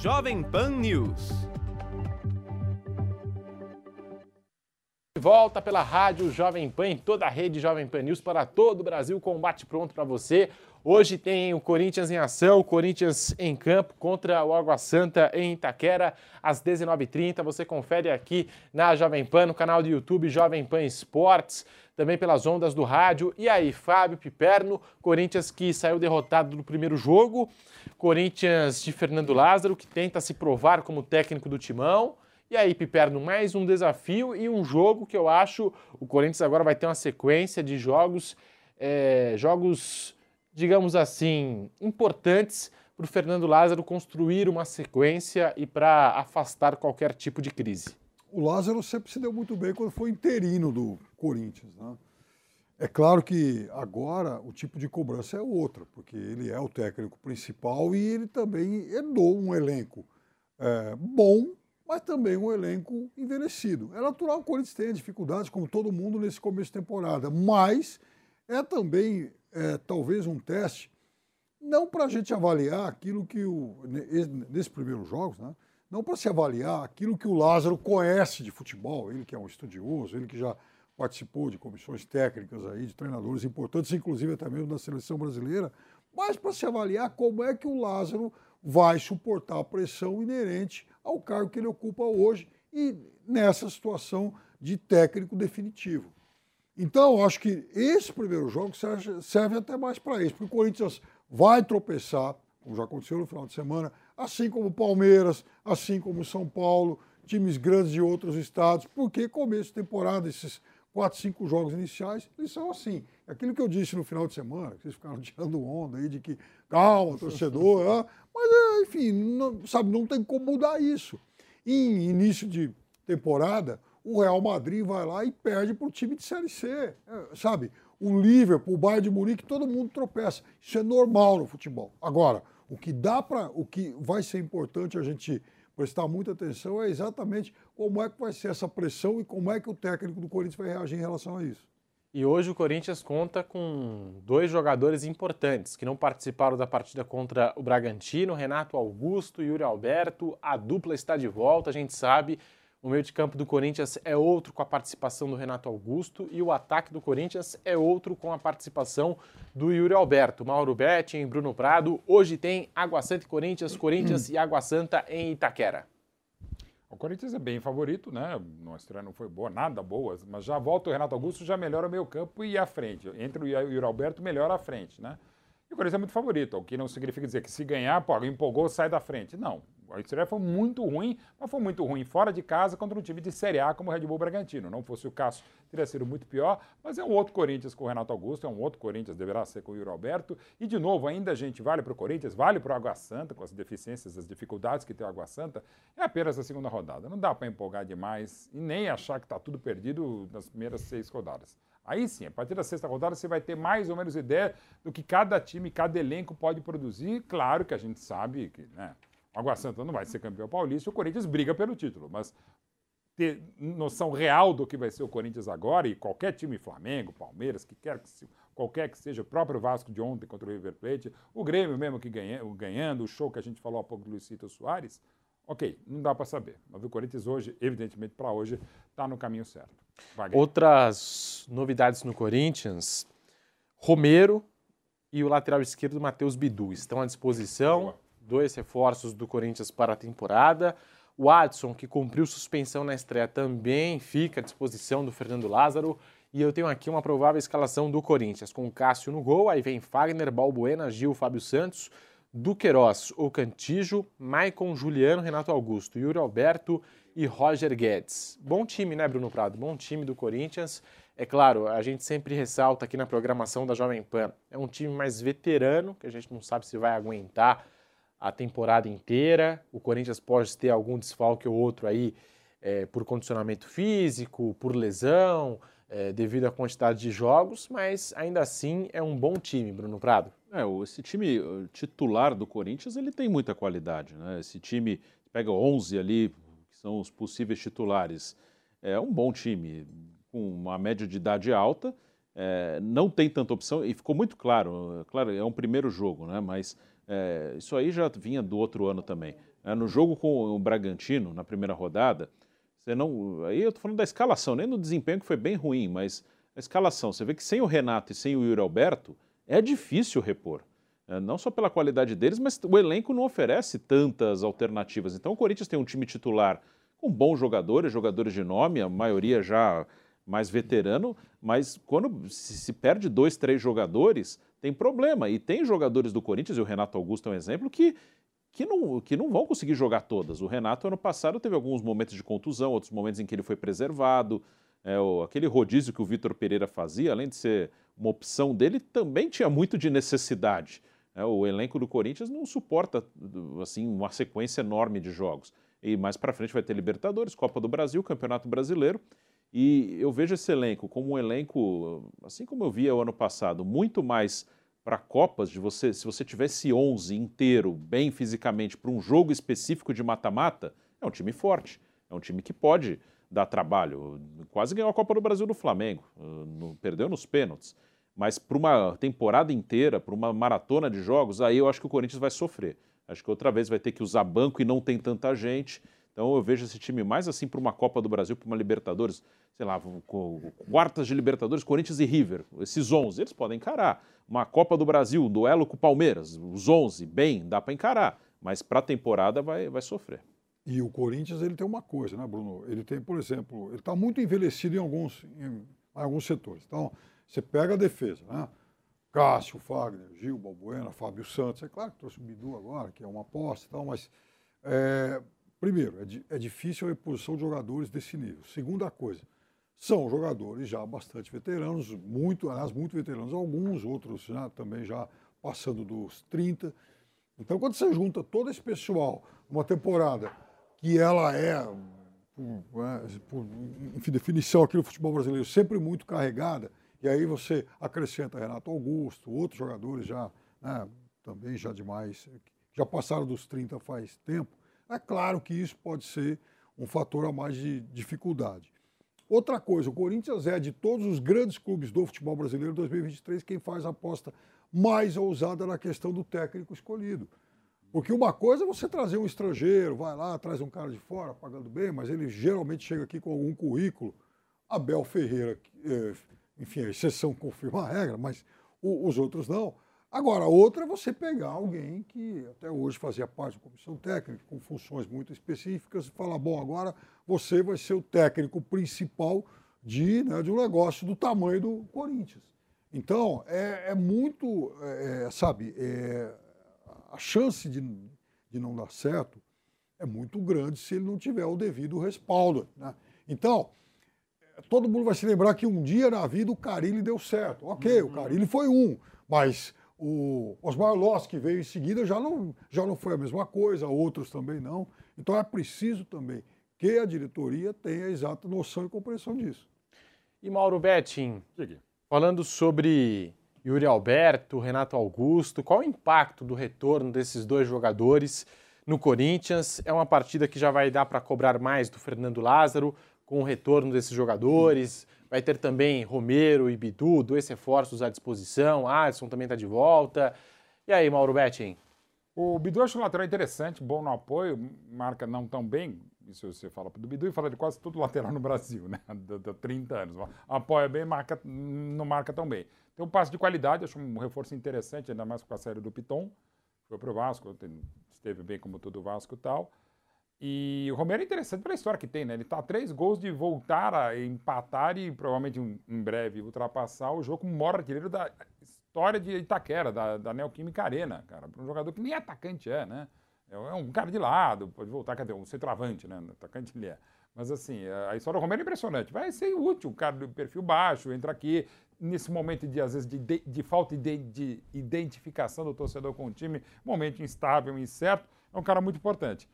Jovem Pan News. Volta pela rádio Jovem Pan, em toda a rede Jovem Pan News para todo o Brasil, combate pronto para você. Hoje tem o Corinthians em ação, o Corinthians em campo contra o Água Santa em Itaquera, às 19h30. Você confere aqui na Jovem Pan, no canal do YouTube Jovem Pan Esportes, também pelas ondas do rádio. E aí, Fábio Piperno, Corinthians que saiu derrotado no primeiro jogo, Corinthians de Fernando Lázaro, que tenta se provar como técnico do timão. E aí, Piperno, mais um desafio e um jogo que eu acho o Corinthians agora vai ter uma sequência de jogos, é, jogos, digamos assim, importantes para o Fernando Lázaro construir uma sequência e para afastar qualquer tipo de crise? O Lázaro sempre se deu muito bem quando foi interino do Corinthians. Né? É claro que agora o tipo de cobrança é outro, porque ele é o técnico principal e ele também herdou um elenco é, bom, mas também um elenco envelhecido. É natural que o Corinthians tenha dificuldades, como todo mundo, nesse começo de temporada, mas é também, é, talvez, um teste, não para a gente avaliar aquilo que o. nesses primeiros jogos, né? não para se avaliar aquilo que o Lázaro conhece de futebol, ele que é um estudioso, ele que já participou de comissões técnicas aí, de treinadores importantes, inclusive até mesmo da seleção brasileira, mas para se avaliar como é que o Lázaro vai suportar a pressão inerente ao cargo que ele ocupa hoje e nessa situação de técnico definitivo. Então, acho que esse primeiro jogo serve, serve até mais para isso, porque o Corinthians vai tropeçar, como já aconteceu no final de semana, assim como o Palmeiras, assim como o São Paulo, times grandes de outros estados, porque começo de temporada, esses quatro, cinco jogos iniciais, eles são assim. Aquilo que eu disse no final de semana, que vocês ficaram [LAUGHS] tirando onda aí de que calma, torcedor, é, mas é, enfim, não, sabe, não tem como mudar isso. Em início de temporada, o Real Madrid vai lá e perde para o time de Série C, é, sabe? O Liverpool, o Bayern de Munique, todo mundo tropeça. Isso é normal no futebol. Agora, o que dá para, o que vai ser importante a gente prestar muita atenção é exatamente como é que vai ser essa pressão e como é que o técnico do Corinthians vai reagir em relação a isso. E hoje o Corinthians conta com dois jogadores importantes que não participaram da partida contra o Bragantino, Renato Augusto e Yuri Alberto. A dupla está de volta, a gente sabe. O meio de campo do Corinthians é outro com a participação do Renato Augusto e o ataque do Corinthians é outro com a participação do Yuri Alberto. Mauro Betti em Bruno Prado. Hoje tem Água Santa e Corinthians, Corinthians e Água Santa em Itaquera. O Corinthians é bem favorito, né? Nossa estreia não foi boa, nada boa, mas já volta o Renato Augusto, já melhora o meio campo e a frente. Entre o Yuri Alberto, melhora a frente, né? E o Corinthians é muito favorito, o que não significa dizer que se ganhar, pô, empolgou, sai da frente. Não. A estreia foi muito ruim, mas foi muito ruim fora de casa contra um time de Série A como o Red Bull Bragantino. Não fosse o Cássio, teria sido muito pior, mas é um outro Corinthians com o Renato Augusto, é um outro Corinthians, deverá ser com o Yuri Alberto. E, de novo, ainda a gente vale para o Corinthians, vale para o Água Santa, com as deficiências, as dificuldades que tem o Água Santa. É apenas a segunda rodada. Não dá para empolgar demais e nem achar que está tudo perdido nas primeiras seis rodadas. Aí sim, a partir da sexta rodada você vai ter mais ou menos ideia do que cada time, cada elenco pode produzir. Claro que a gente sabe que, né? Água Santa não vai ser campeão paulista, o Corinthians briga pelo título, mas ter noção real do que vai ser o Corinthians agora e qualquer time, Flamengo, Palmeiras, que quer que se, qualquer que seja, o próprio Vasco de ontem contra o River Plate, o Grêmio mesmo que ganha, ganhando, o show que a gente falou há pouco do Luizito Soares, ok, não dá para saber. Mas o Corinthians hoje, evidentemente para hoje, está no caminho certo. Outras novidades no Corinthians, Romero e o lateral esquerdo Matheus Bidu estão à disposição. Boa dois reforços do Corinthians para a temporada. O Adson, que cumpriu suspensão na estreia, também fica à disposição do Fernando Lázaro. E eu tenho aqui uma provável escalação do Corinthians, com o Cássio no gol, aí vem Fagner, Balbuena, Gil, Fábio Santos, Duqueiroz, o Cantijo, Maicon, Juliano, Renato Augusto, Yuri Alberto e Roger Guedes. Bom time, né, Bruno Prado? Bom time do Corinthians. É claro, a gente sempre ressalta aqui na programação da Jovem Pan, é um time mais veterano, que a gente não sabe se vai aguentar a temporada inteira. O Corinthians pode ter algum desfalque ou outro aí é, por condicionamento físico, por lesão, é, devido à quantidade de jogos, mas ainda assim é um bom time, Bruno Prado. É, esse time titular do Corinthians ele tem muita qualidade. Né? Esse time pega 11 ali, que são os possíveis titulares. É um bom time, com uma média de idade alta. É, não tem tanta opção, e ficou muito claro, claro, é um primeiro jogo, né? mas é, isso aí já vinha do outro ano também. É, no jogo com o Bragantino, na primeira rodada, você não. Aí eu estou falando da escalação, nem no desempenho que foi bem ruim, mas a escalação. Você vê que sem o Renato e sem o Yuri Alberto, é difícil repor. É, não só pela qualidade deles, mas o elenco não oferece tantas alternativas. Então o Corinthians tem um time titular com bons jogadores, jogadores de nome, a maioria já mais veterano, mas quando se perde dois, três jogadores, tem problema. E tem jogadores do Corinthians, e o Renato Augusto é um exemplo, que, que, não, que não vão conseguir jogar todas. O Renato, ano passado, teve alguns momentos de contusão, outros momentos em que ele foi preservado. É, o, aquele rodízio que o Vitor Pereira fazia, além de ser uma opção dele, também tinha muito de necessidade. É, o elenco do Corinthians não suporta assim uma sequência enorme de jogos. E mais para frente vai ter Libertadores, Copa do Brasil, Campeonato Brasileiro. E eu vejo esse elenco como um elenco, assim como eu via o ano passado, muito mais para Copas, de você, se você tivesse 11 inteiro, bem fisicamente, para um jogo específico de mata-mata, é um time forte. É um time que pode dar trabalho. Quase ganhou a Copa do Brasil do Flamengo, uh, perdeu nos pênaltis. Mas para uma temporada inteira, para uma maratona de jogos, aí eu acho que o Corinthians vai sofrer. Acho que outra vez vai ter que usar banco e não tem tanta gente. Então eu vejo esse time mais assim para uma Copa do Brasil, para uma Libertadores, sei lá, quartas de Libertadores, Corinthians e River, esses 11, eles podem encarar. Uma Copa do Brasil, duelo com o Palmeiras, os 11, bem, dá para encarar. Mas para a temporada vai, vai sofrer. E o Corinthians ele tem uma coisa, né, Bruno? Ele tem, por exemplo, ele está muito envelhecido em alguns, em alguns setores. Então, você pega a defesa, né? Cássio, Fagner, Gil, Balbuena, Fábio Santos. É claro que trouxe o Bidu agora, que é uma aposta e tal, mas, é, primeiro, é, é difícil a reposição de jogadores desse nível. Segunda coisa, são jogadores já bastante veteranos, muito, aliás, muito veteranos, alguns outros já, também já passando dos 30. Então, quando você junta todo esse pessoal numa temporada que ela é, por, né, por enfim, definição aqui no futebol brasileiro, sempre muito carregada, e aí você acrescenta Renato Augusto, outros jogadores já, né, também já demais, já passaram dos 30 faz tempo, é claro que isso pode ser um fator a mais de dificuldade. Outra coisa, o Corinthians é de todos os grandes clubes do futebol brasileiro 2023 quem faz a aposta mais ousada na questão do técnico escolhido. Porque uma coisa é você trazer um estrangeiro, vai lá, traz um cara de fora, pagando bem, mas ele geralmente chega aqui com algum currículo. Abel Ferreira, é, enfim, a exceção confirma a regra, mas os outros não. Agora, outra é você pegar alguém que até hoje fazia parte da comissão técnica, com funções muito específicas, e falar: bom, agora você vai ser o técnico principal de, né, de um negócio do tamanho do Corinthians. Então, é, é muito, é, sabe, é, a chance de, de não dar certo é muito grande se ele não tiver o devido respaldo. Né? Então, todo mundo vai se lembrar que um dia na vida o Carilli deu certo. Ok, uhum. o Carilli foi um, mas o Osmar Loss, que veio em seguida, já não, já não foi a mesma coisa, outros também não. Então é preciso também que a diretoria tenha a exata noção e compreensão disso. E Mauro Betting, falando sobre Yuri Alberto, Renato Augusto. Qual o impacto do retorno desses dois jogadores no Corinthians? É uma partida que já vai dar para cobrar mais do Fernando Lázaro com o retorno desses jogadores. Vai ter também Romero e Bidu, dois reforços à disposição. Alisson também está de volta. E aí, Mauro Betting? O Bidu acho um lateral interessante, bom no apoio, marca não tão bem, isso você fala do Bidu e fala de quase todo lateral no Brasil, né? [LAUGHS] De 30 anos. Apoia bem, marca, não marca tão bem. Tem um passe de qualidade, acho um reforço interessante, ainda mais com a série do Piton. Foi para o Vasco, esteve bem como todo Vasco e tal. E o Romero é interessante pela história que tem, né? Ele está a três gols de voltar a empatar e provavelmente um, em breve ultrapassar o jogo como maior artilheiro da história de Itaquera, da, da Neoquímica Arena, cara. Para um jogador que nem atacante é, né? É, é um cara de lado, pode voltar, cadê? Um centroavante, né? Atacante ele é. Mas assim, a história do Romero é impressionante. Vai ser útil, um cara do perfil baixo, entra aqui, nesse momento de, às vezes, de, de, de falta de, de, identificação do torcedor com o time, momento instável, incerto, é um cara muito importante.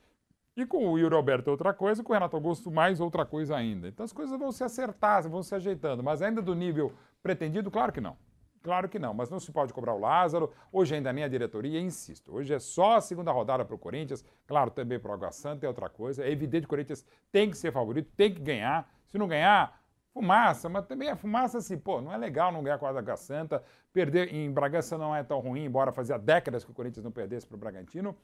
E com o Yuri Alberto é outra coisa, com o Renato Augusto mais outra coisa ainda. Então as coisas vão se acertar, vão se ajeitando, mas ainda do nível pretendido, claro que não. Claro que não, mas não se pode cobrar o Lázaro. Hoje ainda nem a diretoria, insisto. Hoje é só a segunda rodada para o Corinthians. Claro, também para o Água Santa é outra coisa. É evidente que o Corinthians tem que ser favorito, tem que ganhar. Se não ganhar, fumaça. Mas também é fumaça assim, pô, não é legal não ganhar com a Água Santa. Perder em Bragança não é tão ruim, embora fazia décadas que o Corinthians não perdesse para o Bragantino.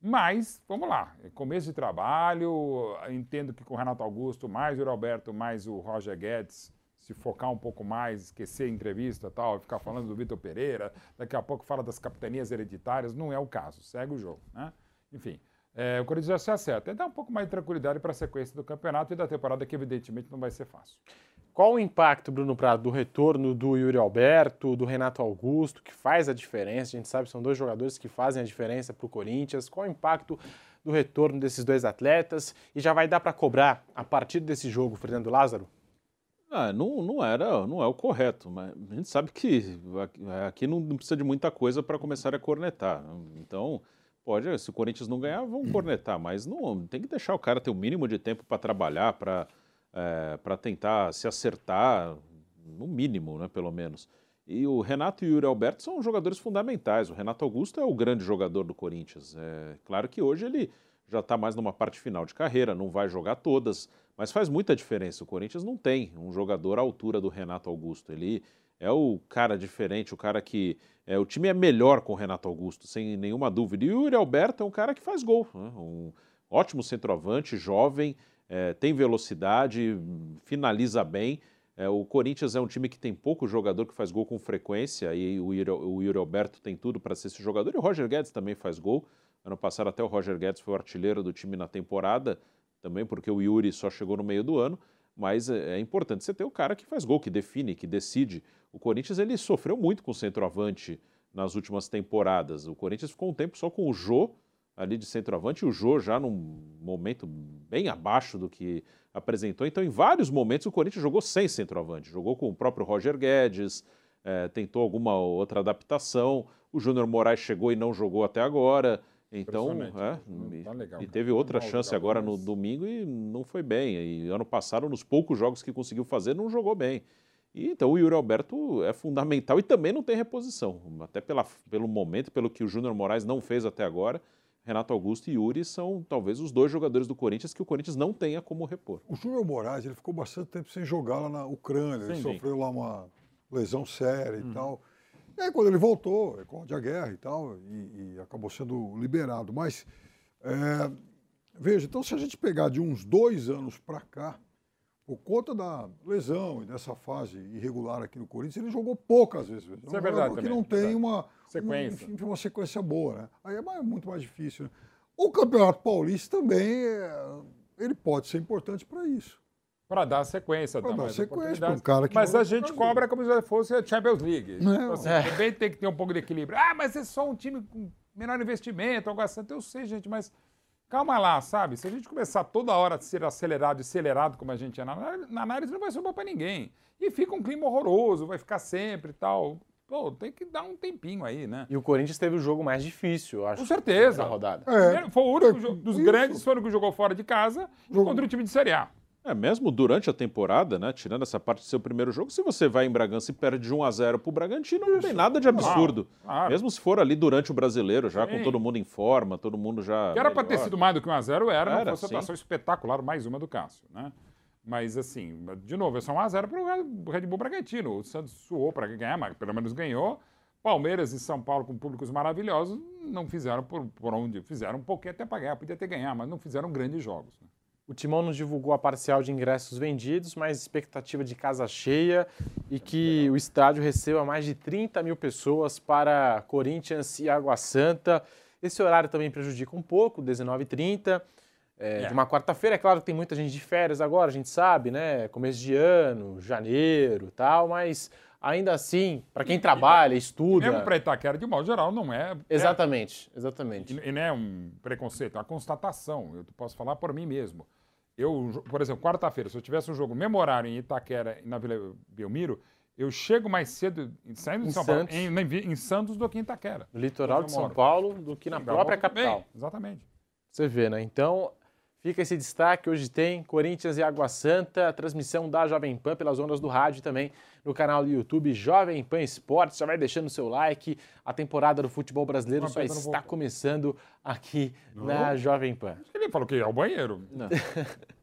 Mas, vamos lá, é começo de trabalho, entendo que com o Renato Augusto, mais o Roberto, mais o Roger Guedes, se focar um pouco mais, esquecer a entrevista tal, ficar falando do Vitor Pereira, daqui a pouco fala das capitanias hereditárias, não é o caso, segue o jogo, né? Enfim, é, o Corinthians já se acerta. E dá um pouco mais de tranquilidade para a sequência do campeonato e da temporada, que evidentemente não vai ser fácil. Qual o impacto, Bruno Prado, do retorno do Yuri Alberto, do Renato Augusto, que faz a diferença? A gente sabe que são dois jogadores que fazem a diferença para o Corinthians. Qual o impacto do retorno desses dois atletas? E já vai dar para cobrar, a partir desse jogo, Fernando Lázaro? Ah, não, não era, não é o correto, mas a gente sabe que aqui não precisa de muita coisa para começar a cornetar. Então, pode, se o Corinthians não ganhar, vão cornetar, mas não tem que deixar o cara ter o mínimo de tempo para trabalhar, para é, para tentar se acertar, no mínimo, né, pelo menos. E o Renato e o Yuri Alberto são jogadores fundamentais. O Renato Augusto é o grande jogador do Corinthians. É claro que hoje ele já está mais numa parte final de carreira, não vai jogar todas, mas faz muita diferença. O Corinthians não tem um jogador à altura do Renato Augusto. Ele é o cara diferente, o cara que. É, o time é melhor com o Renato Augusto, sem nenhuma dúvida. E o Yuri Alberto é um cara que faz gol. Né? Um ótimo centroavante, jovem, é, tem velocidade, finaliza bem. É, o Corinthians é um time que tem pouco jogador que faz gol com frequência, e o Yuri, o Yuri Alberto tem tudo para ser esse jogador. E o Roger Guedes também faz gol. Ano passado até o Roger Guedes foi o artilheiro do time na temporada, também porque o Yuri só chegou no meio do ano. Mas é, é importante você ter o cara que faz gol, que define, que decide. O Corinthians ele sofreu muito com o centroavante nas últimas temporadas. O Corinthians ficou um tempo só com o Jô ali de centroavante, e o Jô já num momento bem abaixo do que apresentou. Então, em vários momentos, o Corinthians jogou sem centroavante. Jogou com o próprio Roger Guedes, é, tentou alguma outra adaptação. O Júnior Moraes chegou e não jogou até agora. Então, é, tá legal, e teve outra chance agora no domingo e não foi bem. E ano passado, nos poucos jogos que conseguiu fazer, não jogou bem. E, então o Yuri Alberto é fundamental e também não tem reposição. Até pela, pelo momento, pelo que o Júnior Moraes não fez até agora, Renato Augusto e Yuri são talvez os dois jogadores do Corinthians que o Corinthians não tenha como repor. O Júnior Moraes ele ficou bastante tempo sem jogar lá na Ucrânia, ele sofreu lá uma lesão séria hum. e tal. E aí, quando ele voltou, recorde a guerra e tal, e, e acabou sendo liberado. Mas, é, veja, então se a gente pegar de uns dois anos para cá, por conta da lesão e dessa fase irregular aqui no Corinthians, ele jogou poucas vezes. Isso é verdade Porque não tem uma sequência. Uma, uma, sequência boa, né? Aí é mais, muito mais difícil. Né? O Campeonato Paulista também, é, ele pode ser importante para isso. Para dar sequência, para dar sequência um cara que Mas a gente cobra como se fosse a Champions League. Não, então, assim, é. Também tem que ter um pouco de equilíbrio. Ah, mas é só um time com menor investimento, algo assim. Eu sei, gente, mas calma lá, sabe? Se a gente começar toda hora a ser acelerado e acelerado como a gente é na, na análise, não vai ser bom para ninguém. E fica um clima horroroso, vai ficar sempre e tal. Pô, tem que dar um tempinho aí, né? E o Corinthians teve o jogo mais difícil, eu acho. Com certeza. Na rodada. É, foi o único é, dos isso. grandes, foi o que jogou fora de casa jogo. contra o time de Série A. É, mesmo durante a temporada, né, tirando essa parte do seu primeiro jogo, se você vai em Bragança e perde de 1 a 0 pro Bragantino, não tem nada de absurdo. Ah, mesmo se for ali durante o brasileiro, já sim. com todo mundo em forma, todo mundo já. Que era para ter sido mais do que 1 a 0 era, era não fosse atuação espetacular, mais uma do Cássio, né? Mas assim, de novo, é só 1 a 0 pro Red Bull Bragantino. O Santos suou para ganhar, mas pelo menos ganhou. Palmeiras e São Paulo, com públicos maravilhosos, não fizeram por, por onde fizeram um pouquinho até para ganhar, podia ter ganhar, mas não fizeram grandes jogos. Né? O Timão nos divulgou a parcial de ingressos vendidos, mas expectativa de casa cheia e que o estádio receba mais de 30 mil pessoas para Corinthians e Água Santa. Esse horário também prejudica um pouco, 19h30. É, é. De uma quarta-feira, é claro que tem muita gente de férias agora, a gente sabe, né? Começo de ano, janeiro tal, mas ainda assim, para quem trabalha, estuda. Mesmo para Itaquera, de modo geral, não é. Exatamente, é, exatamente. E, e não é um preconceito, é uma constatação. Eu posso falar por mim mesmo. Eu, por exemplo, quarta-feira, se eu tivesse um jogo memorável em Itaquera e na Vila Belmiro, eu chego mais cedo, saindo de São Santos. Paulo, em, em, Santos do que em Itaquera. No litoral de São Paulo do que na Sim, própria capital. Bem, exatamente. Você vê, né? Então, fica esse destaque. Hoje tem Corinthians e Água Santa, a transmissão da Jovem Pan pelas ondas do rádio também no canal do YouTube Jovem Pan Esportes. Já vai deixando o seu like. A temporada do futebol brasileiro só está começando aqui não. na Jovem Pan. Ele falou que é o banheiro. Não. [LAUGHS]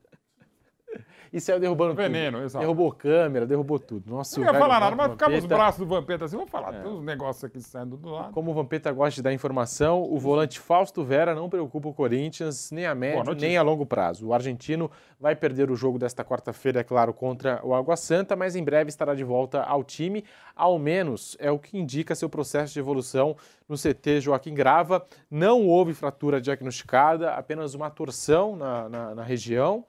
E saiu derrubando Veneno, tudo. exato. Derrubou câmera, derrubou tudo. Nossa, não ia falar nada, mas ficava os braços do Vampeta assim, vamos falar, é. tem uns negócios aqui saindo do lado. Como o Vampeta gosta de dar informação, o volante Fausto Vera não preocupa o Corinthians nem a médio, nem a longo prazo. O argentino vai perder o jogo desta quarta-feira, é claro, contra o Água Santa, mas em breve estará de volta ao time, ao menos é o que indica seu processo de evolução no CT Joaquim Grava. Não houve fratura diagnosticada, apenas uma torção na, na, na região.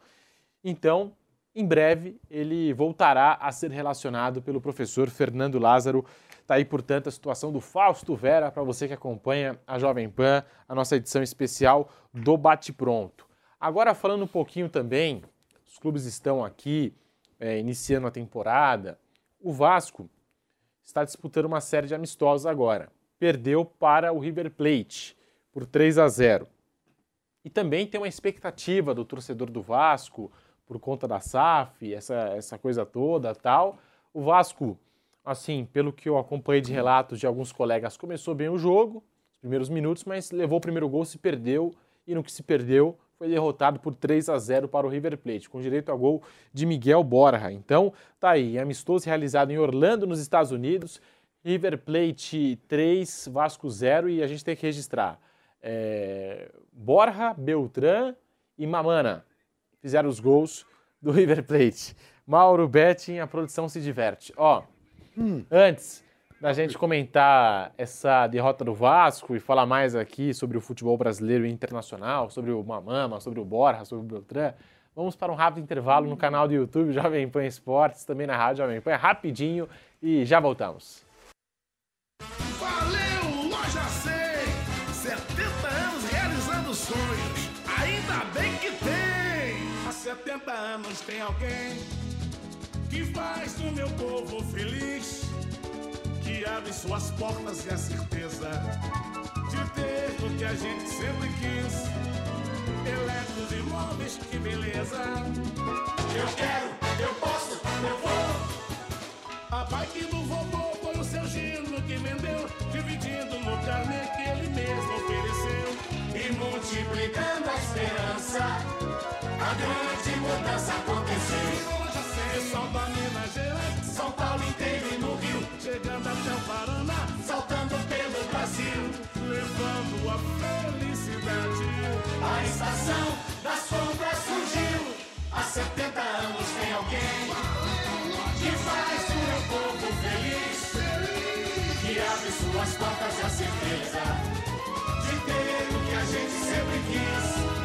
Então, em breve, ele voltará a ser relacionado pelo professor Fernando Lázaro. Está aí, portanto, a situação do Fausto Vera, para você que acompanha a Jovem Pan, a nossa edição especial do Bate Pronto. Agora, falando um pouquinho também, os clubes estão aqui é, iniciando a temporada, o Vasco está disputando uma série de amistosos agora. Perdeu para o River Plate por 3 a 0. E também tem uma expectativa do torcedor do Vasco por conta da SAF, essa, essa coisa toda tal. O Vasco, assim, pelo que eu acompanhei de relatos de alguns colegas, começou bem o jogo, os primeiros minutos, mas levou o primeiro gol, se perdeu, e no que se perdeu, foi derrotado por 3 a 0 para o River Plate, com direito a gol de Miguel Borja. Então, tá aí, amistoso realizado em Orlando, nos Estados Unidos, River Plate 3, Vasco 0, e a gente tem que registrar. É, Borja, Beltrán e Mamana fizeram os gols do River Plate. Mauro Betting, a produção se diverte. Ó, antes da gente comentar essa derrota do Vasco e falar mais aqui sobre o futebol brasileiro e internacional, sobre o Mamama, sobre o Borja, sobre o Beltrán, vamos para um rápido intervalo no canal do YouTube Jovem Pan Esportes, também na Rádio Jovem Pan, rapidinho e já voltamos. Anos tem alguém que faz o meu povo feliz, que abre suas portas e a certeza de ter o que a gente sempre quis. Eletros e móveis, que beleza! Eu quero, eu posso, eu vou! A bike do vovô foi o seu Gino que vendeu, dividindo no carnê que ele mesmo ofereceu. E multiplicando a esperança, a grande mudança aconteceu. Pessoal da Minas Gerais, São Paulo inteiro e no Rio, chegando até o Paraná, saltando pelo Brasil, levando a felicidade. A estação das compras surgiu, há 70 anos tem alguém que faz o meu povo feliz, que abre suas portas a certeza de ter o que a gente sempre quis.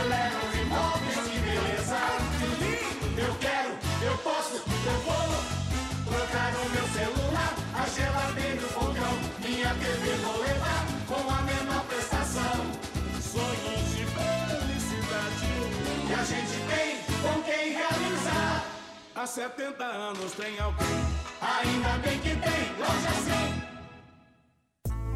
Eletro imóveis, que beleza, eu quero, eu posso, eu vou. Trocar o meu celular, a geladeira e o fogão, minha TV vou levar com a menor prestação. Sonhos de felicidade que a gente tem com quem realizar. Há 70 anos tem alguém, ainda bem que tem, loja 100.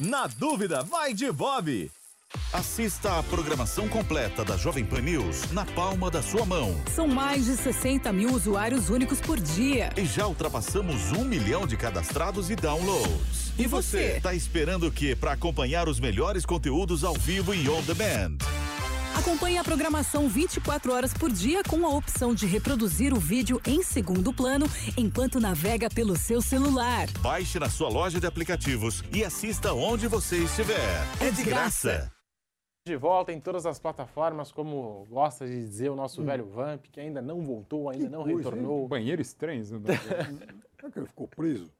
na dúvida, vai de Bob. Assista a programação completa da Jovem Pan News na palma da sua mão. São mais de 60 mil usuários únicos por dia. E já ultrapassamos um milhão de cadastrados e downloads. E você? Tá esperando o que para acompanhar os melhores conteúdos ao vivo e on demand? Acompanhe a programação 24 horas por dia com a opção de reproduzir o vídeo em segundo plano enquanto navega pelo seu celular. Baixe na sua loja de aplicativos e assista onde você estiver. É de graça. De volta em todas as plataformas, como gosta de dizer o Hum. nosso velho Vamp, que ainda não voltou, ainda não coisa, retornou. Banheiro estranho. Isso, Será que ele ficou preso?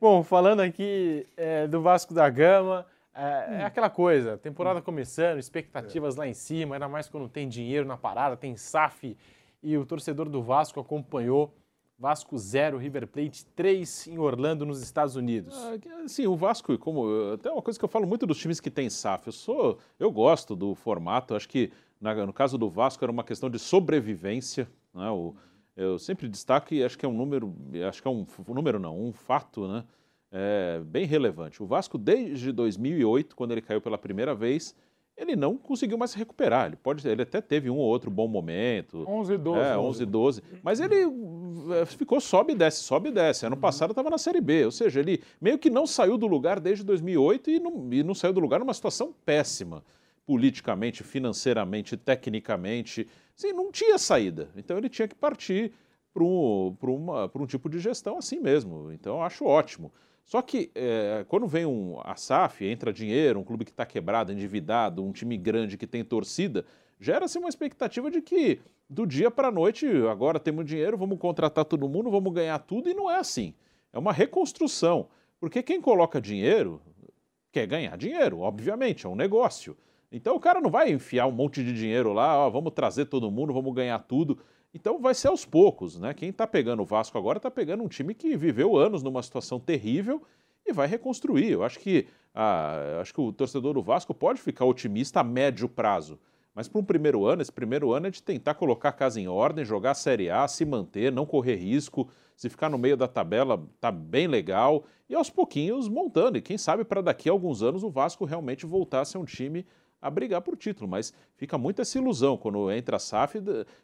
Bom, falando aqui é, do Vasco da Gama, é, é aquela coisa, temporada começando, expectativas lá em cima, ainda mais quando tem dinheiro na parada, tem SAF e o torcedor do Vasco acompanhou. Vasco 0, River Plate 3 em Orlando, nos Estados Unidos. Ah, Sim, o Vasco, como até uma coisa que eu falo muito dos times que tem SAF, eu sou, eu gosto do formato. Acho que na- no caso do Vasco era uma questão de sobrevivência. Né? O- eu sempre destaco e acho que é um número, acho que é um, um número não, um fato, né? É, bem relevante. O Vasco desde 2008, quando ele caiu pela primeira vez, ele não conseguiu mais se recuperar. Ele, pode, ele até teve um ou outro bom momento. 11 e 12. É, 11 e 12. Mas ele é, ficou sobe e desce, sobe e desce. Ano passado estava na Série B. Ou seja, ele meio que não saiu do lugar desde 2008 e não, e não saiu do lugar numa situação péssima. Politicamente, financeiramente, tecnicamente. Assim, não tinha saída. Então ele tinha que partir para um, um tipo de gestão assim mesmo. Então eu acho ótimo. Só que é, quando vem um, a SAF, entra dinheiro, um clube que está quebrado, endividado, um time grande que tem torcida, gera-se uma expectativa de que do dia para a noite, agora temos dinheiro, vamos contratar todo mundo, vamos ganhar tudo, e não é assim. É uma reconstrução. Porque quem coloca dinheiro quer ganhar dinheiro, obviamente, é um negócio. Então o cara não vai enfiar um monte de dinheiro lá, ó, vamos trazer todo mundo, vamos ganhar tudo. Então vai ser aos poucos, né? Quem está pegando o Vasco agora está pegando um time que viveu anos numa situação terrível e vai reconstruir. Eu acho que, ah, acho que o torcedor do Vasco pode ficar otimista a médio prazo. Mas para um primeiro ano, esse primeiro ano é de tentar colocar a casa em ordem, jogar a Série A, se manter, não correr risco. Se ficar no meio da tabela, tá bem legal. E aos pouquinhos montando. E quem sabe para daqui a alguns anos o Vasco realmente voltar a ser um time a brigar por título, mas fica muito essa ilusão quando entra a SAF,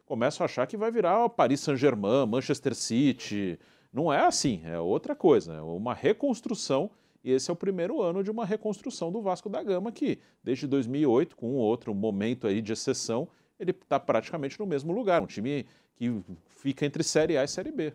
começam a achar que vai virar Paris Saint-Germain, Manchester City. Não é assim, é outra coisa, é uma reconstrução e esse é o primeiro ano de uma reconstrução do Vasco da Gama que desde 2008, com um outro momento aí de exceção, ele está praticamente no mesmo lugar, um time que fica entre Série A e Série B.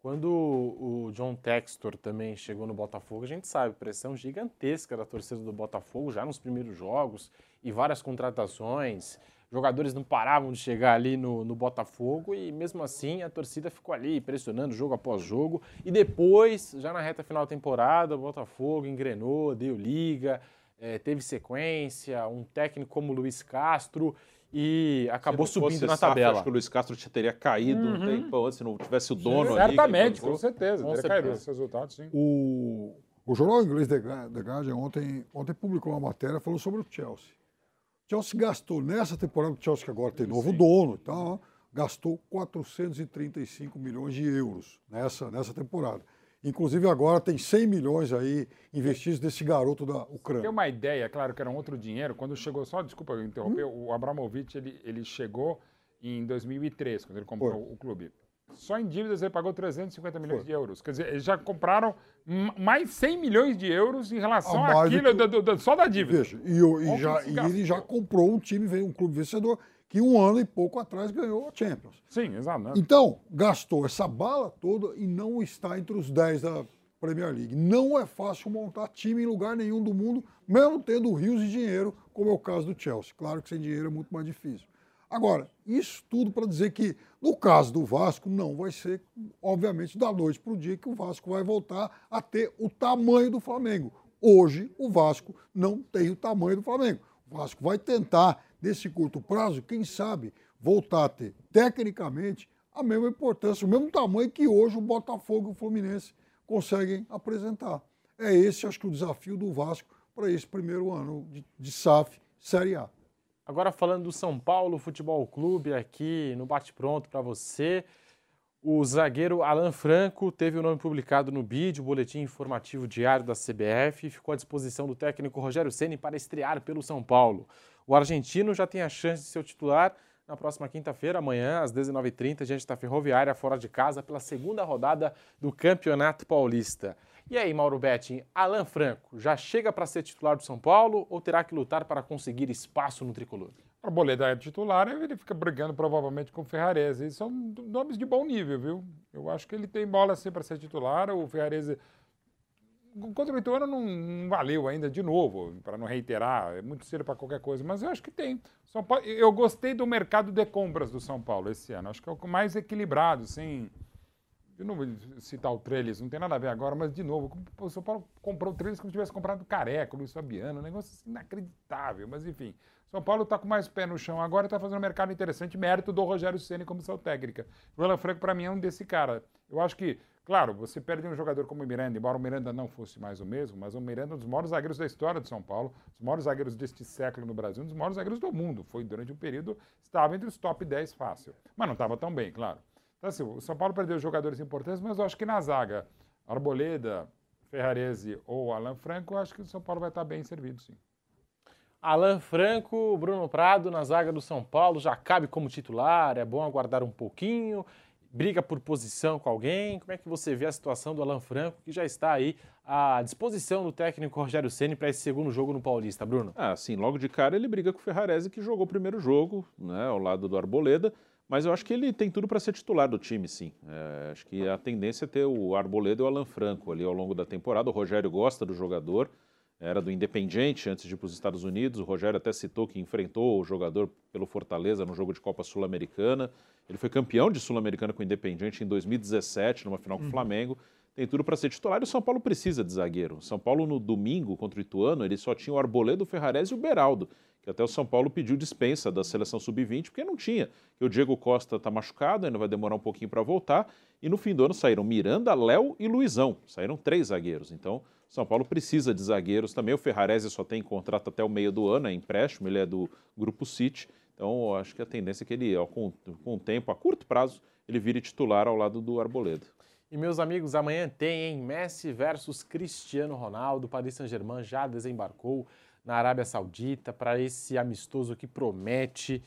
Quando o John Textor também chegou no Botafogo, a gente sabe, pressão gigantesca da torcida do Botafogo já nos primeiros jogos e várias contratações. Jogadores não paravam de chegar ali no, no Botafogo e mesmo assim a torcida ficou ali pressionando jogo após jogo. E depois, já na reta final da temporada, o Botafogo engrenou, deu liga, é, teve sequência, um técnico como o Luiz Castro e acabou subindo na tabela. Acho que o Luiz Castro teria caído uhum. um tempo antes, se não tivesse o dono sim, ali. Certamente, com certeza. Com teria certeza. caído esse resultado, sim. O, o jornal inglês The Guardian ontem, ontem publicou uma matéria falando sobre o Chelsea. Chelsea gastou nessa temporada, o Chelsea que agora tem novo sim. dono e tal, gastou 435 milhões de euros nessa, nessa temporada. Inclusive agora tem 100 milhões aí investidos desse garoto da Ucrânia. Tem uma ideia, claro que era um outro dinheiro, quando chegou, só desculpa eu interromper, hum? o Abramovich ele, ele chegou em 2003, quando ele comprou Foi. o clube. Só em dívidas ele pagou 350 milhões Foi. de euros. Quer dizer, eles já compraram mais 100 milhões de euros em relação àquilo, que... do, do, só da dívida. Veja, e, e, já, e ele já comprou um time, veio um clube vencedor que um ano e pouco atrás ganhou a Champions. Sim, exato. Né? Então, gastou essa bala toda e não está entre os 10 da Premier League. Não é fácil montar time em lugar nenhum do mundo, mesmo tendo rios de dinheiro, como é o caso do Chelsea. Claro que sem dinheiro é muito mais difícil. Agora, isso tudo para dizer que, no caso do Vasco, não vai ser, obviamente, da noite para o dia que o Vasco vai voltar a ter o tamanho do Flamengo. Hoje, o Vasco não tem o tamanho do Flamengo. O Vasco vai tentar nesse curto prazo, quem sabe, voltar a ter, tecnicamente, a mesma importância, o mesmo tamanho que hoje o Botafogo e o Fluminense conseguem apresentar. É esse, acho que, o desafio do Vasco para esse primeiro ano de, de SAF Série A. Agora falando do São Paulo Futebol Clube aqui no Bate Pronto para você. O zagueiro Alan Franco teve o nome publicado no BID, o Boletim Informativo Diário da CBF, e ficou à disposição do técnico Rogério Ceni para estrear pelo São Paulo. O argentino já tem a chance de ser o titular na próxima quinta-feira, amanhã, às 19h30, diante da Ferroviária, fora de casa, pela segunda rodada do Campeonato Paulista. E aí, Mauro Betting, Alan Franco já chega para ser titular do São Paulo ou terá que lutar para conseguir espaço no tricolor? O Boleda é titular, ele fica brigando provavelmente com o Ferrarese. São nomes de bom nível, viu? Eu acho que ele tem bola assim para ser titular. O Ferrarese contra o Ituano não, não, valeu ainda de novo, para não reiterar, é muito cedo para qualquer coisa, mas eu acho que tem. São Paulo, eu gostei do mercado de compras do São Paulo esse ano, acho que é o mais equilibrado, sem. De novo, citar o Trellis, não tem nada a ver agora, mas de novo, o São Paulo comprou o Trellis como se tivesse comprado Careca, Luiz Fabiano, um negócio assim, inacreditável, mas enfim. São Paulo está com mais pé no chão agora, está fazendo um mercado interessante, mérito do Rogério Ceni como comissão técnica. O Alan Franco, para mim, é um desse cara. Eu acho que Claro, você perde um jogador como o Miranda, embora o Miranda não fosse mais o mesmo, mas o Miranda é um dos maiores zagueiros da história de São Paulo, dos maiores zagueiros deste século no Brasil, um dos maiores zagueiros do mundo. Foi durante um período, estava entre os top 10 fácil. Mas não estava tão bem, claro. Então, assim, o São Paulo perdeu jogadores importantes, mas eu acho que na zaga, Arboleda, Ferrarese ou Alan Franco, eu acho que o São Paulo vai estar bem servido, sim. Alan Franco, Bruno Prado na zaga do São Paulo, já cabe como titular, é bom aguardar um pouquinho, briga por posição com alguém. Como é que você vê a situação do Alan Franco, que já está aí à disposição do técnico Rogério Ceni para esse segundo jogo no Paulista, Bruno? Ah, sim, logo de cara ele briga com o Ferrarese, que jogou o primeiro jogo, né, ao lado do Arboleda. Mas eu acho que ele tem tudo para ser titular do time, sim. É, acho que a tendência é ter o Arboleda e o Alan Franco ali ao longo da temporada. O Rogério gosta do jogador, era do Independiente antes de ir para os Estados Unidos. O Rogério até citou que enfrentou o jogador pelo Fortaleza no jogo de Copa Sul-Americana. Ele foi campeão de Sul-Americana com o Independiente em 2017, numa final com o uhum. Tem tudo para ser titular e o São Paulo precisa de zagueiro. São Paulo, no domingo contra o Ituano, ele só tinha o Arboleda, o Ferrarese e o Beraldo que até o São Paulo pediu dispensa da seleção sub-20, porque não tinha. O Diego Costa está machucado, ainda vai demorar um pouquinho para voltar. E no fim do ano saíram Miranda, Léo e Luizão. Saíram três zagueiros. Então, São Paulo precisa de zagueiros também. O Ferrarese só tem contrato até o meio do ano, é empréstimo, ele é do Grupo City. Então, acho que a tendência é que ele, com, com o tempo, a curto prazo, ele vire titular ao lado do Arboleda. E meus amigos, amanhã tem, hein? Messi versus Cristiano Ronaldo. Paris Saint-Germain já desembarcou na Arábia Saudita para esse amistoso que promete.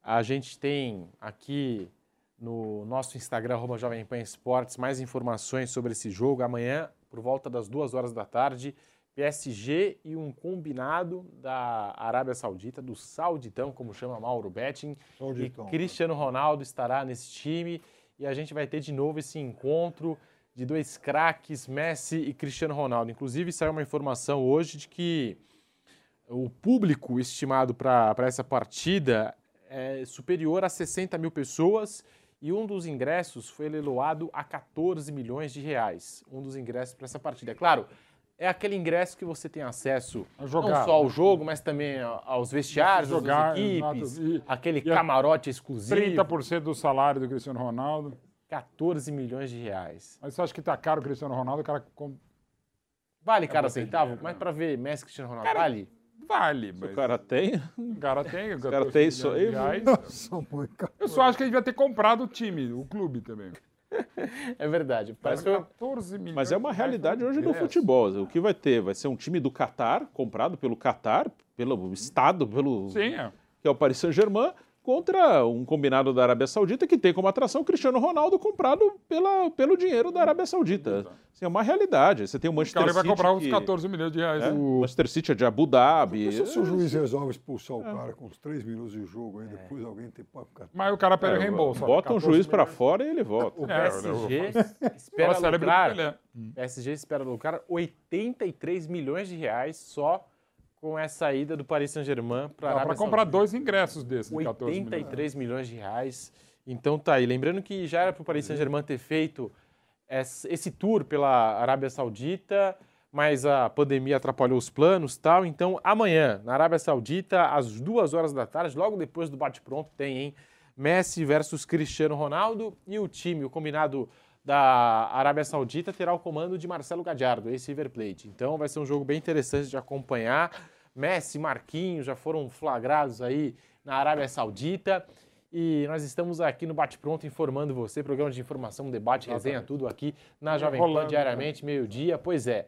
A gente tem aqui no nosso Instagram, arroba Jovem Pan Esportes, mais informações sobre esse jogo. Amanhã, por volta das duas horas da tarde, PSG e um combinado da Arábia Saudita, do Sauditão, como chama Mauro Betting. Sauditão. E Cristiano Ronaldo estará nesse time e a gente vai ter de novo esse encontro de dois craques, Messi e Cristiano Ronaldo. Inclusive, saiu uma informação hoje de que o público estimado para essa partida é superior a 60 mil pessoas e um dos ingressos foi leiloado a 14 milhões de reais. Um dos ingressos para essa partida. É claro, é aquele ingresso que você tem acesso jogar, não só ao jogo, mas também aos vestiários, jogar, das equipes, e, aquele e camarote exclusivo. 30% do salário do Cristiano Ronaldo. 14 milhões de reais. Mas você acha que está caro o Cristiano Ronaldo? O cara... Vale cada centavo? Mas para ver Messi Cristiano Ronaldo, cara, vale? Vale, mas... O cara tem? O cara tem. [LAUGHS] O cara tem isso aí. [LAUGHS] Eu só acho que a gente vai ter comprado o time, o clube também. [LAUGHS] É verdade. Parece 14 milhões Mas é uma realidade hoje do futebol. O que vai ter? Vai ser um time do Catar, comprado pelo Catar, pelo Estado, pelo. Sim, é. Que é o Paris Saint-Germain contra um combinado da Arábia Saudita que tem como atração o Cristiano Ronaldo comprado pela, pelo dinheiro da Arábia Saudita. Assim, é uma realidade. Você tem o Manchester o cara City. vai comprar uns 14 milhões de reais. É, o Manchester City é de Abu Dhabi. Mas se o juiz resolve expulsar o é. cara com uns 3 minutos de jogo, aí depois é. alguém tem para Mas o cara pede é, reembolso. Bota um juiz para fora e ele volta. O PSG espera lucrar. PSG espera lucrar 83 milhões de reais só com essa ida do Paris Saint-Germain para a Para comprar dois ingressos desses, 83 milhões. milhões de reais. Então tá aí. Lembrando que já era para o Paris Saint-Germain ter feito esse tour pela Arábia Saudita, mas a pandemia atrapalhou os planos tal. Então amanhã, na Arábia Saudita, às duas horas da tarde, logo depois do bate-pronto, tem, hein? Messi versus Cristiano Ronaldo e o time, o combinado da Arábia Saudita terá o comando de Marcelo Gadiardo, esse River Plate. Então vai ser um jogo bem interessante de acompanhar. Messi, Marquinhos já foram flagrados aí na Arábia Saudita. E nós estamos aqui no Bate Pronto informando você, programa de informação, debate, resenha, tudo aqui na Jovem Pan né? diariamente, meio-dia. Pois é.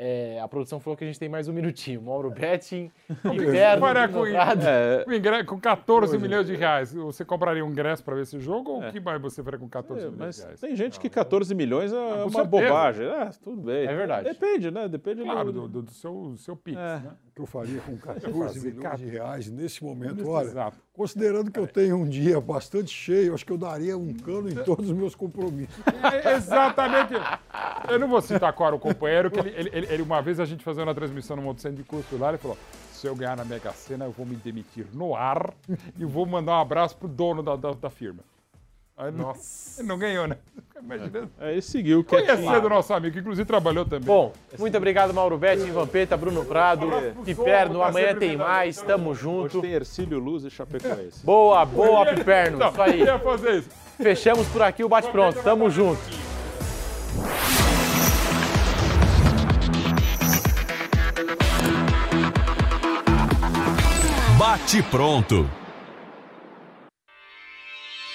É, a produção falou que a gente tem mais um minutinho. Mauro Betting, [LAUGHS] inverno, com, é, com, ingresso, com 14 Hoje. milhões de reais, você compraria um ingresso para ver esse jogo ou o é. que mais você faria com 14 é, milhões de reais? Tem gente que 14 milhões é ah, uma certeza. bobagem. É, tudo bem. É verdade. Depende, né? Depende claro, do, do, do seu, seu Pix, é. né? Que eu faria com [LAUGHS] 14 milhões de reais nesse momento. Olha, considerando que eu tenho um dia bastante cheio, acho que eu daria um cano em [LAUGHS] todos os meus compromissos. É, exatamente. Eu não vou citar qual era o companheiro, que ele, ele, ele, uma vez a gente fazendo uma transmissão no Monte Centro de Custo lá, ele falou: se eu ganhar na Mega Sena, eu vou me demitir no ar e vou mandar um abraço pro dono da, da, da firma. Aí Nossa. Não, [LAUGHS] não ganhou, né? Imagina. Aí seguiu. Conhecer do nosso amigo, que inclusive trabalhou também. Bom, muito obrigado, Mauro Betti, Vampeta, Bruno Prado, Piperno. Amanhã tem mais, tamo junto. Hoje tem Ercílio Luz e Chapecoense. Boa, boa, Piperno. Isso aí. Ia fazer isso. Fechamos por aqui o Bate Pronto. Tamo junto. Bate Pronto.